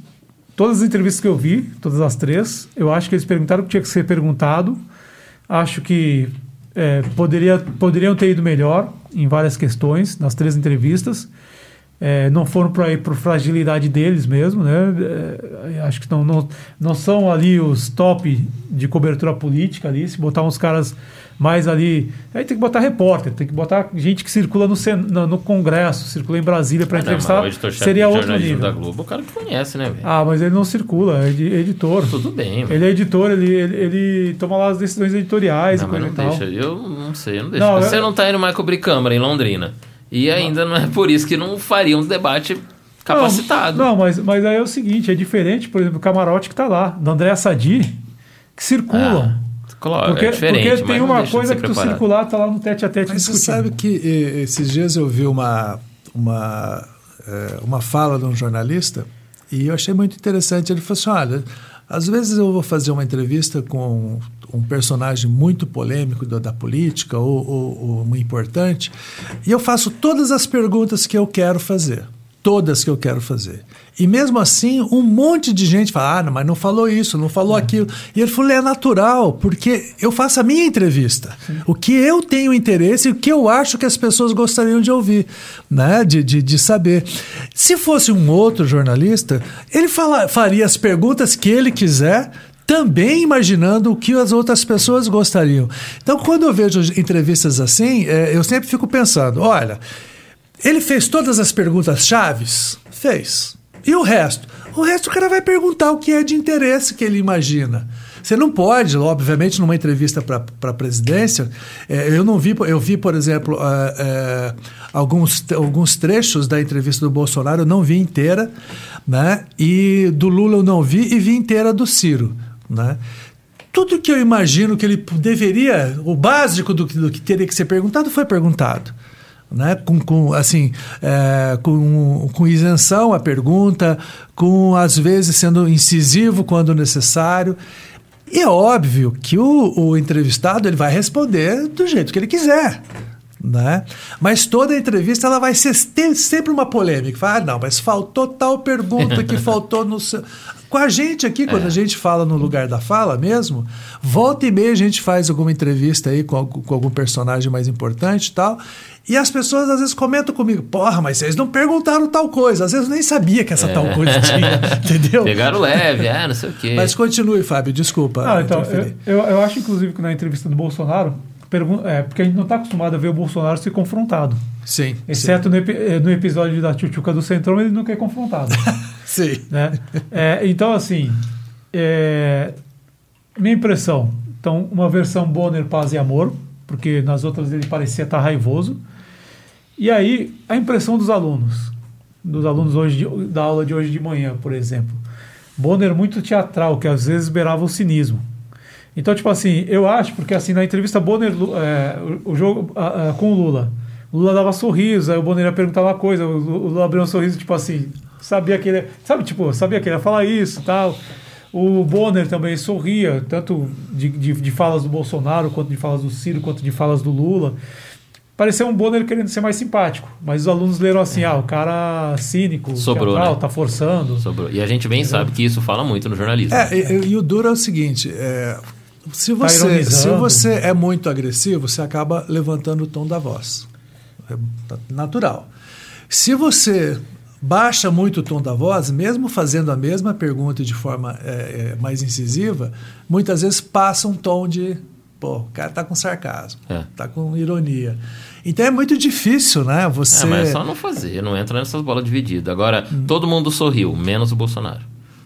Todas as entrevistas que eu vi, todas as três, eu acho que eles perguntaram o que tinha que ser perguntado. Acho que é, poderia, poderiam ter ido melhor em várias questões, nas três entrevistas. É, não foram para por fragilidade deles mesmo, né? É, acho que não, não, não são ali os top de cobertura política ali. Se botar uns caras mais ali. Aí tem que botar repórter, tem que botar gente que circula no, Sen- no, no Congresso, circula em Brasília para Ah, não, mas entrevistar. o editor-chefe seria outro nível. da Globo, o cara que conhece, né, velho? Ah, mas ele não circula, é edi- editor. Tudo bem, velho. Ele é editor, ele, ele, ele toma lá as decisões editoriais Não, e mas coisa não e tal. deixa. Eu não sei, eu não deixo. Não, Você eu- não tá indo mais cobrir Câmara em Londrina. E ainda não é por isso que não faria um debate capacitado. Não, não, mas, mas aí é o seguinte, é diferente, por exemplo, o camarote que tá lá, da Andréa Sadi, que circulam. Ah, claro, porque é diferente. porque tem uma coisa que tu preparado. circular, tá lá no tete a tete Mas você sabe que esses dias eu vi uma, uma, eh, uma fala de um jornalista e eu achei muito interessante. Ele falou assim: olha, às vezes eu vou fazer uma entrevista com um personagem muito polêmico da, da política ou, ou, ou muito importante e eu faço todas as perguntas que eu quero fazer. Todas que eu quero fazer. E mesmo assim, um monte de gente fala: ah, não, mas não falou isso, não falou aquilo. E ele falou: é natural, porque eu faço a minha entrevista. O que eu tenho interesse e o que eu acho que as pessoas gostariam de ouvir, né? de, de, de saber. Se fosse um outro jornalista, ele fala, faria as perguntas que ele quiser, também imaginando o que as outras pessoas gostariam. Então, quando eu vejo entrevistas assim, eh, eu sempre fico pensando: olha. Ele fez todas as perguntas chaves? Fez. E o resto? O resto o cara vai perguntar o que é de interesse que ele imagina. Você não pode, obviamente, numa entrevista para a presidência, eh, eu não vi, eu vi, por exemplo, ah, eh, alguns, alguns trechos da entrevista do Bolsonaro, eu não vi inteira, né? E do Lula eu não vi e vi inteira do Ciro, né? Tudo que eu imagino que ele deveria, o básico do, do que teria que ser perguntado foi perguntado né? com, com, assim, é, com, com isenção à pergunta, com às vezes sendo incisivo quando necessário. E é óbvio que o, o entrevistado ele vai responder do jeito que ele quiser. Né? Mas toda entrevista ela vai ser sempre uma polêmica. Fala, ah, não, mas faltou tal pergunta que faltou no seu. Com a gente aqui, quando a gente fala no lugar da fala mesmo, volta e meia a gente faz alguma entrevista aí com, algum- com algum personagem mais importante e tal. E as pessoas às vezes comentam comigo, porra, mas vocês não perguntaram tal coisa. Às vezes eu nem sabia que essa tal coisa tinha, entendeu? Pegaram leve, ah, não sei o quê. Mas continue, Fábio, desculpa. Ah, então, eu, eu, eu acho, inclusive, que na entrevista do Bolsonaro, pergun- é, porque a gente não está acostumado a ver o Bolsonaro ser confrontado. Sim. Exceto no, epi- eh, no episódio da Tchutchuca do Centrão, ele nunca é confrontado. Sim. né? É, então, assim, é, minha impressão, então, uma versão Bonner, Paz e Amor, porque nas outras ele parecia estar raivoso. E aí, a impressão dos alunos, dos alunos hoje de- da aula de hoje de manhã, por exemplo. Bonner muito teatral, que às vezes beirava o cinismo. Então, tipo assim, eu acho, porque assim, na entrevista Bonner, é, o, jogo ah, ah, com o Lula, o Lula dava sorriso, aí o Bonner ia perguntar uma coisa, o Lula abriu um sorriso, tipo assim, sabia que ele, sabe, tipo, sabia que ele ia falar isso e tal. O Bonner também sorria, tanto de, de, de falas do Bolsonaro, quanto de falas do Ciro, quanto de falas do Lula. Pareceu um Bonner querendo ser mais simpático, mas os alunos leram assim, ah, o cara cínico, Sobrou, teatral, né? tá forçando. Sobrou. E a gente bem sabe que isso fala muito no jornalismo. É, e, e o duro é o seguinte: é, se, você, se ironizando. você é muito agressivo, você acaba levantando o tom da voz. É natural. Se você baixa muito o tom da voz, mesmo fazendo a mesma pergunta de forma é, mais incisiva, muitas vezes passa um tom de pô, o cara tá com sarcasmo, É. tá com ironia. Então é muito difícil, né? Você. É, mas é só não fazer, não entra nessas bolas divididas. Agora, todo mundo sorriu, menos o Bolsonaro.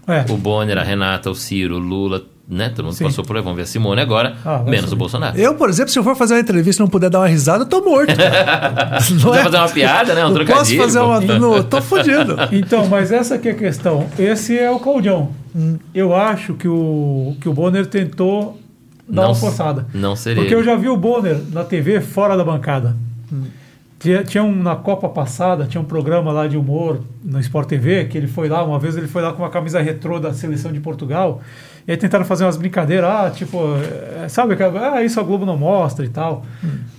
É. O Bonner, a Renata, o Ciro, o Lula, né? Todo mundo Sim. passou por aí. Vamos ver a Simone agora, Ah, menos subir. o Bolsonaro. Eu, por exemplo, se eu for fazer uma entrevista e não puder dar uma risada, eu tô morto. Não Precisa fazer uma piada, né? Um não posso fazer uma. Não, tô fudido. Então, mas essa que é a questão. Esse é o Claudião. Eu acho que o, que o Bonner tentou dar Não uma forçada. não seria Porque eu já vi o Bonner na TV fora da bancada. Tinha, tinha um, na Copa passada, tinha um programa lá de humor no Sport TV, que ele foi lá, uma vez ele foi lá com uma camisa retrô da seleção de Portugal, e aí tentaram fazer umas brincadeiras, ah, tipo, é, sabe, ah, isso a Globo não mostra e tal.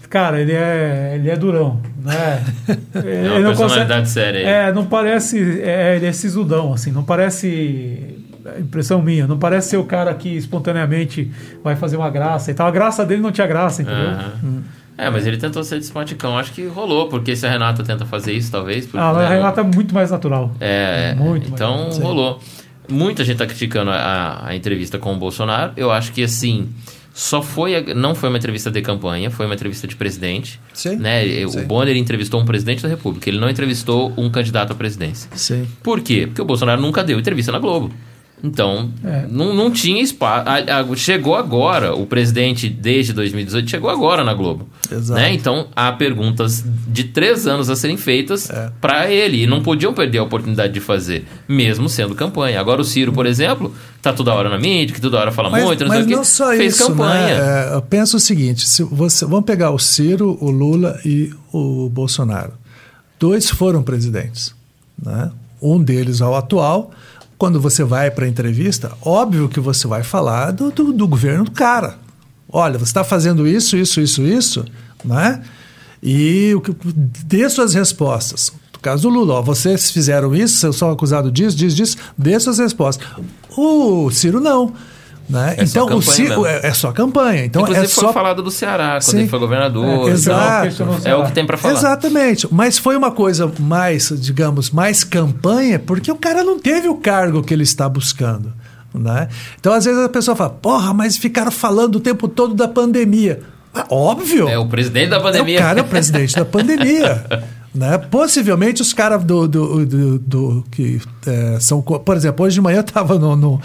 Cara, ele é, ele é durão, né? É uma personalidade séria aí. É, não parece, é, ele é sisudão, assim, não parece, é impressão minha, não parece ser o cara que espontaneamente vai fazer uma graça e tal. A graça dele não tinha graça, entendeu? Aham. É, mas ele tentou ser despaticão. Acho que rolou, porque se a Renata tenta fazer isso, talvez. porque, Ah, mas a né, Renata é muito mais natural. É, Muito então mais. rolou. Muita gente está criticando a, a entrevista com o Bolsonaro. Eu acho que assim, só foi, a- não foi uma entrevista de campanha, foi uma entrevista de presidente. Sim, Né? O sim. Bonner entrevistou um presidente da República, ele não entrevistou um candidato à presidência. Sim. Por quê? Porque o Bolsonaro nunca deu entrevista na Globo. Então, É. não, não tinha espaço. Chegou agora, o presidente, desde 2018, chegou agora na Globo. Exato. Né? Então, há perguntas de três anos a serem feitas É. para ele. E não podiam perder a oportunidade de fazer, mesmo sendo campanha. Agora, o Ciro, por exemplo, tá toda hora na mídia, que toda hora fala Mas, muito, não mas sei o quê. não só fez isso, campanha. né? É, eu penso o seguinte: se você, vamos pegar o Ciro, o Lula e o Bolsonaro. Dois foram presidentes. Né? Um deles é o atual. Quando você vai para a entrevista, óbvio que você vai falar do, do, do governo do cara. Olha, você está fazendo isso, isso, isso, isso, né? E o que, dê suas respostas. No caso do Lula, ó, vocês fizeram isso, eu sou acusado disso, disso, disso, dê suas respostas. O Ciro não. Né? É só então, o Ciro é, é só campanha. Então, Inclusive, é foi só falado do Ceará, quando Sim. ele foi governador. É, então, exato. é o que tem para falar. Exatamente. Mas foi uma coisa mais, digamos, mais campanha, porque o cara não teve o cargo que ele está buscando. Né? Então, às vezes, a pessoa fala, porra, mas ficaram falando o tempo todo da pandemia. Ah, óbvio. É o presidente da É, pandemia. O cara é o presidente da pandemia. Né? Possivelmente os caras do, do, do, do- que é, são. Por exemplo, hoje de manhã eu estava no, no-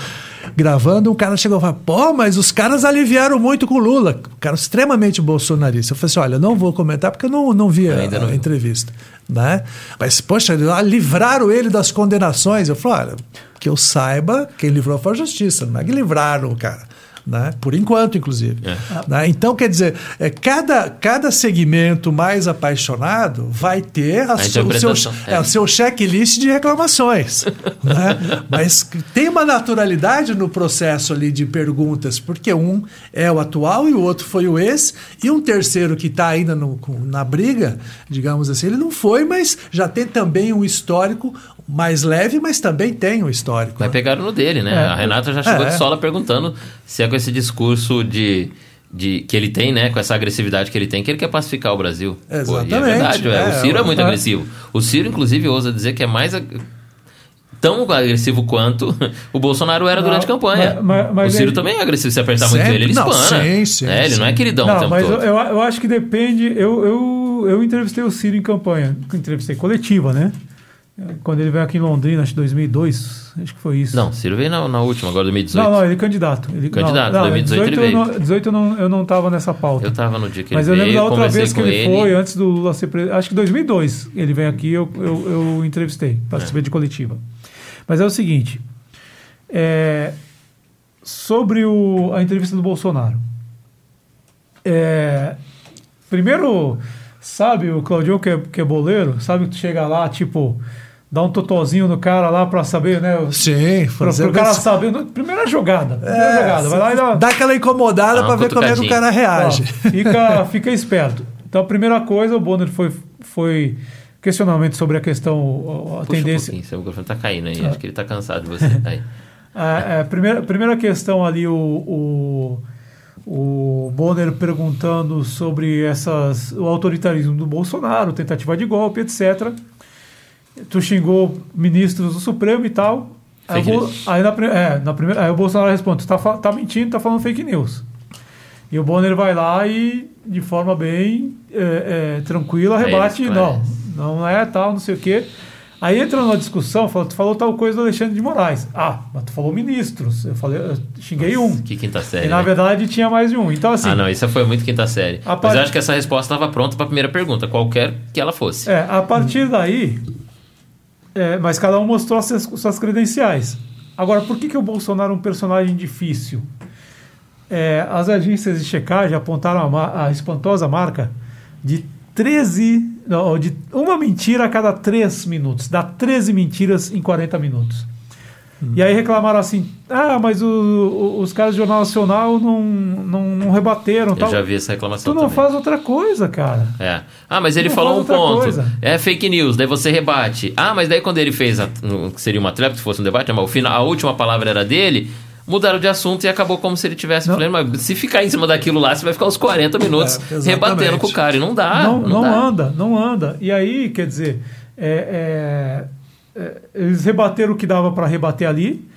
gravando, um cara chegou e falou: pô, mas os caras aliviaram muito com o Lula. Um cara extremamente bolsonarista. Eu falei assim: olha, não vou comentar porque eu não, não vi a, não a vi. entrevista. Né? Mas, poxa, livraram ele das condenações. Eu falei: olha, que eu saiba, quem livrou foi a justiça, não é que livraram o cara. Né? Por enquanto, inclusive. É. Né? Então, quer dizer, é, cada, cada segmento mais apaixonado vai ter a A su- o, seu, é, é. o seu checklist de reclamações. né? Mas tem uma naturalidade no processo ali de perguntas, porque um é o atual e o outro foi o ex, e um terceiro que está ainda no- na briga, digamos assim, ele não foi, mas já tem também um histórico mais leve, mas também tem um histórico. Mas né? pegaram no dele, né? É. A Renata já chegou É. de sola perguntando se é com esse discurso de, de que ele tem, né? Com essa agressividade que ele tem, que ele quer pacificar o Brasil. Pô, é Exatamente, verdade, é. é, o Ciro é muito é. agressivo. O Ciro, inclusive, ousa dizer que é mais ag- tão agressivo quanto o Bolsonaro era Não, durante a campanha. mas- mas- mas o Ciro ele- também é agressivo. Se apertar muito Sempre. ele, ele Não, espana. sim, sim, É, ele não é queridão Não, mas eu, eu acho que depende. Eu, eu, eu entrevistei o Ciro em campanha, entrevistei coletiva, né? Quando ele veio aqui em Londrina, acho que 2002, acho que foi isso. Não, Ciro veio na, na última, agora 2018. Não, não, ele é candidato. Ele, Candidato, não, não, 2018 ele 18 eu não, 18 eu não, eu não tava nessa pauta. Eu tava no dia que Mas ele eu veio, lembro da outra vez que com ele, foi, antes do Lula ser presidente. Acho que 2002 ele veio aqui eu, eu, eu entrevistei, participei de coletiva. Mas é o seguinte: é, sobre o, a entrevista do Bolsonaro. É, primeiro, sabe o Claudio que é, que é boleiro? Sabe que tu chega lá, tipo, dá um totozinho no cara lá pra saber, né? Sim, fazer pro cara saber. no- Primeira jogada. Primeira É, jogada. Vai lá e dá, Dá aquela incomodada para ver como é que o cara reage. Ó, fica, fica esperto. Então, a primeira coisa, o Bonner foi, foi questionamento sobre a questão, a Puxa um tendência. pouquinho, seu microfone tá caindo aí. Acho que ele tá cansado de você. Aí. A, a primeira, primeira questão ali, o, o, o Bonner perguntando sobre essas, o autoritarismo do Bolsonaro, tentativa de golpe, etc. Tu xingou ministros do Supremo e tal. Aí, news. aí, na, é, na primeira, aí o Bolsonaro responde: tu tá, tá mentindo, tá falando fake news. E o Bonner vai lá e, de forma bem é, é, tranquila, rebate, não, não é tal, não sei o quê. Aí entra numa discussão, fala, tu falou tal coisa do Alexandre de Moraes. Ah, mas tu falou ministros. Eu falei, eu xinguei um. Que quinta série. E na né? verdade tinha mais de um. Então, assim, Ah, não, isso foi muito quinta série. Mas parte- eu acho que essa resposta estava pronta para a primeira pergunta, qualquer que ela fosse. É, a partir daí, é, mas cada um mostrou as suas, suas credenciais. Agora, por que, que o Bolsonaro é um personagem difícil? É, as agências de checagem apontaram a, a espantosa marca de 13, não, de uma mentira a cada 3 minutos. Dá 13 mentiras em 40 minutos. E aí reclamaram assim, ah, mas o- o- os caras do Jornal Nacional não, não, não rebateram. Eu tal. já vi essa reclamação Tu não também. faz outra coisa, cara. É. Ah, mas ele falou um ponto. coisa. É fake news, daí você rebate. Ah, mas daí quando ele fez, a, que seria uma trap, se fosse um debate, mas o final, a última palavra era dele, mudaram de assunto e acabou como se ele tivesse falando, mas se ficar em cima daquilo lá, você vai ficar uns 40 minutos É, rebatendo com o cara e não dá. não, Não, não dá. anda, não anda. E aí, quer dizer, é, é, é, eles rebateram o que dava para rebater ali.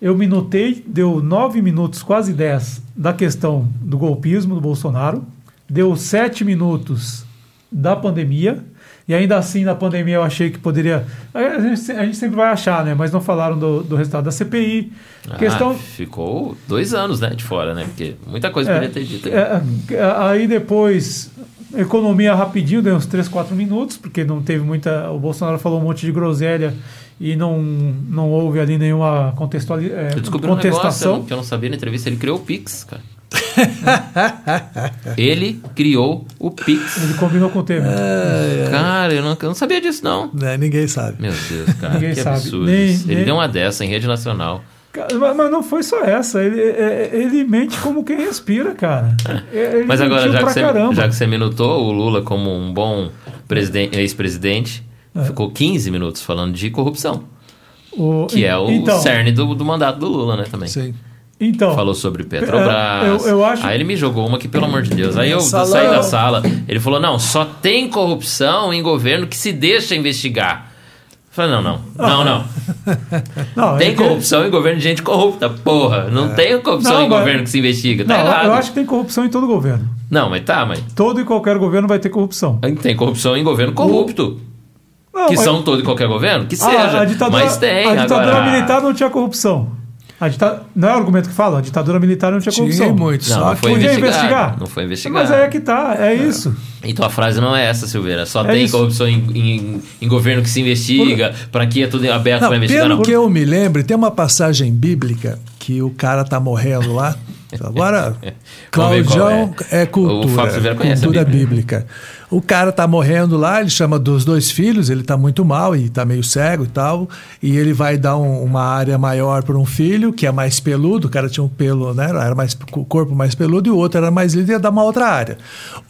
Eu minutei, deu nove minutos, quase dez, da questão do golpismo do Bolsonaro. Deu sete minutos da pandemia. E ainda assim, na pandemia, eu achei que poderia. A gente, a gente sempre vai achar, né? Mas não falaram do, do resultado da CPI. Ah, questão, Ficou dois anos, né, de fora, né? Porque muita coisa é, podia ter dito. é, é, aí depois, economia rapidinho, deu uns 3, 4 minutos, porque não teve muita. O Bolsonaro falou um monte de groselha e não, não houve ali nenhuma contextuali, é, Eu descobri um negócio contestação. que eu não sabia na entrevista. Ele criou o Pix, cara. ele criou o Pix. Ele combinou com o Temer. É. Cara, eu não, eu não sabia disso, não. Né, ninguém sabe. Meu Deus, cara, Ninguém que sabe. absurdo. Nem- isso. ele nem- deu uma dessa em rede nacional. Mas, mas não foi só essa. Ele, é- ele mente como quem respira, cara. Ele Mas agora, já que, você, já que você minutou o Lula como um bom presiden- ex-presidente, É. ficou 15 minutos falando de corrupção, O- que é o então, cerne do, do mandato do Lula, né, também. Sim. Então, Falou sobre Petrobras. É, eu- eu acho- Aí ele me jogou uma que, pelo amor de Deus. Aí eu Salão. saí da sala. Ele falou: não, só tem corrupção em governo que se deixa investigar. Eu falei, não, não. Não, não. não, Tem corrupção em governo de gente corrupta, porra. Não tem corrupção Não, em mas- governo que se investiga. Tá Não, errado. eu acho que tem corrupção em todo governo. Não, mas tá, mas. Todo e qualquer governo vai ter corrupção. Tem corrupção em governo corrupto. Não, que mas- são todo e qualquer governo? Que Ah, seja. a ditadura, mas tem. a ditadura agora... militar não tinha corrupção. A dita... Não é o argumento que fala? A ditadura militar não tinha Tinha corrupção. muito. Não, Só não que foi Podia investigado. investigar? Não foi investigado. Mas aí é que tá, é, isso. Então a frase não é essa, Silveira. Só É tem isso. corrupção em, em- em governo que se investiga, para aqui é tudo aberto para investigar. pelo Não. que eu me lembro, tem uma passagem bíblica que o cara tá morrendo lá. Agora, Claudião é. O cultura. Fábio Silveira conhece a cultura Bíblia. bíblica. O cara tá morrendo lá, ele chama dos dois filhos, ele tá muito mal e tá meio cego e tal. E ele vai dar um- uma área maior para um filho, que é mais peludo, o cara tinha um pelo, né? Era mais o corpo mais peludo, e o outro era mais liso, ia dar uma outra área.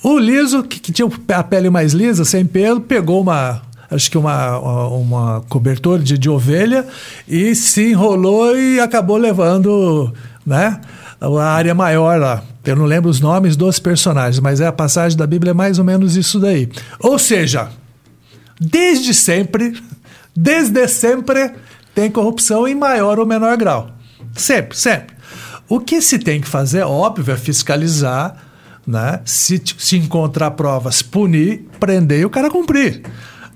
O liso, que, que tinha a pele mais lisa, sem pelo, pegou uma, acho que uma, uma cobertura de, de ovelha e se enrolou e acabou levando, né? A área maior lá. Eu não lembro os nomes dos personagens, mas é a passagem da Bíblia é mais ou menos isso daí. Ou seja, desde sempre, desde sempre, tem corrupção em maior ou menor grau. Sempre, sempre. O que se tem que fazer, óbvio, é fiscalizar, né? Se, se encontrar provas, punir, prender e o cara cumprir.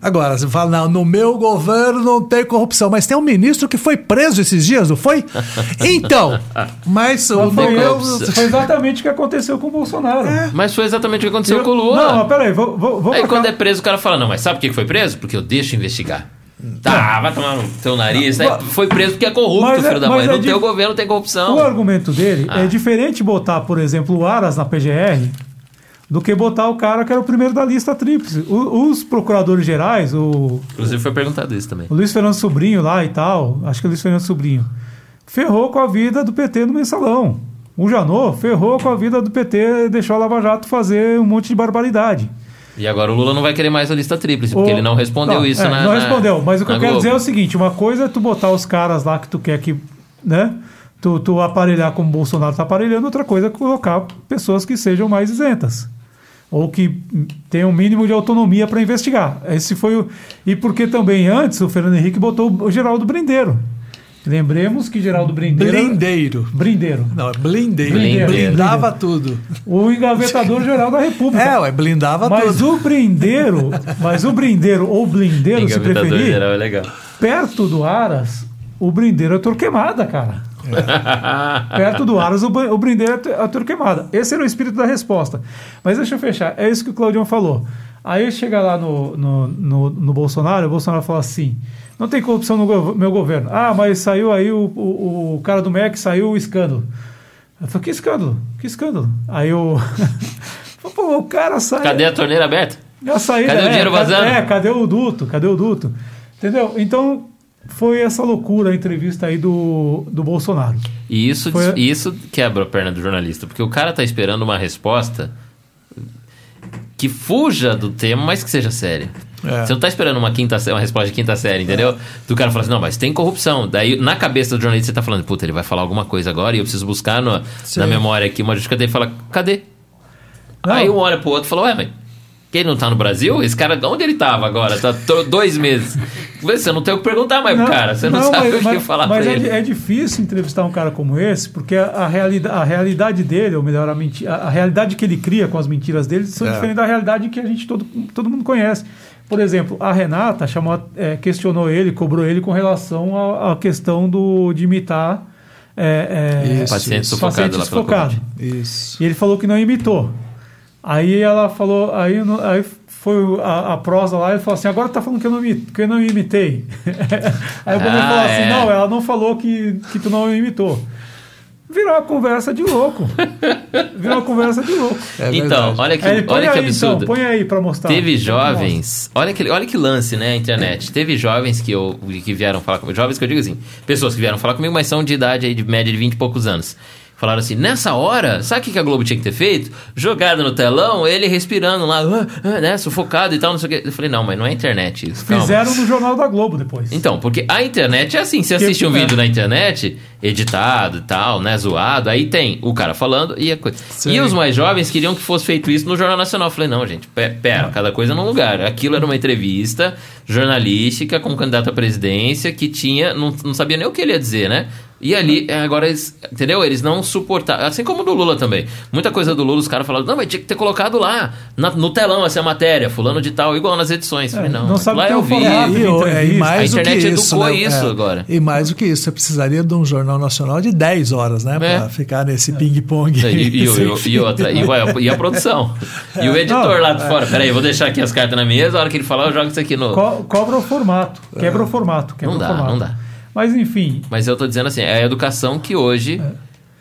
Agora, você fala, não, no meu governo não tem corrupção, mas tem um ministro que foi preso esses dias, não foi? Então, mas o foi, meu. foi exatamente o que aconteceu com o Bolsonaro. Mas foi exatamente o que aconteceu Eu- com o Lula. Não, mas peraí, vou, vou, vou Aí quando cá. é preso, o cara fala: Não, mas sabe por que foi preso? Porque eu deixo investigar. Tá, vai tomar no teu nariz. Não, Aí foi preso porque é corrupto, mas é- filho da mas mãe. é No de- teu governo tem corrupção. O argumento dele Ah. é diferente botar, por exemplo, o Aras na PGR do que botar o cara que era o primeiro da lista tríplice. Os procuradores gerais, o, Inclusive foi perguntado isso também. o Luiz Fernando Sobrinho lá e tal, acho que é o Luiz Fernando Sobrinho, ferrou com a vida do PT no mensalão. O Janot ferrou com a vida do PT, deixou a Lava Jato fazer um monte de barbaridade. E agora o Lula não vai querer mais a lista tríplice, porque O- ele não respondeu Não, isso é, na. Não respondeu, mas o que eu quero Globo. dizer é o seguinte: uma coisa é tu botar os caras lá que tu quer que. né? Tu, tu aparelhar como o Bolsonaro está aparelhando, outra coisa é colocar pessoas que sejam mais isentas. Ou que tenham um mínimo de autonomia para investigar. Esse foi o. E porque também antes o Fernando Henrique botou o Geraldo Brindeiro. Lembremos que Geraldo Brindeiro. Blindeiro. Brindeiro. Não, é blindeiro. Blindeiro. Blindava tudo. O engavetador geral da República. É, ué, blindava Mas tudo. o brindeiro, mas o brindeiro ou blindeiro, se preferir, geral é legal. perto do Aras, o brindeiro é Torquemada, cara. Perto do Aras, brindeiro é Tor- é Torquemada. Esse era o espírito da resposta. Mas deixa eu fechar. É isso que o Claudião falou. Aí chega lá no, no, no, no Bolsonaro, o Bolsonaro fala assim: não tem corrupção no gov- meu governo. Ah, mas saiu aí o, o, o cara do MEC, saiu o escândalo. Eu falei, que escândalo? Que escândalo? Aí o. Pô, o cara saiu. Cadê a torneira aberta? A saída, Cadê o é, dinheiro cadê- vazando? É, cadê o duto? Cadê o duto? Entendeu? Então, foi essa loucura a entrevista aí do, do Bolsonaro. E isso, Foi- isso quebra a perna do jornalista, porque o cara tá esperando uma resposta que fuja do tema, mas que seja séria. É. Você não tá esperando uma, quinta, uma resposta de quinta série, entendeu? Do cara falar assim, não, mas tem corrupção. Daí, na cabeça do jornalista, você tá falando, puta, ele vai falar alguma coisa agora e eu preciso buscar no- na memória aqui uma justificativa e fala, cadê? Não. Aí um olha pro outro e fala, ué, mas que ele não tá no Brasil? Esse cara, onde ele tava agora? Tá dois meses. Você não tem o que perguntar mais pro cara, você não, sabe o que falar mas pra é, ele. é difícil entrevistar um cara como esse, porque a, a, realida, a realidade dele, ou melhor, a, menti, a, a realidade que ele cria com as mentiras dele, são É. diferentes da realidade que a gente todo, todo mundo conhece. Por exemplo, a Renata chamou, é, questionou ele, cobrou ele com relação à questão do, de imitar é, é, Isso, Paciente sufocado paciente sufocado. Isso. E ele falou que não imitou. Aí ela falou, aí, aí foi a, a prosa lá, ele falou assim, agora tá falando que eu não, que eu não imitei. aí o Boninho Ah, falou assim, é. não, ela não falou que, que tu não imitou. Virou uma conversa de louco. Virou uma conversa de louco. É então, olha que, Aí olha que aí, absurdo. Então, põe aí pra mostrar. Teve Mostra. jovens, olha que, olha que lance, né, a internet. Teve jovens que, eu, que vieram falar comigo, jovens que eu digo assim, pessoas que vieram falar comigo, mas são de idade aí, de média de 20 e poucos anos. Falaram assim, nessa hora, sabe o que a Globo tinha que ter feito? Jogado no telão, ele respirando lá, ah, ah, né, sufocado e tal, não sei o quê. Eu falei, não, mas não é internet isso, calma. Fizeram no Jornal da Globo depois. Então, porque a internet é assim, você Que- assiste um é. vídeo na internet, editado e tal, né, zoado, aí tem o cara falando e a coisa. Sim. E os mais jovens queriam que fosse feito isso no Jornal Nacional. Eu falei, não, gente, pe- pera, cada coisa num lugar. Aquilo era uma entrevista jornalística com um candidato à presidência que tinha, não, não sabia nem o que ele ia dizer, né? E ali, é, agora, eles, entendeu? Eles não suportaram. Assim como do Lula também. Muita coisa do Lula, os caras falaram, não, mas tinha que ter colocado lá, na- no telão, essa matéria, fulano de tal, igual nas edições. Eu falei, não, não sabe lá ter é vivo. formato. E, é, e mais A do internet que educou isso, né? isso É, agora. E mais do que isso, você precisaria de um jornal nacional de 10 horas, né? É. Pra ficar nesse ping-pong. E, e, e- e outra, e, ué, e a produção. E o editor Não, lá de fora. Peraí, eu vou deixar aqui as cartas na mesa, a hora que ele falar, eu jogo isso aqui no. Co- cobra o formato. Quebra o formato. Quebra Não dá, o formato. não dá. Mas enfim, Mas eu tô dizendo assim, é a educação que hoje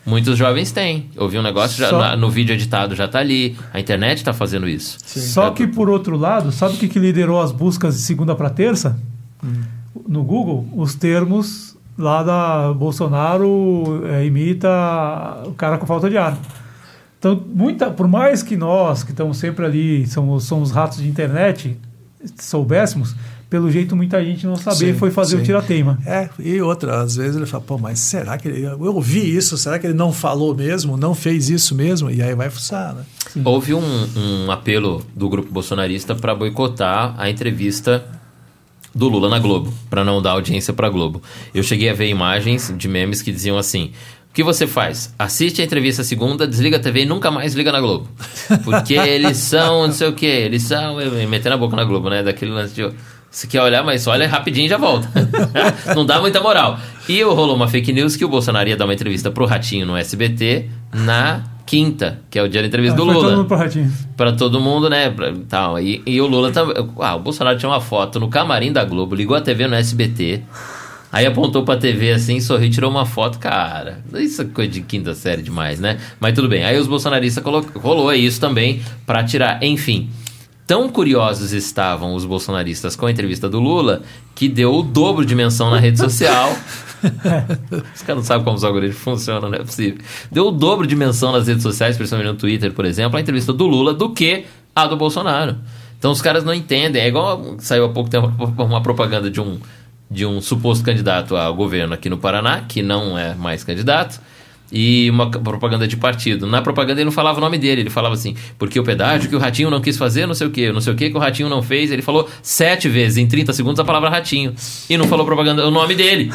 muitos jovens têm. Ouvir um negócio já, Só- no vídeo editado já tá ali. A internet tá fazendo isso. Só que, por outro lado, sabe o que, que liderou as buscas de segunda para terça? Hum. No Google, os termos lá da Bolsonaro é, imita o cara com falta de ar. Então, muita, por mais que nós, que estamos sempre ali, somos, somos ratos de internet, soubéssemos, pelo jeito muita gente não sabia e Sim, foi fazer sim. o tirateima. É, e outra, às vezes ele fala, pô, mas será que ele. Eu ouvi isso, será que ele não falou mesmo, não fez isso mesmo? E aí vai fuçar, né? Houve um, um apelo do grupo bolsonarista para boicotar a entrevista do Lula na Globo, para não dar audiência para Globo. Eu cheguei a ver imagens de memes que diziam assim: o que você faz? Assiste a entrevista segunda, desliga a TV e nunca mais liga na Globo. Porque eles são, não sei o que, eles são. Metendo a boca na Globo, né? Daquele lance de. Você quer olhar, mas olha rapidinho e já volta. não dá muita moral. E rolou uma fake news que o Bolsonaro ia dar uma entrevista pro Ratinho no SBT na quinta, que é o dia da entrevista do Foi todo Lula mundo pro ratinho. para todo mundo, né? pra- tal. E, e o Lula também. Ah, o Bolsonaro tinha uma foto no camarim da Globo, ligou a TV no SBT. Aí apontou pra TV assim, sorriu e tirou uma foto. Cara, isso é coisa de quinta série demais, né? Mas tudo bem. Aí os bolsonaristas colocou, rolou isso também pra tirar. Enfim, tão curiosos estavam os bolsonaristas com a entrevista do Lula que deu o dobro de menção na rede social. Os caras não sabem como os algoritmos funcionam, não é possível. Deu o dobro de menção nas redes sociais, principalmente no Twitter, por exemplo, a entrevista do Lula do que a do Bolsonaro. Então os caras não entendem. É igual saiu há pouco tempo uma propaganda de um, de um suposto candidato ao governo aqui no Paraná, que não é mais candidato, e uma propaganda de partido. Na propaganda ele não falava o nome dele, ele falava assim, porque o pedágio que o Ratinho não quis fazer, não sei o que, não sei o que que o Ratinho não fez. Ele falou sete vezes em 30 segundos a palavra Ratinho. E não falou propaganda, o nome dele.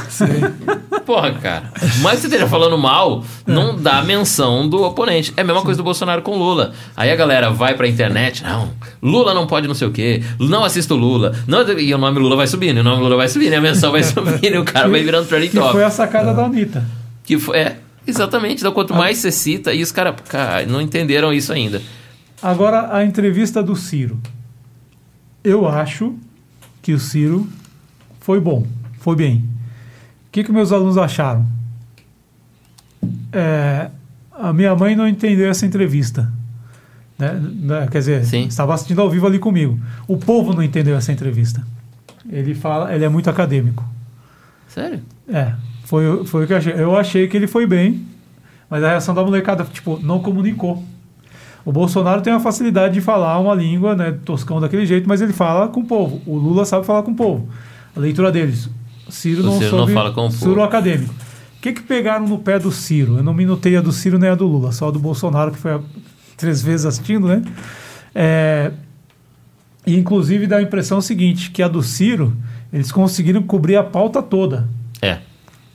porra, cara. Mas você esteja falando mal, não dá menção do oponente. É a mesma coisa do Bolsonaro com Lula. Aí a galera vai pra internet, não, Lula não pode não sei o quê, não assisto Lula. Não, e o nome Lula vai subindo, e o nome Lula vai subindo, e a menção vai subindo, e o cara vai virando trending Que top. foi a sacada da Anitta. Que foi, é, exatamente. Então, Ah. quanto mais você cita, e os caras cara, não entenderam isso ainda. Agora, a entrevista do Ciro. Eu acho que o Ciro foi bom, foi bem. O que, que meus alunos acharam? É, a minha mãe não entendeu essa entrevista. Né? Né? Quer dizer, Sim. estava assistindo ao vivo ali comigo. O povo não entendeu essa entrevista. Ele fala, ele é muito acadêmico. Sério? É, foi, foi o que eu achei. Eu achei que ele foi bem, mas a reação da molecada, tipo, não comunicou. O Bolsonaro tem a facilidade de falar uma língua, né, toscão daquele jeito, mas ele fala com o povo. O Lula sabe falar com o povo. A leitura deles. Ciro O não Ciro não soube, fala com o Ciro povo. acadêmico. O que que pegaram no pé do Ciro? Eu não minutei a do Ciro nem a do Lula, só a do Bolsonaro, que foi a, três vezes assistindo, né? É, e inclusive dá a impressão seguinte, que a do Ciro, eles conseguiram cobrir a pauta toda. É.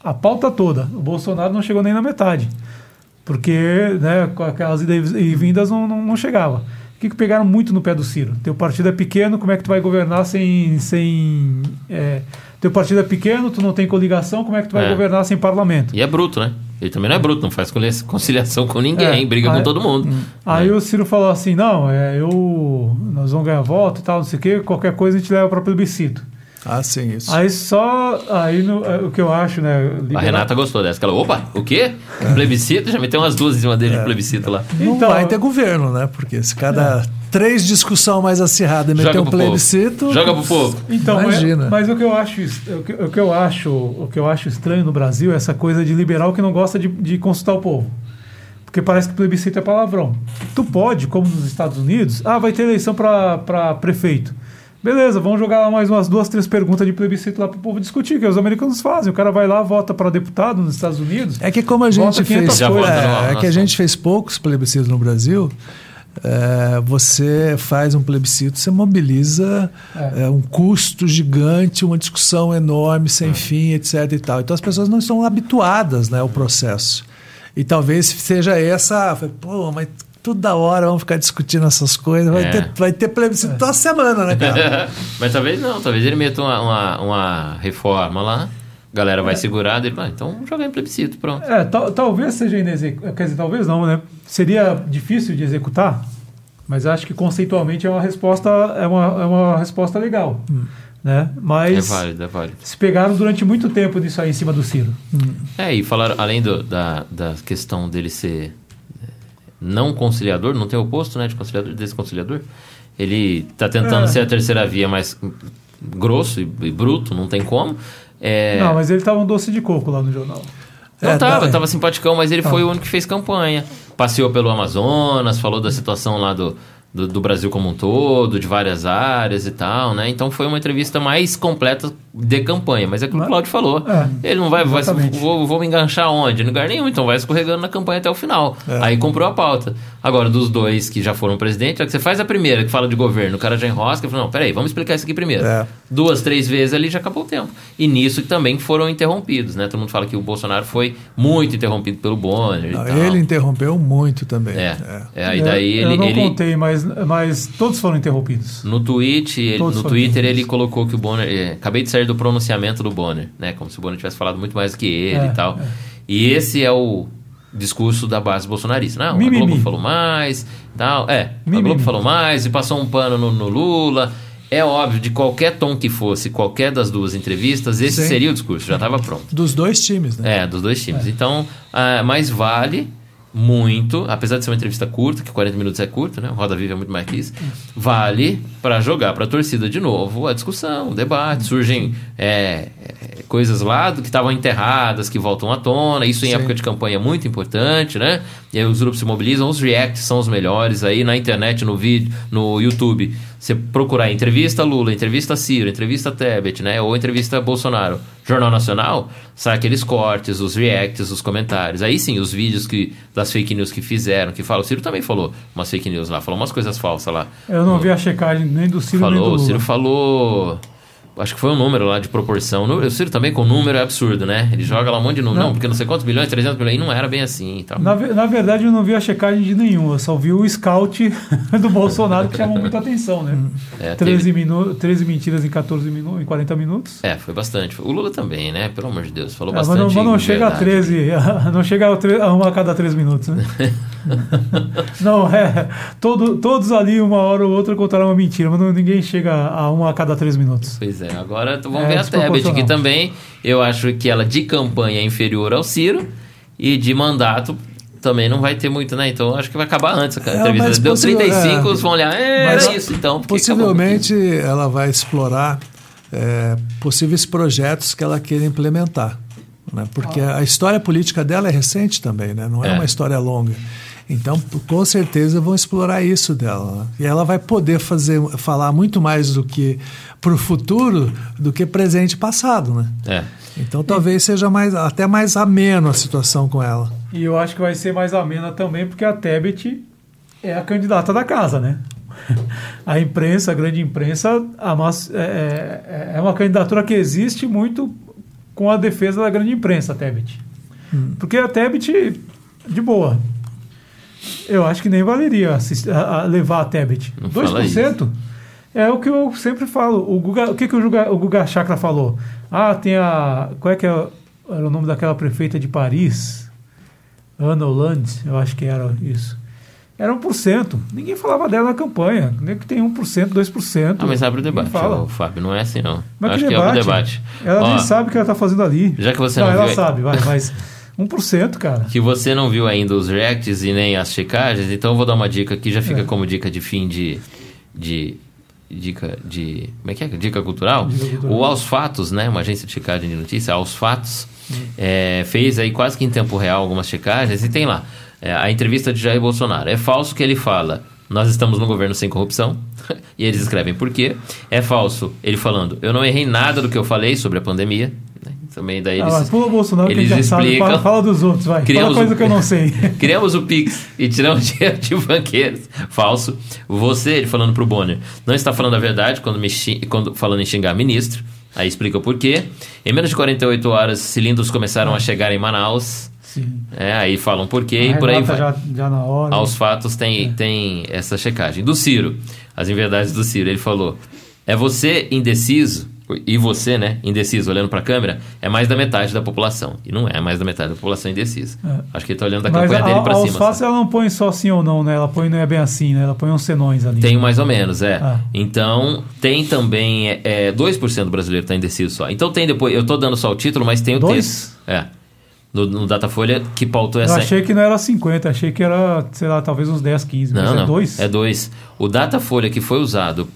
A pauta toda. O Bolsonaro não chegou nem na metade. Porque né, com aquelas idas e vindas não, não, não chegava. O que, que pegaram muito no pé do Ciro? Teu partido é pequeno, como é que tu vai governar sem. sem é, teu partido é pequeno, tu não tem coligação, como é que tu vai É. governar sem parlamento? E é bruto, né? Ele também não é bruto, não faz conciliação com ninguém, É, briga aí- com todo mundo. Aí É. o Ciro falou assim: não, é, eu, nós vamos ganhar voto e tal, não sei o quê, qualquer coisa a gente leva para plebiscito. Ah, sim, isso. Aí só. Aí no- é, o que eu acho, né? A Renata gostou dessa. Ela, opa, o quê? Plebiscito? Já meteu umas duas em cima dele de plebiscito lá. Não Então- vai ter governo, né? Porque se cada três discussão mais acirrada meter Joga um pro povo. plebiscito. Joga pro povo. Então, mas, Imagina. mas o que eu acho, o que, o que eu acho, o que eu acho estranho no Brasil é essa coisa de liberal que não gosta de, de consultar o povo. Porque parece que plebiscito é palavrão. Tu pode, como nos Estados Unidos, ah, vai ter eleição para prefeito. Beleza, vamos jogar lá mais umas duas, três perguntas de plebiscito lá para o povo discutir, que os americanos fazem. O cara vai lá, vota para deputado nos Estados Unidos. É que como a gente Vota 500 fez, é, é na que a gente fez poucos plebiscitos no Brasil. é, você faz um plebiscito, você mobiliza É. é, um custo gigante, uma discussão enorme, É. sem fim, etc. E, tal. então as pessoas não estão habituadas né, ao processo. E talvez seja essa, pô, mas toda hora vamos ficar discutindo essas coisas. Vai, É. ter, vai ter plebiscito toda semana, né, cara? Mas talvez não, talvez ele meta uma, uma, uma reforma lá, a galera É. vai segurar, ele, ah, então vamos jogar em plebiscito, pronto. É, tal- talvez seja inexecutável. Quer dizer, talvez não, né? Seria difícil de executar, mas acho que conceitualmente é uma resposta, é uma, é uma resposta legal. Né? É Mas válido, é válido. se pegaram durante muito tempo nisso aí em cima do Ciro. É, e falaram, além do- da, da questão dele ser é, não conciliador, não tem oposto, né, de conciliador, desse conciliador, ele tá tentando É. ser a terceira via mais grosso e, e bruto, não tem como. É, Não, mas ele tava um doce de coco lá no jornal. Não É, tava, tá. tava simpaticão, mas ele foi o único que fez campanha. Passeou pelo Amazonas, falou da situação lá do, do, do Brasil como um todo, de várias áreas e tal, né? Então foi uma entrevista mais completa de campanha. Mas é aquilo que o Claudio falou. É, ele não vai, vai vou, vou me enganchar onde? Em lugar nenhum, então vai escorregando na campanha até o final. É. Aí comprou a pauta. Agora, dos dois que já foram presidente, é que você faz a primeira que fala de governo, o cara já enrosca e fala, não, peraí, vamos explicar isso aqui primeiro. É. Duas, três vezes ali já acabou o tempo. E nisso também foram interrompidos, né? Todo mundo fala que o Bolsonaro foi muito interrompido pelo Bonner e Não, tal. ele interrompeu muito também. É, É. é, aí daí ele, eu não ele contei, mas, mas todos foram interrompidos. no tweet, ele- no Twitter ele colocou que o Bonner, é, acabei de sair do pronunciamento do Bonner, né? Como se o Bonner tivesse falado muito mais do que ele É, e tal. é. E esse é o discurso da base bolsonarista. Não, a Mimimi. Globo falou mais, tal. É, a Mimimi. Globo falou mais e passou um pano no, no Lula. É óbvio, de qualquer tom que fosse, qualquer das duas entrevistas, esse Sim. seria o discurso, já estava pronto. Dos dois times, né? É, dos dois times. Então, ah, mas vale muito, apesar de ser uma entrevista curta, que 40 minutos é curto, né? Roda Viva é muito mais que isso. Vale para jogar para a torcida de novo a discussão, o debate. Surgem é, é, coisas lá do que estavam enterradas, que voltam à tona. Isso em Sim. época de campanha é muito importante, né? E aí os grupos se mobilizam, os reacts são os melhores. Aí na internet, no vídeo, no YouTube, você procurar entrevista Lula, entrevista Ciro, entrevista Tebet, né? Ou entrevista Bolsonaro. Jornal Nacional, sai aqueles cortes, os reacts, os comentários. Aí sim, os vídeos que, das fake news que fizeram, que falam. O Ciro também falou umas fake news lá, falou umas coisas falsas lá. Eu não vi a checagem nem do Ciro nem do Falou, o Lula. Ciro falou. Acho que foi um número lá de proporção. O Ciro também com número é absurdo, né? Ele joga lá um monte de número. Não, Não. porque não sei quantos milhões, 300 milhões. E não era bem assim tal. Na, na verdade, eu não vi a checagem de nenhum. Eu só vi o scout do Bolsonaro que chamou muita atenção, né? É, 13, minu 13 mentiras em 14 minutos, em 40 minutos. É, foi bastante. O Lula também, né? Pelo amor de Deus. Falou É, mas bastante. não, mas não chega a verdade. 13, não chega a, a uma a cada 3 minutos, né? não, é. Todo, todos ali, uma hora ou outra, contaram uma mentira, mas não- ninguém chega a uma a cada 3 minutos. Pois é, agora t- vamos É ver a Tebet, que também eu acho que ela de campanha é inferior ao Ciro e de mandato também não vai ter muito, né? Então acho que vai acabar antes a É, entrevista. Deu possível- 35, é. vão olhar, é, Mas era isso então. Possivelmente ela vai explorar é, possíveis projetos que ela queira implementar. Né? Porque a história política dela é recente também, né? não é, É. uma história longa. Então, com certeza vão explorar isso dela. né? E ela vai poder fazer, falar muito mais do que para o futuro do que presente e passado. Né? É. Então talvez seja mais, até mais ameno a situação com ela. E eu acho que vai ser mais amena também, porque a Tebet é a candidata da casa, né? A imprensa, a grande imprensa, a massa- é, é- é uma candidatura que existe muito com a defesa da grande imprensa, a Tebet. Porque a Tebet, de boa, eu acho que nem valeria assist- a- a levar a Tebet. Não fala 2% é o que eu sempre falo. O, Guga, o que, que o, Guga, o Guga Chakra falou? Ah, tem a. Qual é que é, era o nome daquela prefeita de Paris? Ana Hollande, eu acho que era isso. Era 1%. Ninguém falava dela na campanha. Nem que tem 1%, 2%. Ah, mas abre o debate, fala. ô, Fábio. Não é assim, não. Mas acho que que debate? é o debate. Ela Ó, nem sabe o que ela está fazendo ali. Já que você não ela viu- sabe, vai, mas 1%, cara. que você não viu ainda os reacts e nem as checagens, então eu vou dar uma dica aqui, já fica É. como dica de fim de, de dica de como é que é? Dica cultural. Dica cultural. O Aos Fatos, né, uma agência de checagem de notícia, Aos Fatos, é, fez aí quase que em tempo real algumas checagens e tem lá é, a entrevista de Jair Bolsonaro. É falso que ele fala nós estamos no governo sem corrupção. e eles escrevem por quê. É falso ele falando, eu não errei nada do que eu falei sobre a pandemia. Né? Também daí Ah, eles, mas pula o Bolsonaro que eles sabe. explicam. Fala, fala dos outros, vai. Criamos fala coisa um- que eu não sei. Criamos o Pix e tiramos dinheiro de banqueiros. Falso. Você, ele falando pro Bonner, não está falando a verdade quando, me quando falando em xingar ministro. Aí explica o porquê. Em menos de 48 horas, cilindros começaram a chegar em Manaus. Sim. É, aí falam porquê e A por aí vai. Já, já na hora. Aos fatos tem, tem essa checagem. Do Ciro, as inverdades do Ciro, ele falou: é você indeciso, e você, né, indeciso, olhando para a câmera, é mais da metade da população. E não é mais da metade da população indecisa. É. Acho que ele tá olhando da Mas campanha a, dele para cima. sabe? ela não põe só sim ou não, né? Ela põe não é bem assim, né? Ela põe uns senões ali. Tem mais ou menos, é. Ah. Então, tem também. É, é, 2% do brasileiro está indeciso só. Então, tem depois. Eu tô dando só o título, mas tem o Dois? texto. É. No, no Datafolha que pautou Eu essa. achei que não era 50, achei que era, sei lá, talvez uns 10, 15. mas Não, é não. dois? É dois. O Datafolha que foi usado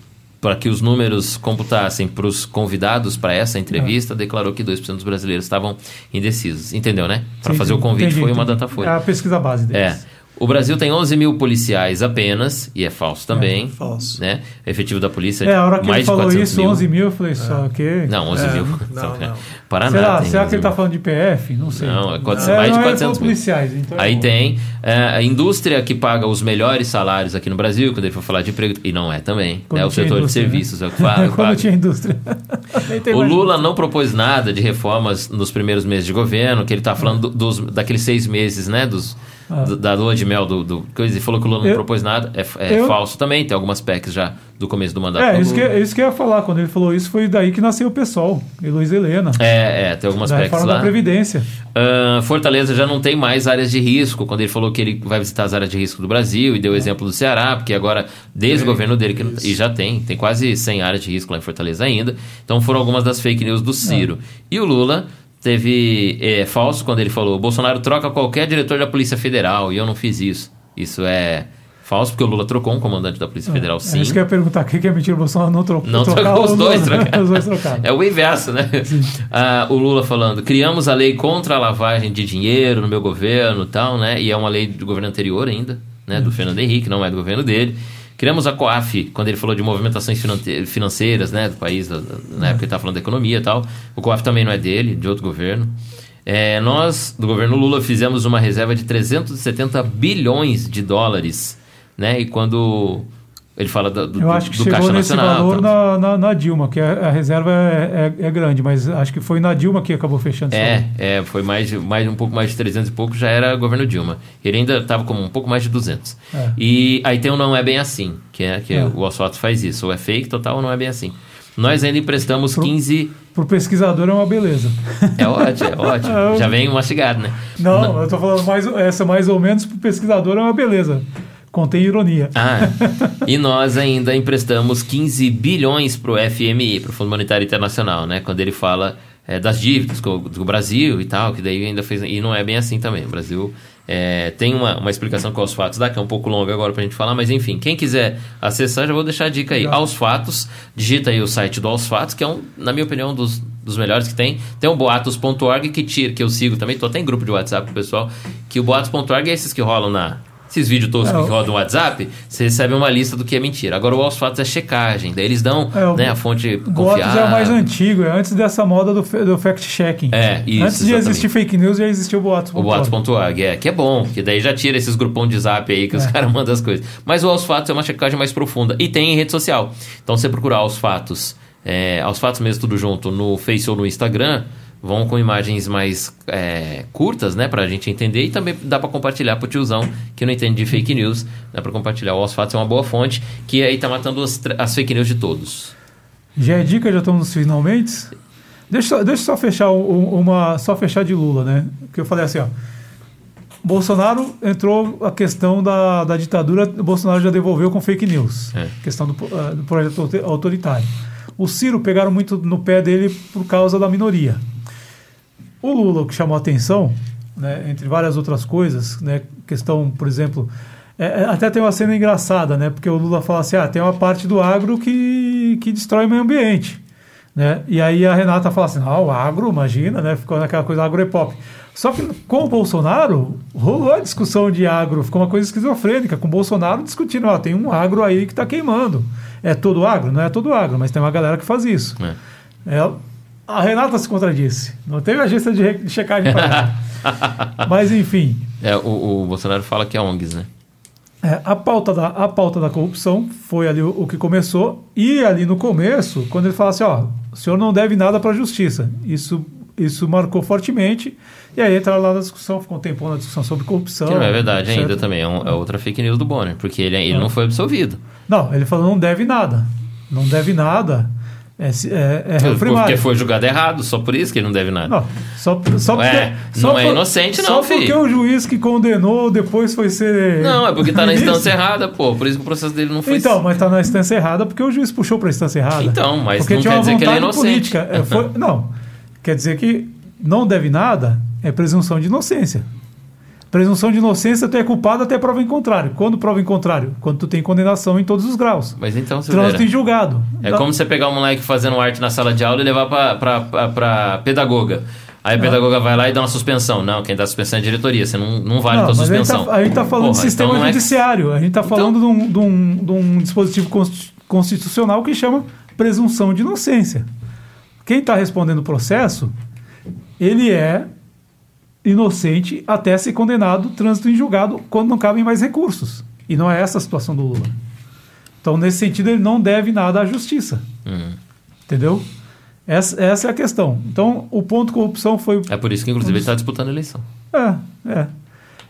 para que os números computassem para os convidados para essa entrevista, declarou que 2% dos brasileiros estavam indecisos. Entendeu, né? Para fazer o convite entendi, foi uma entendi. Datafolha. É a pesquisa base deles. É. O Brasil tem 11 mil policiais apenas, e é falso também. falso. Né? O efetivo da polícia É, a hora que mais ele falou 400 isso, mil. 11 mil, eu falei, só que... Não, 11 É, mil. não, não. Paraná Será, tem será 11 que ele tá mil. falando de PF? Não sei. Não, é quatro- É, mais de não, 400 é mil. policiais. Então Aí é tem é, a indústria que paga os melhores salários aqui no Brasil, quando ele for falar de emprego, e não é também. Quando né? O setor de né? serviços é o que paga. Quando tinha indústria. O Lula não propôs nada de reformas nos primeiros meses de governo, que ele tá falando do- dos, daqueles seis meses, né? Dos, Ah. da lua de mel do, do coisa. Ele falou que o Lula não Eu- propôs nada. É, é eu- falso também, tem algumas PECs já do começo do mandato. É, do isso que, Lula. isso que eu ia falar. Quando ele falou isso, foi daí que nasceu o PSOL. Heloísa Helena. É, é, tem algumas da PECs reforma lá. da Previdência. Ah, Fortaleza já não tem mais áreas de risco. Quando ele falou que ele vai visitar as áreas de risco do Brasil e deu o exemplo do Ceará, porque agora, desde o governo dele, que, e já tem, tem quase 100 áreas de risco lá em Fortaleza ainda. Então foram algumas das fake news do Ciro. E o Lula teve é, falso quando ele falou: Bolsonaro troca qualquer diretor da Polícia Federal e eu não fiz isso. Isso é falso, porque o Lula trocou um comandante da Polícia Federal, É sim. isso que eu ia perguntar. O que é mentira? O Bolsonaro não trocou. Não trocou os dois, trocaram. os dois trocaram. É o inverso, né? Ah, o Lula falando, criamos a lei contra a lavagem de dinheiro no meu governo e tal, né? E é uma lei do governo anterior ainda, né? Do Fernando Henrique, não é do governo dele. Criamos a COAF, quando ele falou de movimentações financeiras, né? Do país, na época ele estava falando da economia e tal. O COAF também não é dele, de outro governo. É, nós, do governo Lula, fizemos uma reserva de 370 bilhões de dólares, né? E quando Ele fala do, do, Eu acho que do chegou Caixa nesse Nacional. valor tal. na, na, na Dilma, que a, a reserva é, é, é grande, mas acho que foi na Dilma que acabou fechando É, é, foi mais, mais um pouco mais de 300 e pouco, já era governo Dilma. Ele ainda estava com um pouco mais de 200. É. E aí tem o não é bem assim, que é que É. o asfalto faz isso, ou é fake total ou não é bem assim. Nós ainda emprestamos 15. Pro pesquisador é uma beleza. É ótimo, é ótimo. Já vem mastigado, né? Não, eu tô falando mais, essa mais ou menos pro pesquisador é uma beleza. Contém ironia. Ah, e nós ainda emprestamos 15 bilhões para o FMI, para o Fundo Monetário Internacional, né? Quando ele fala é, das dívidas com- do Brasil e tal, que daí ainda fez. E não é bem assim também. O Brasil é, tem uma, uma explicação com os fatos, dá que é um pouco longa agora para a gente falar, mas enfim, quem quiser acessar, já vou deixar a dica aí. Legal. Aos Fatos, digita aí o site do Aos Fatos, que é um, na minha opinião, um dos, dos melhores que tem. Tem o boatos.org que tira, que eu sigo também, tô até em grupo de WhatsApp com o pessoal, que o boatos.org é esses que rolam na. Esses vídeos todos É, que o- rodam no WhatsApp, você recebe uma lista do que é mentira. Agora o aos fatos é checagem, daí eles dão É, o- né, a fonte O confiável. é o mais antigo, é antes dessa moda do, do fact-checking. É, isso, Antes de exatamente. existir fake news, já existiu o Boatos. O boatos.org, é, que é bom, que daí já tira esses grupão de zap aí que os caras mandam as coisas. Mas o Aos Fatos é uma checagem mais profunda. E tem em rede social. Então você procurar Aos Fatos, é, Aos Fatos mesmo tudo junto, no Face ou no Instagram, vão com imagens mais é, curtas, né, pra gente entender. E também dá pra compartilhar pro tiozão que não entende de fake news. Dá pra compartilhar. O Aos Fatos é uma boa fonte, que aí tá matando as, as fake news de todos. Já é dica, já estamos nos finalmente. Deixa, eu só- deixa eu só fechar uma. Só fechar de Lula, né? Que eu falei assim, ó. Bolsonaro entrou a questão da, da ditadura, Bolsonaro já devolveu com fake news. É. Questão do, eh, do projeto auto- autoritário. O Ciro pegaram muito no pé dele por causa da minoria. O Lula, que chamou a atenção, né, entre várias outras coisas, né, questão, por exemplo, é, é, até tem uma cena engraçada, né, porque o Lula fala assim, ah, tem uma parte do agro que, que destrói o meio ambiente. Né? E aí a Renata fala assim, ah, o agro, imagina, né? Ficou naquela coisa agro-pop. Só que com o Bolsonaro, rolou a discussão de agro, ficou uma coisa esquizofrênica, com o Bolsonaro discutindo, ó, tem um agro aí que está queimando. É todo agro? Não é todo agro, mas tem uma galera que faz isso. né? É, a Renata se contradisse. Não teve agência de, checagem para ela. Mas, enfim, É, o, o Bolsonaro fala que é ONGs, né? é, a, pauta da, a pauta da corrupção foi ali o, o que começou. E ali no começo, quando ele fala assim: ó, o senhor não deve nada para a justiça. Isso, isso marcou fortemente. E aí entra lá na discussão, ficou um tempão na discussão sobre corrupção. Que não é verdade etc. ainda também. É, um- é outra fake news do Bonner, porque ele, ele não foi absolvido. Não, ele falou: não deve nada. Não deve nada. É, é, é primário. Porque foi julgado errado, só por isso que ele não deve nada. Não, só, só porque. Ué, só não é por- inocente não, Só filho. porque o juiz que condenou depois foi ser. Não, é porque tá na instância errada, pô. Por isso que o processo dele não foi. Então, mas tá na instância errada porque o juiz puxou para a instância errada. Então, mas porque não tinha quer uma dizer que ele é inocente. política. É, foi- não, quer dizer que não deve nada é presunção de inocência. Presunção de inocência, tu é culpado até prova em contrário. Quando prova em contrário? Quando tu tem condenação em todos os graus. Mas então, Silveira, Trânsito em julgado. é Dá- como você pegar um moleque fazendo arte na sala de aula e levar pra pedagoga. Aí a pedagoga vai lá e dá uma suspensão. Não, quem dá suspensão é a diretoria. Você não, não vale Não, a suspensão. tá, a gente tá falando Porra, de sistema então não é- judiciário. A gente tá falando de, um, de um- de um dispositivo consti- constitucional que chama presunção de inocência. Quem está respondendo o processo, ele é inocente até ser condenado, trânsito em julgado, quando não cabem mais recursos. E não é essa a situação do Lula. Então, nesse sentido, ele não deve nada à justiça. Uhum. Entendeu? Essa, essa é a questão. Então, o ponto corrupção foi É por isso que, inclusive, ele está disputando a eleição. é, é.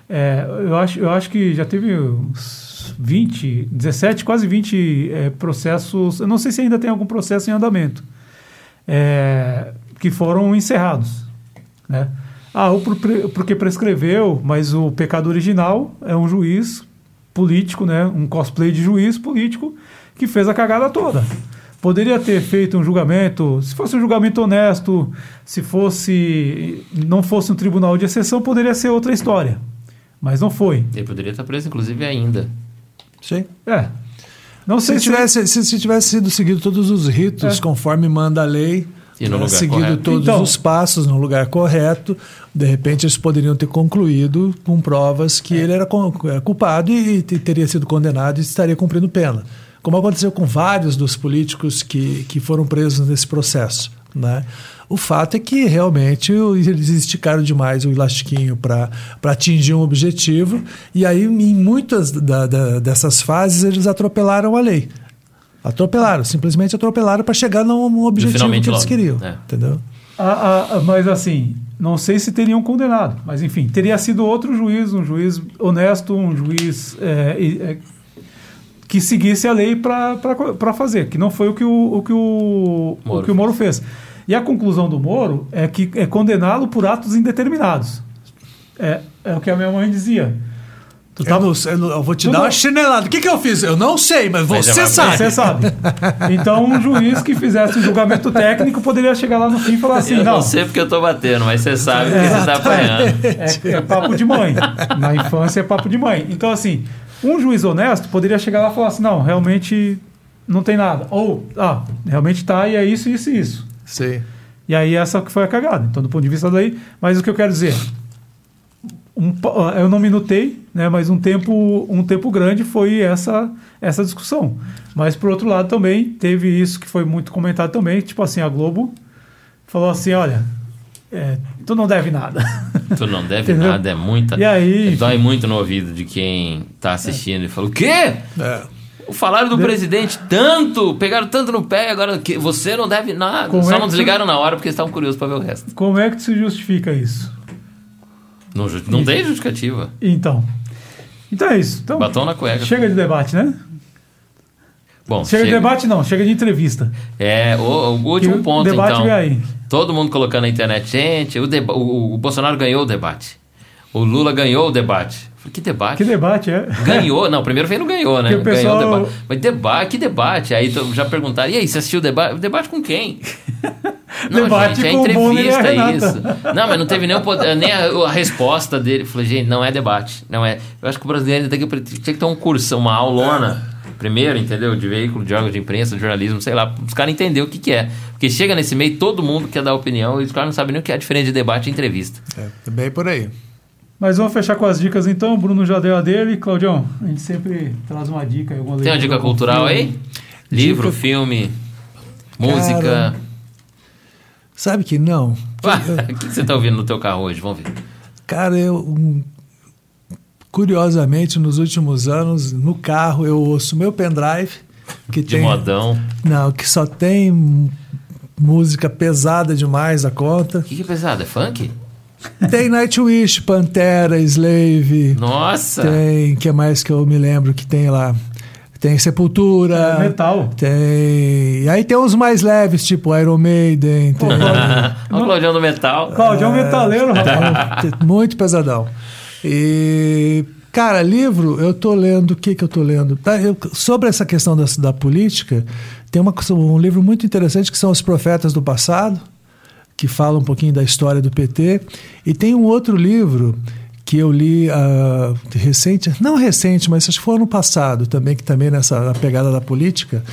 É, eu, acho, eu acho que já teve uns 20, 17, quase 20 é, processos. Eu não sei se ainda tem algum processo em andamento. é, que foram encerrados. Né? Ah, ou por porque prescreveu, mas o pecado original é um juiz político, né? um cosplay de juiz político que fez a cagada toda. Poderia ter feito um julgamento, se fosse um julgamento honesto, se fosse não fosse um tribunal de exceção, poderia ser outra história. Mas não foi. Ele poderia estar preso, inclusive, ainda. Sim. É. Não sei Se se tivesse, se, se tivesse sido seguido todos os ritos É. conforme manda a lei, E no né, lugar seguido correto. todos Então- os passos no lugar correto, de repente eles poderiam ter concluído com provas É. que ele era é, culpado e, te- teria sido condenado e estaria cumprindo pena. Como aconteceu com vários dos políticos que, que foram presos nesse processo. Né? O fato é que realmente eles esticaram demais o elastiquinho para atingir um objetivo, e aí em muitas da- da- dessas fases eles atropelaram a lei. Atropelaram, simplesmente atropelaram para chegar num objetivo que eles logo. queriam. É. Entendeu? Ah, ah, mas assim, não sei se teriam condenado, mas enfim, teria sido outro juiz, um juiz honesto, um juiz é, é, que seguisse a lei para fazer, que não foi o que o, o, que o, Moro o que o Moro fez. E a conclusão do Moro é que é condená-lo por atos indeterminados. É, é o que a minha mãe dizia. Tu tá Eu, eu vou te Tu dar não- uma chinelada. O que, que eu fiz? Eu não sei, mas você é sabe. Você sabe. Então, um juiz que fizesse um julgamento técnico poderia chegar lá no fim e falar assim: eu não, não sei porque eu tô batendo, mas você sabe que você tá apanhando. É, é papo de mãe. Na infância é papo de mãe. Então, assim, um juiz honesto poderia chegar lá e falar assim: não, realmente não tem nada. Ou, ah, realmente tá e é isso, isso e isso. Sim. E aí essa que foi a cagada. Então, do ponto de vista da lei. Mas o que eu quero dizer. Um po- eu não minutei, né, mas um tempo, um tempo grande foi essa, essa discussão. Mas, por outro lado, também teve isso que foi muito comentado também, tipo assim, a Globo falou assim, olha, é, tu não deve nada. Tu não deve Entendeu? nada, é muita. E aí, Dói muito no ouvido de quem tá assistindo e fala: O quê? É. Falaram do presidente tanto, pegaram tanto no pé, agora que você não deve nada. Como Só é não desligaram na hora porque estavam curiosos pra ver o resto. como é que se justifica isso? Não, não tem justificativa. Então. Então é isso. Então, Batom na cueca. Chega de debate, né? Bom, Chega, de chega- debate não, chega de entrevista. É, o, o último Que ponto, debate então. vem aí. Todo mundo colocando na internet, gente, o, o, o Bolsonaro ganhou o debate. O Lula ganhou o debate. Falei, que debate? Que debate é? Ganhou, não, primeiro veio não ganhou, né? Pessoal- Ganhou o debate. Mas debate, que debate? Aí tu- já perguntaram, e aí, você assistiu o debate? Debate com quem? Não, Debate gente, é entrevista Renata. isso. Não, mas não teve nem, o poder- nem a, a resposta dele. Falei, gente, não é debate. Não é. Eu acho que o brasileiro ainda tem que, tinha que ter um curso, uma aulona. Primeiro, entendeu? De veículo, de órgão de imprensa, de jornalismo, sei lá, os caras entenderem o que, que é. Porque chega nesse meio, todo mundo quer dar opinião e os caras não sabem nem o que é a diferença de debate e entrevista. É, bem por aí. Mas vamos fechar com as dicas então. O Bruno já deu a dele. Claudião, a gente sempre traz uma dica. Alguma Tem uma dica cultural filme. aí? Livro, filme, música. Cara, Sabe que não? O que você tá ouvindo no teu carro hoje? Vamos ver. Cara, eu. um, curiosamente, nos últimos anos, no carro, eu ouço meu pendrive, que De tem. modão. Não, que só tem música pesada demais a conta. O que, que é pesado? É funk? Tem Nightwish, Pantera, Slave. Nossa! Tem. que mais que eu me lembro que tem lá? Tem Sepultura. É metal. Tem. E aí tem uns mais leves, tipo Iron Maiden. Tem, o Claudião do Metal. Claudião é metaleiro, rapaz. muito pesadão. E. Cara, livro, eu tô lendo. O que que eu tô lendo? Tá, eu- sobre essa questão da, da política, tem uma, um livro muito interessante que são Os Profetas do Passado, que fala um pouquinho da história do PT. E tem um outro livro que eu li ah, recente, não recente, mas acho que foi ano passado também, que também nessa na pegada da política,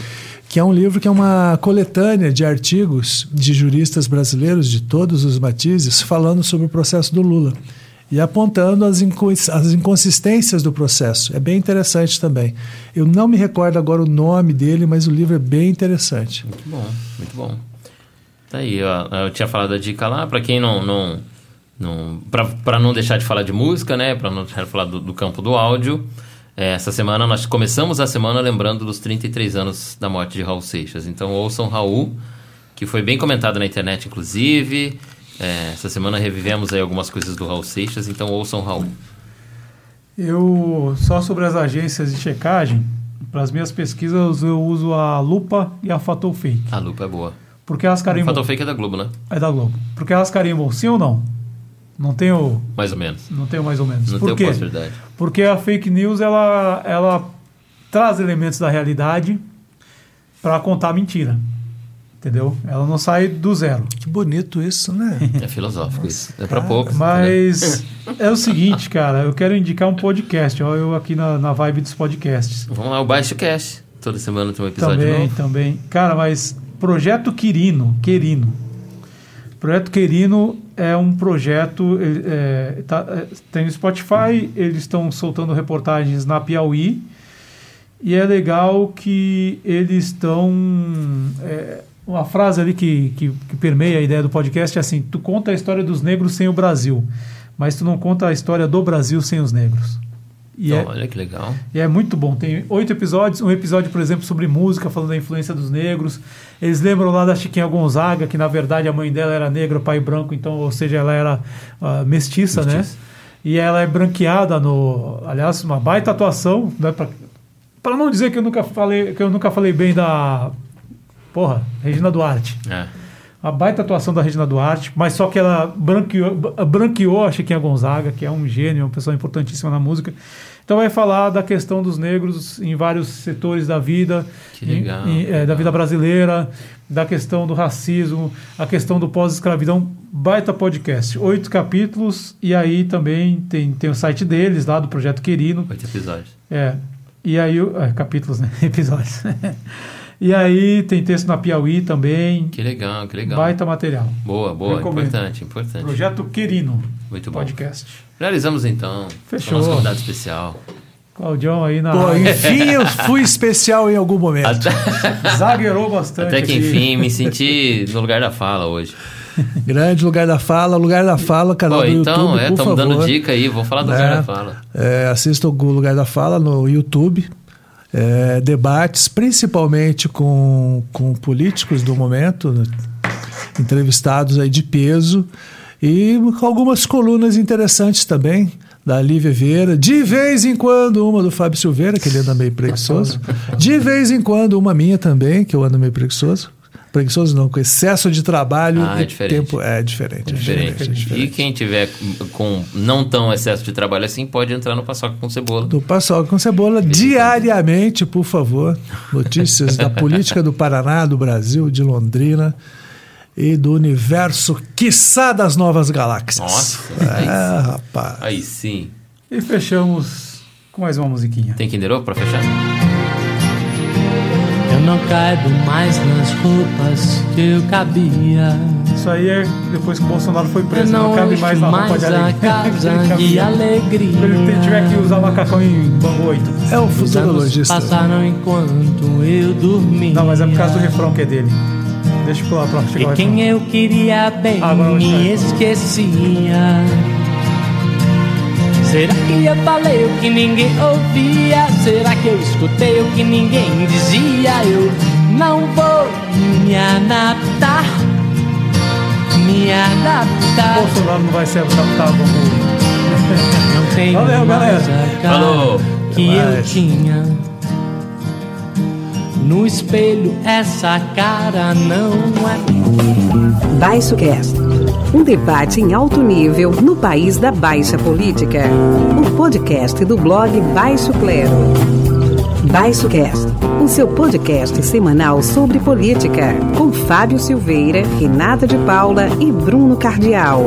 que é um livro que é uma coletânea de artigos de juristas brasileiros de todos os matizes falando sobre o processo do Lula e apontando as, as inconsistências do processo. É bem interessante também. Eu não me recordo agora o nome dele, mas o livro é bem interessante. Muito bom, muito bom. Tá aí, ó. Eu tinha falado a dica lá, pra quem não. não, não pra, pra não deixar de falar de música, né? Pra não deixar de falar do, do campo do áudio. é, essa semana nós começamos a semana lembrando dos 33 anos da morte de Raul Seixas. Então ouçam Raul, que foi bem comentado na internet, inclusive. É, essa semana revivemos aí algumas coisas do Raul Seixas, então ouçam Raul. Eu, só sobre as agências de checagem, para as minhas pesquisas eu uso a Lupa e a Fatal Fake. A lupa é boa. Porque elas O carimbam. Fatal Fake é da Globo, né? É da Globo. Porque elas carimbam sim ou não? Não tenho, Mais ou menos. não tenho mais ou menos. Não Por tem quê? Porque a fake news ela, ela traz elementos da realidade para contar mentira. Entendeu? Ela não sai do zero. Que bonito isso, né? É filosófico isso. É pra cara, poucos. Mas é o seguinte, cara, eu quero indicar um podcast. Ó, eu aqui na, na vibe dos podcasts. Vamos lá, o Baixo Cast. Toda semana tem um episódio Também, novo. também. Cara, mas Projeto Quirino, Querino. Projeto Querino é um projeto, é, tá- é, tem no Spotify, eles estão soltando reportagens na Piauí, e é legal que eles estão... é, uma frase ali que, que, que permeia a ideia do podcast é assim: tu conta a história dos negros sem o Brasil, mas tu não conta a história do Brasil sem os negros. E é, Olha que legal. e é muito bom. Tem oito episódios. Um episódio, por exemplo, sobre música, falando da influência dos negros. Eles lembram lá da Chiquinha Gonzaga, que na verdade a mãe dela era negra, o pai branco, então, ou seja, ela era ah, mestiça, né? Mestiça. E ela é branqueada no. Aliás, uma baita atuação, né? Para não dizer que eu nunca falei que eu nunca falei bem da. Porra, Regina Duarte. É. A baita atuação da Regina Duarte, mas só que ela branqueou, branqueou a Chiquinha Gonzaga, que é um gênio, uma pessoa importantíssima na música. Então vai falar da questão dos negros em vários setores da vida, Que legal, em- em- é, da vida brasileira, da questão do racismo, a questão do pós-escravidão. Baita podcast, oito capítulos, e aí também tem, tem o site deles lá do Projeto Querino. Oito episódios. É. E aí, é, capítulos, né? Episódios. E aí tem texto na Piauí também. Que legal, que legal. Baita material. Boa, boa. Recomendo. Importante, importante. Projeto Querino. Muito bom. Podcast. Finalizamos então. Fechou. Com o nosso convidado especial. Claudião aí na. Pô, enfim, eu fui especial em algum momento. Até, Zagueirou bastante. até que aqui. enfim, me senti no lugar da fala hoje. Grande lugar da fala, lugar da fala, canal Pô, do então, YouTube, é, por estamos dando dica aí, vou falar do Né? lugar da fala. É, assista o Lugar da Fala no YouTube. É, debates, principalmente com, com políticos do momento, né, entrevistados aí de peso, e algumas colunas interessantes também, da Lívia Vieira. De vez em quando, uma do Fábio Silveira, que ele anda meio preguiçoso. De vez em quando, uma minha também, que eu ando meio preguiçoso. Preguiçoso não, com excesso de trabalho Ah, é e diferente. tempo. É diferente. É Diferente. diferente, é diferente. E quem tiver com não tão excesso de trabalho assim, pode entrar no Paçoca com Cebola. Do Paçoca com Cebola, diariamente, por favor. Notícias da política do Paraná, do Brasil, de Londrina e do universo, quiçá das novas galáxias. Nossa, aí É, rapaz. Aí sim. E fechamos com mais uma musiquinha. Tem Kinder pra fechar? Eu não caibo mais nas roupas que eu cabia. Isso aí é depois que o Bolsonaro foi preso. Não, não cabe mais na roupa mais de a alegria. casa Ele de alegria. Se ele tiver que usar macacão em Bangu 8. É o futurologista. passaram enquanto eu dormia. Não, mas é por causa do refrão que é dele. Deixa eu pular pra chegar E quem eu queria bem vou me esquecia. Será que eu falei o que ninguém ouvia? Será que eu escutei o que ninguém dizia? Eu não vou me adaptar. Me adaptar. Bolsonaro não vai ser adaptado 8. Não tenho Valeu, galera. Falou. que eu mais. tinha. No espelho essa cara não é. Baixo Cast. Um debate em alto nível no país da baixa política. O podcast do blog Baixo Clero. Baixo Cast, o seu podcast semanal sobre política, com Fábio Silveira, Renata de Paula e Bruno Cardial.